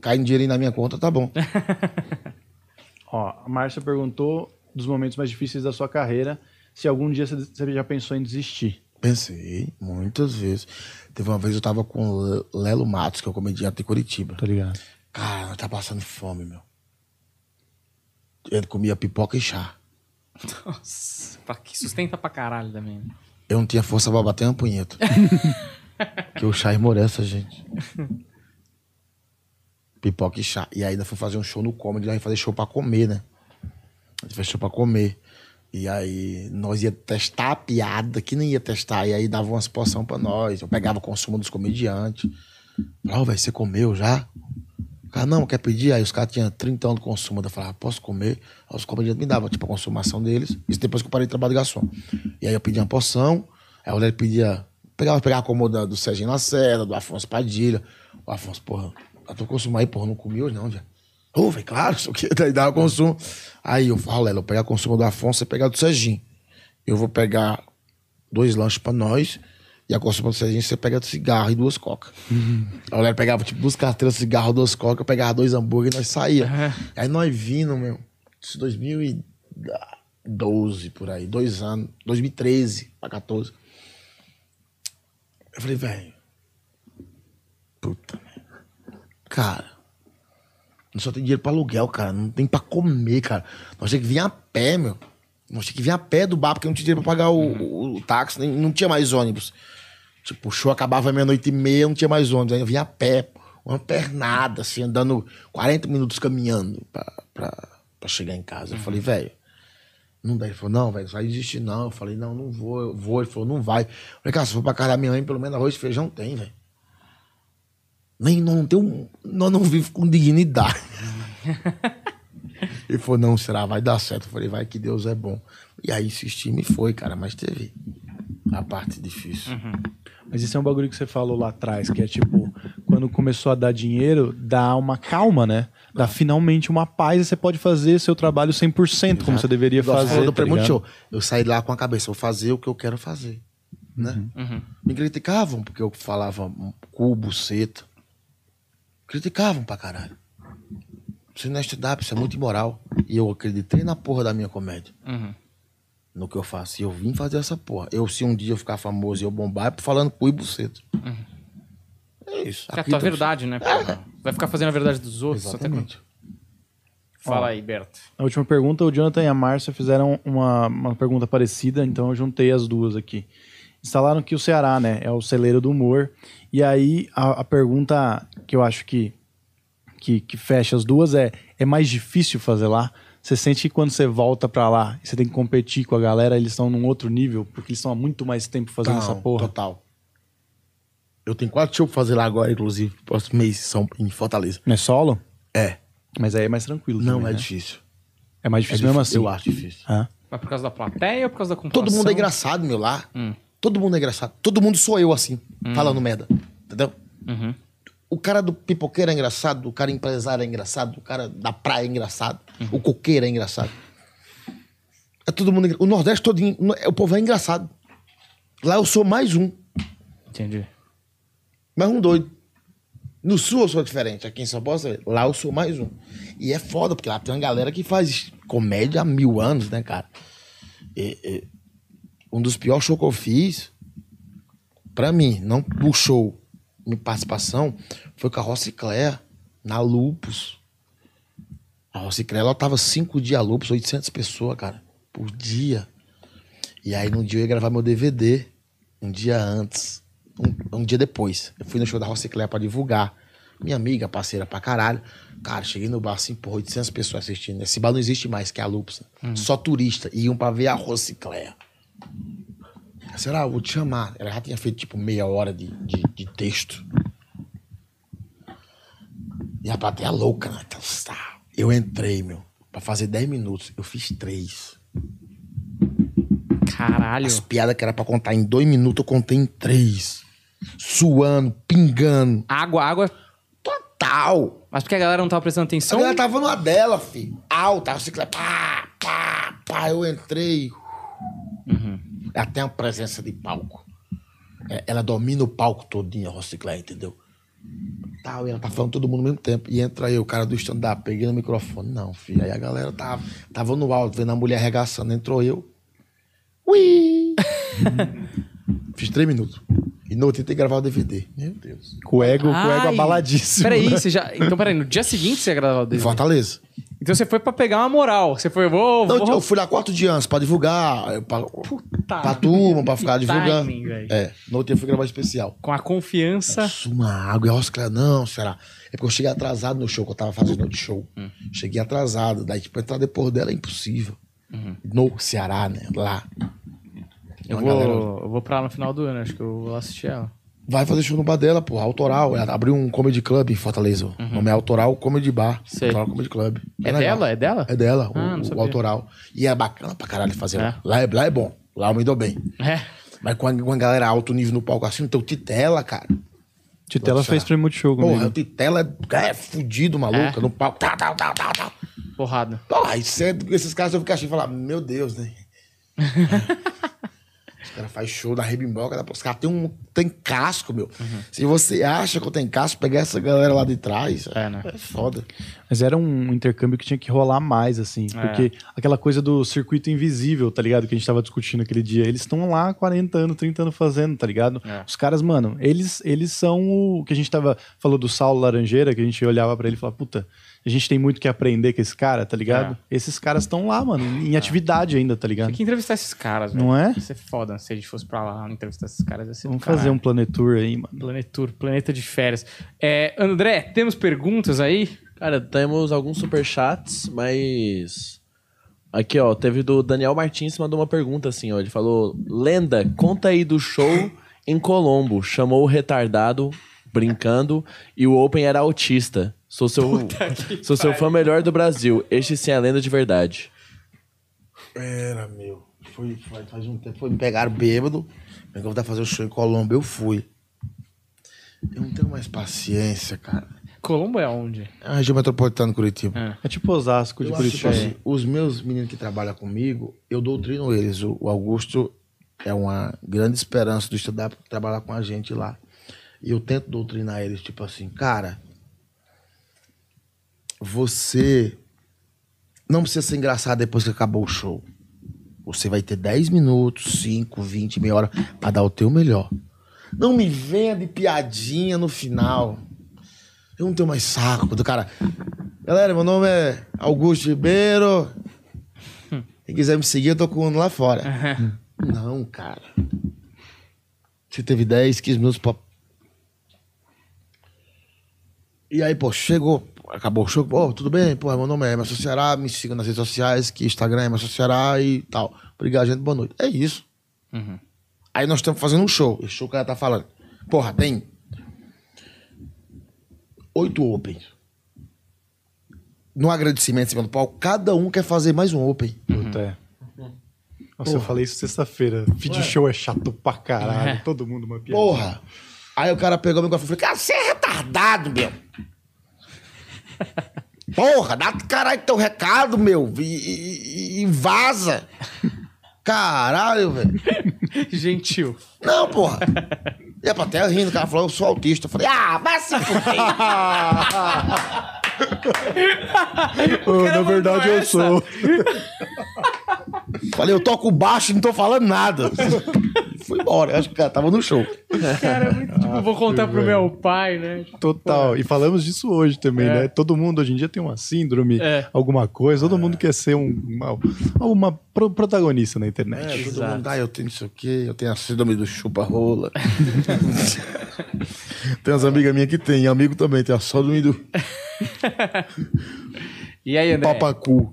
Cai um dinheirinho na minha conta, tá bom.
Ó, a Márcia perguntou dos momentos mais difíceis da sua carreira, se algum dia você já pensou em desistir.
Pensei, muitas vezes. Teve uma vez eu tava com o Le- Lelo Matos, que é o comediante de Curitiba.
Tá ligado?
Cara, nós tá passando fome, meu. Ele comia pipoca e chá.
Nossa, que sustenta pra caralho também. né?
Eu não tinha força pra bater uma punheta. que o chá esmorece a gente. Pipoca e chá. E aí ainda fui fazer um show no comedy, ia fazer show pra comer, né? Show pra comer. E aí nós ia testar a piada, que nem ia testar. E aí dava umas porção pra nós. Eu pegava o consumo dos comediantes. Falava, "Ô, velho, você comeu já? O cara, não, quer pedir? Aí os caras tinham 30 anos de consumo. Eu falava, posso comer? Aí os comediantes me davam, tipo, a consumação deles. Isso depois que eu parei de trabalho de garçom. E aí eu pedia uma porção. Aí a mulher pedia... Pegava, pegava a comida do Serginho Lacerda, do Afonso Padilha. O Afonso, porra, eu tô consumando aí, porra, não comi hoje não, já. Ô, velho, claro, isso aqui. Daí dava consumo. Aí eu falo, Lela, eu vou pegar consumo do Afonso, você pegar do Serginho. Eu vou pegar dois lanches pra nós. E a consumo do Serginho, você pega cigarro e duas cocas. A mulher pegava, tipo, duas carteiras de cigarro, duas cocas, eu pegava dois hambúrguer e nós saía. Aí nós vindo, meu, isso 2012, por aí, dois anos, 2013 pra 14. Eu falei, velho, puta, merda. cara, não só tem dinheiro pra aluguel, cara, não tem pra comer, cara. Nós temos que vir a pé, meu. Nós tínhamos que vir a pé do bar, porque não tinha dinheiro pra pagar o, o- o táxi, nem, não tinha mais ônibus. Tipo, o show acabava meia-noite e meia, não tinha mais ônibus. Aí eu vinha a pé, uma pernada, assim, andando 40 minutos caminhando pra, pra, pra chegar em casa. Eu falei, velho, não dá. Ele falou, não, velho, não vai desistir, não. Eu falei, não, não vou, eu vou. Ele falou, não vai. Eu falei, cara, se for pra casa da minha mãe, pelo menos arroz e feijão tem, velho. Nem nós não tem um. Nós não vivemos com dignidade. Ele falou, não, será? Vai dar certo. Eu falei, vai que Deus é bom. E aí insisti e foi, cara, mas teve a parte difícil.
Mas isso é um bagulho que você falou lá atrás, que é tipo, quando começou a dar dinheiro, dá uma calma, né? Dá finalmente uma paz e você pode fazer seu trabalho 100% como você deveria
Igual
fazer.
do
tá?
Show. Eu saí lá com a cabeça, vou fazer o que eu quero fazer. Né? Me criticavam porque eu falava cubo, seta. Criticavam pra caralho. Isso não é stand-up, isso é muito imoral. E eu acreditei na porra da minha comédia. No que eu faço. E eu vim fazer essa porra. Eu, se um dia eu ficar famoso e eu bombar, é falando cu e buceta. É isso.
É a tua
tá-
verdade, né? porra? Vai ficar fazendo a verdade dos outros.
Exatamente.
Fala aí, Berto.
Na última pergunta, o Jonathan e a Márcia fizeram uma, uma pergunta parecida, então eu juntei as duas aqui. Instalaram que o Ceará, né, é o celeiro do humor. E aí a, a pergunta que eu acho que, que, que fecha as duas é: é mais difícil fazer lá? Você sente que quando você volta pra lá e você tem que competir com a galera, eles estão num outro nível, porque eles estão há muito mais tempo fazendo
Não,
essa porra?
Total. Eu tenho quatro shows pra fazer lá agora, inclusive, próximo mês, São, em Fortaleza.
Não é solo?
É.
Mas aí é mais tranquilo.
Não
também,
é
né?
difícil.
É mais
É
difícil mesmo assim.
difícil, Eu acho difícil.
Hã?
Mas por causa da plateia ou por causa da comparação?
Todo mundo é engraçado, meu, lá. Todo mundo é engraçado. Todo mundo sou eu, assim, falando merda. Entendeu? O cara do pipoqueiro é engraçado, o cara empresário é engraçado, o cara da praia é engraçado, o coqueiro é engraçado. É todo mundo engra- O Nordeste todinho, é- o povo é engraçado. Lá eu sou mais um,
Entendi.
mais um doido. No Sul eu sou diferente, aqui em São Paulo, lá eu sou mais um. E é foda, porque lá tem uma galera que faz comédia há mil anos, né, cara? E- e um dos piores shows que eu fiz, pra mim, não o show, minha participação, foi com a Rocicléa, na Lupus. A Rocicléa, ela tava cinco dias a Lupus, 800 pessoas, cara, por dia. E aí, num dia eu ia gravar meu DVD, um dia antes, um, um dia depois. Eu fui no show da Rocicléa pra divulgar. Minha amiga, parceira pra caralho. Cara, cheguei no bar assim, porra, 800 pessoas assistindo. Esse bar não existe mais, que é a Lupus. Só turista. E iam pra ver a Rocicléa. Será? Eu vou te chamar. Ela já tinha feito tipo meia hora de, de, de texto. E a plateia louca, né? Então, tá. Eu entrei, meu, pra fazer 10 minutos. Eu fiz três.
Caralho.
As piadas que era pra contar em dois minutos, eu contei em três. Suando, pingando.
Água, água.
Total.
Mas porque a galera não tava prestando
A
atenção?
galera tava numa dela, filho. Alta, a bicicleta, pá, pá, pá. Eu entrei. Ela tem uma presença de palco. É, Ela domina o palco todinho, a Rociclé, entendeu? Tal, e ela tá falando todo mundo ao mesmo tempo. E entra eu, o cara do stand-up, peguei no microfone. Não, filho. Aí a galera tava, tava no alto, vendo a mulher arregaçando. Entrou eu. Ui! Fiz três minutos. E no outro tentei gravar o DVD. Meu Deus.
Com o ego, com o ego abaladíssimo.
Peraí,
né?
você já. Então, peraí, no dia seguinte você ia gravar o DVD.
Fortaleza.
Então você foi pra pegar uma moral. Você foi, vou.
Não,
vou...
eu fui lá quarto de antes pra divulgar, eu- pra,
Puta.
pra turma, pra ficar divulgando.
timing,
é, no outro dia eu fui gravar especial.
Com a confiança.
Nossa, uma água. E Oscar, não, será? É porque eu cheguei atrasado no show, que eu tava fazendo de show.
Hum.
Cheguei atrasado. Daí, tipo, entrar depois dela é impossível.
Uhum.
No Ceará, né? Lá.
Eu
Uma galera-
vou, eu vou pra lá no final do ano, acho que eu vou assistir ela.
Vai fazer show no bar dela, pô, autoral. Ela abriu um comedy club em Fortaleza. O nome é Autoral Comedy Bar.
Uhum. Sei.
Autoral Comedy Club.
É
legal.
dela? É dela?
É dela,
Ah, não
o- o, autoral. E é bacana pra caralho fazer
É?
lá. É, lá é bom. Lá eu me dou bem.
É.
Mas com a, com a galera alto nível no palco assim, então Titela, cara.
Titela fez pra Multishow comigo.
Porra, o Titela é, é fudido, maluco, no palco. Tá, tá, tá, tá, tá.
Porrada.
Porra, e cedo com esses caras eu fico assim e falar, meu Deus, né? Os caras fazem show da rebimboca, os caras têm um. Tem casco, meu. Se você acha que eu tenho casco, pegar essa galera lá de trás.
É, né?
É foda.
Mas era um intercâmbio que tinha que rolar mais, assim.
É.
Porque aquela coisa do circuito invisível, tá ligado? Que a gente tava discutindo aquele dia. Eles estão lá há 40 anos, 30 anos fazendo, tá ligado?
É.
Os caras, mano, eles, eles são o que a gente tava. Falou do Saulo Laranjeira, que a gente olhava pra ele e falava, puta, a gente tem muito que aprender com esse cara, tá ligado? Esses caras estão lá, mano, em atividade ainda, tá ligado?
Tem que entrevistar esses caras,
Não
velho.
é?
Ia ser foda se a gente fosse pra lá entrevistar esses caras. Ia ser
Vamos fazer um planetur aí, mano.
Planetur, planeta de férias. É, André, temos perguntas aí?
Cara, temos alguns superchats, mas. Aqui, ó, teve do Daniel Martins mandou uma pergunta assim, ó. Ele falou: Lenda, conta aí do show em Colombo. Chamou o retardado brincando e o Open era autista. Sou seu, sou seu fã melhor do Brasil. Este sim é a lenda de verdade.
Era, meu. Foi, foi- faz um tempo, foi, me pegaram bêbado. Me convidaram a fazer o show em Colômbia, eu fui. Eu não tenho mais paciência, cara.
Colombo é onde?
É a região metropolitana de Curitiba.
É tipo Osasco de
Eu acho, tipo
Curitiba.
assim, os meus meninos que trabalham comigo, eu doutrino eles. O, o Augusto é uma grande esperança do stand-up trabalhar com a gente lá. E eu tento doutrinar eles, tipo assim, cara, você não precisa ser engraçado depois que acabou o show. Você vai ter 10 minutos, 5, 20, meia hora pra dar o teu melhor. Não me venha de piadinha no final. Eu não tenho mais saco do cara. Galera, meu nome é Augusto Ribeiro. Quem quiser me seguir, eu tô com um lá fora. Não, cara. Você teve 10, 15 minutos pra. E aí, pô, chegou, acabou o show. Pô, tudo bem? Pô, meu nome é Emerson Ceará, me siga nas redes sociais, que Instagram é Emerson Ceará e tal. Obrigado, gente, boa noite. É isso. Aí nós estamos fazendo um show. Esse show que ela tá falando. Porra, tem oito opens. No agradecimento em cima do palco, cada um quer fazer mais um open.
Puta, é. Nossa, eu falei isso sexta-feira. Feed show é chato pra caralho. Todo mundo uma piada.
Porra! Aí o cara pegou o microfone e falou: Cara, você é retardado, meu! Porra, dá caralho teu recado, meu! E, e- e vaza! Caralho, velho!
Gentil.
Não, porra! E a plateia rindo, o cara falou: Eu sou autista. Eu falei: Ah, vai se fuder!
Na verdade, eu sou.
falei: Eu toco baixo e não tô falando nada. Fui embora. Acho que o cara tava no show.
Cara, é muito tipo, vou contar pro meu pai, né?
Total. E falamos disso hoje também,
É.
né? Todo mundo hoje em dia tem uma síndrome,
É.
alguma coisa. Todo mundo quer ser um, uma, uma pro- protagonista na internet.
É, todo
Exato.
mundo, ah, eu tenho isso aqui, eu tenho a síndrome do chupa-rola. tem umas amigas minhas que tem, e amigo também, tem a síndrome do
E aí, André?
papacu.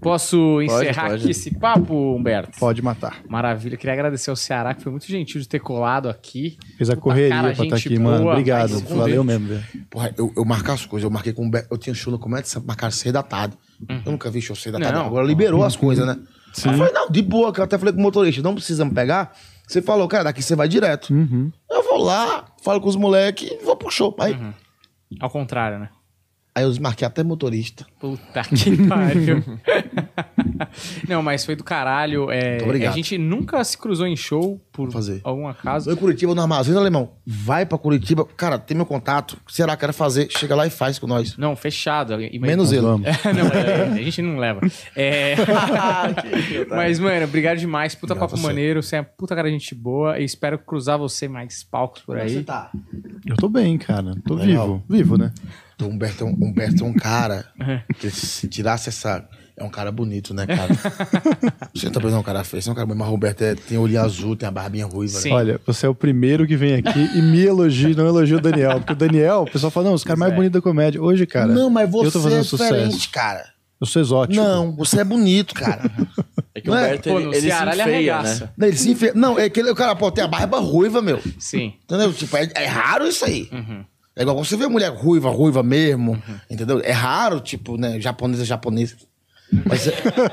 Posso encerrar
pode.
aqui esse papo, Humberto?
Pode matar.
Maravilha. Queria agradecer ao Ceará, que foi muito gentil de ter colado aqui.
Fez a
Puta,
correria
cara,
pra estar
gente
aqui, mano.
boa,
Obrigado.
mas com
Valeu
Deus.
mesmo, velho.
Porra, eu, eu marco as coisas, eu marquei com o Be- Eu tinha show no Comédia, sabe, marcaram seis da tarde. Eu nunca vi show seis da tarde.
Não.
Agora liberou as coisas, né? Sim. Eu falei, não, de boa, que eu até falei com o motorista, não precisa me pegar. Você falou, cara, daqui você vai direto. Eu vou lá, falo com os moleques e vou pro show. Aí,
Ao contrário, né?
Aí eu desmarquei até motorista.
Puta que pariu. Não, mas foi do caralho. É,
Muito obrigado.
A gente nunca se cruzou em show por
Vou fazer.
algum acaso.
Em Curitiba, no armazém, alemão. Vai pra Curitiba. Cara, tem meu contato. Será que quer fazer? Chega lá e faz com nós.
Não, fechado. E-
Menos ele.
Vamos.
não, é, a gente não leva. É... Mas, mano, obrigado demais. Puta
Obrigado
papo
você.
maneiro. Você é puta cara de gente boa. E espero cruzar você mais palcos por aí.
tá?
Eu tô bem, cara. Tô
Legal.
vivo. Vivo, né?
Então, Humberto, é um- Humberto é um cara que se tirasse essa. É um cara bonito, né, cara? Você não é um cara feio, você é um cara bonito, mas o Humberto é- tem olhinho azul, tem a barbinha ruiva. Né?
Olha, você é o primeiro que vem aqui e me elogia, não elogia o Daniel. Porque o Daniel, o pessoal fala, não, os caras mais bonitos da comédia. Hoje, cara.
não, mas
eu tô
você
fazendo
é
sucesso.
diferente, cara.
Eu sou exótico.
Não, você é bonito, cara.
É que o
é?
Humberto,
Pô,
ele, ele se
Ceará ele
enfeia, né?
Não, ele se enfe... Não, é aquele o cara, pô, tem a barba ruiva, meu.
Sim.
Entendeu? Tipo, é, é raro isso aí. É igual você vê mulher ruiva, ruiva mesmo. Entendeu? É raro, tipo, né? Japonesa, japonesa. Mas é,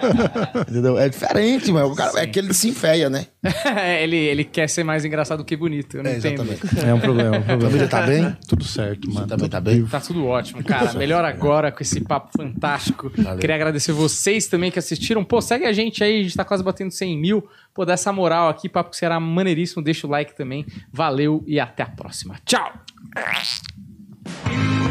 entendeu? É diferente, mas o cara é que ele se enfeia, né?
ele, ele quer ser mais engraçado que bonito. Eu não
É,
entendo.
exatamente.
É um problema, é um problema.
Família tá bem?
Tudo certo, mano.
também
Tudo
tá bem?
Tá tudo ótimo, cara. Melhor agora com esse papo fantástico. Queria agradecer vocês também que assistiram. Pô, segue a gente aí, a gente tá quase batendo 100 mil. Pô, dá essa moral aqui, papo que será maneiríssimo. Deixa o like também. Valeu e até a próxima. Tchau! you.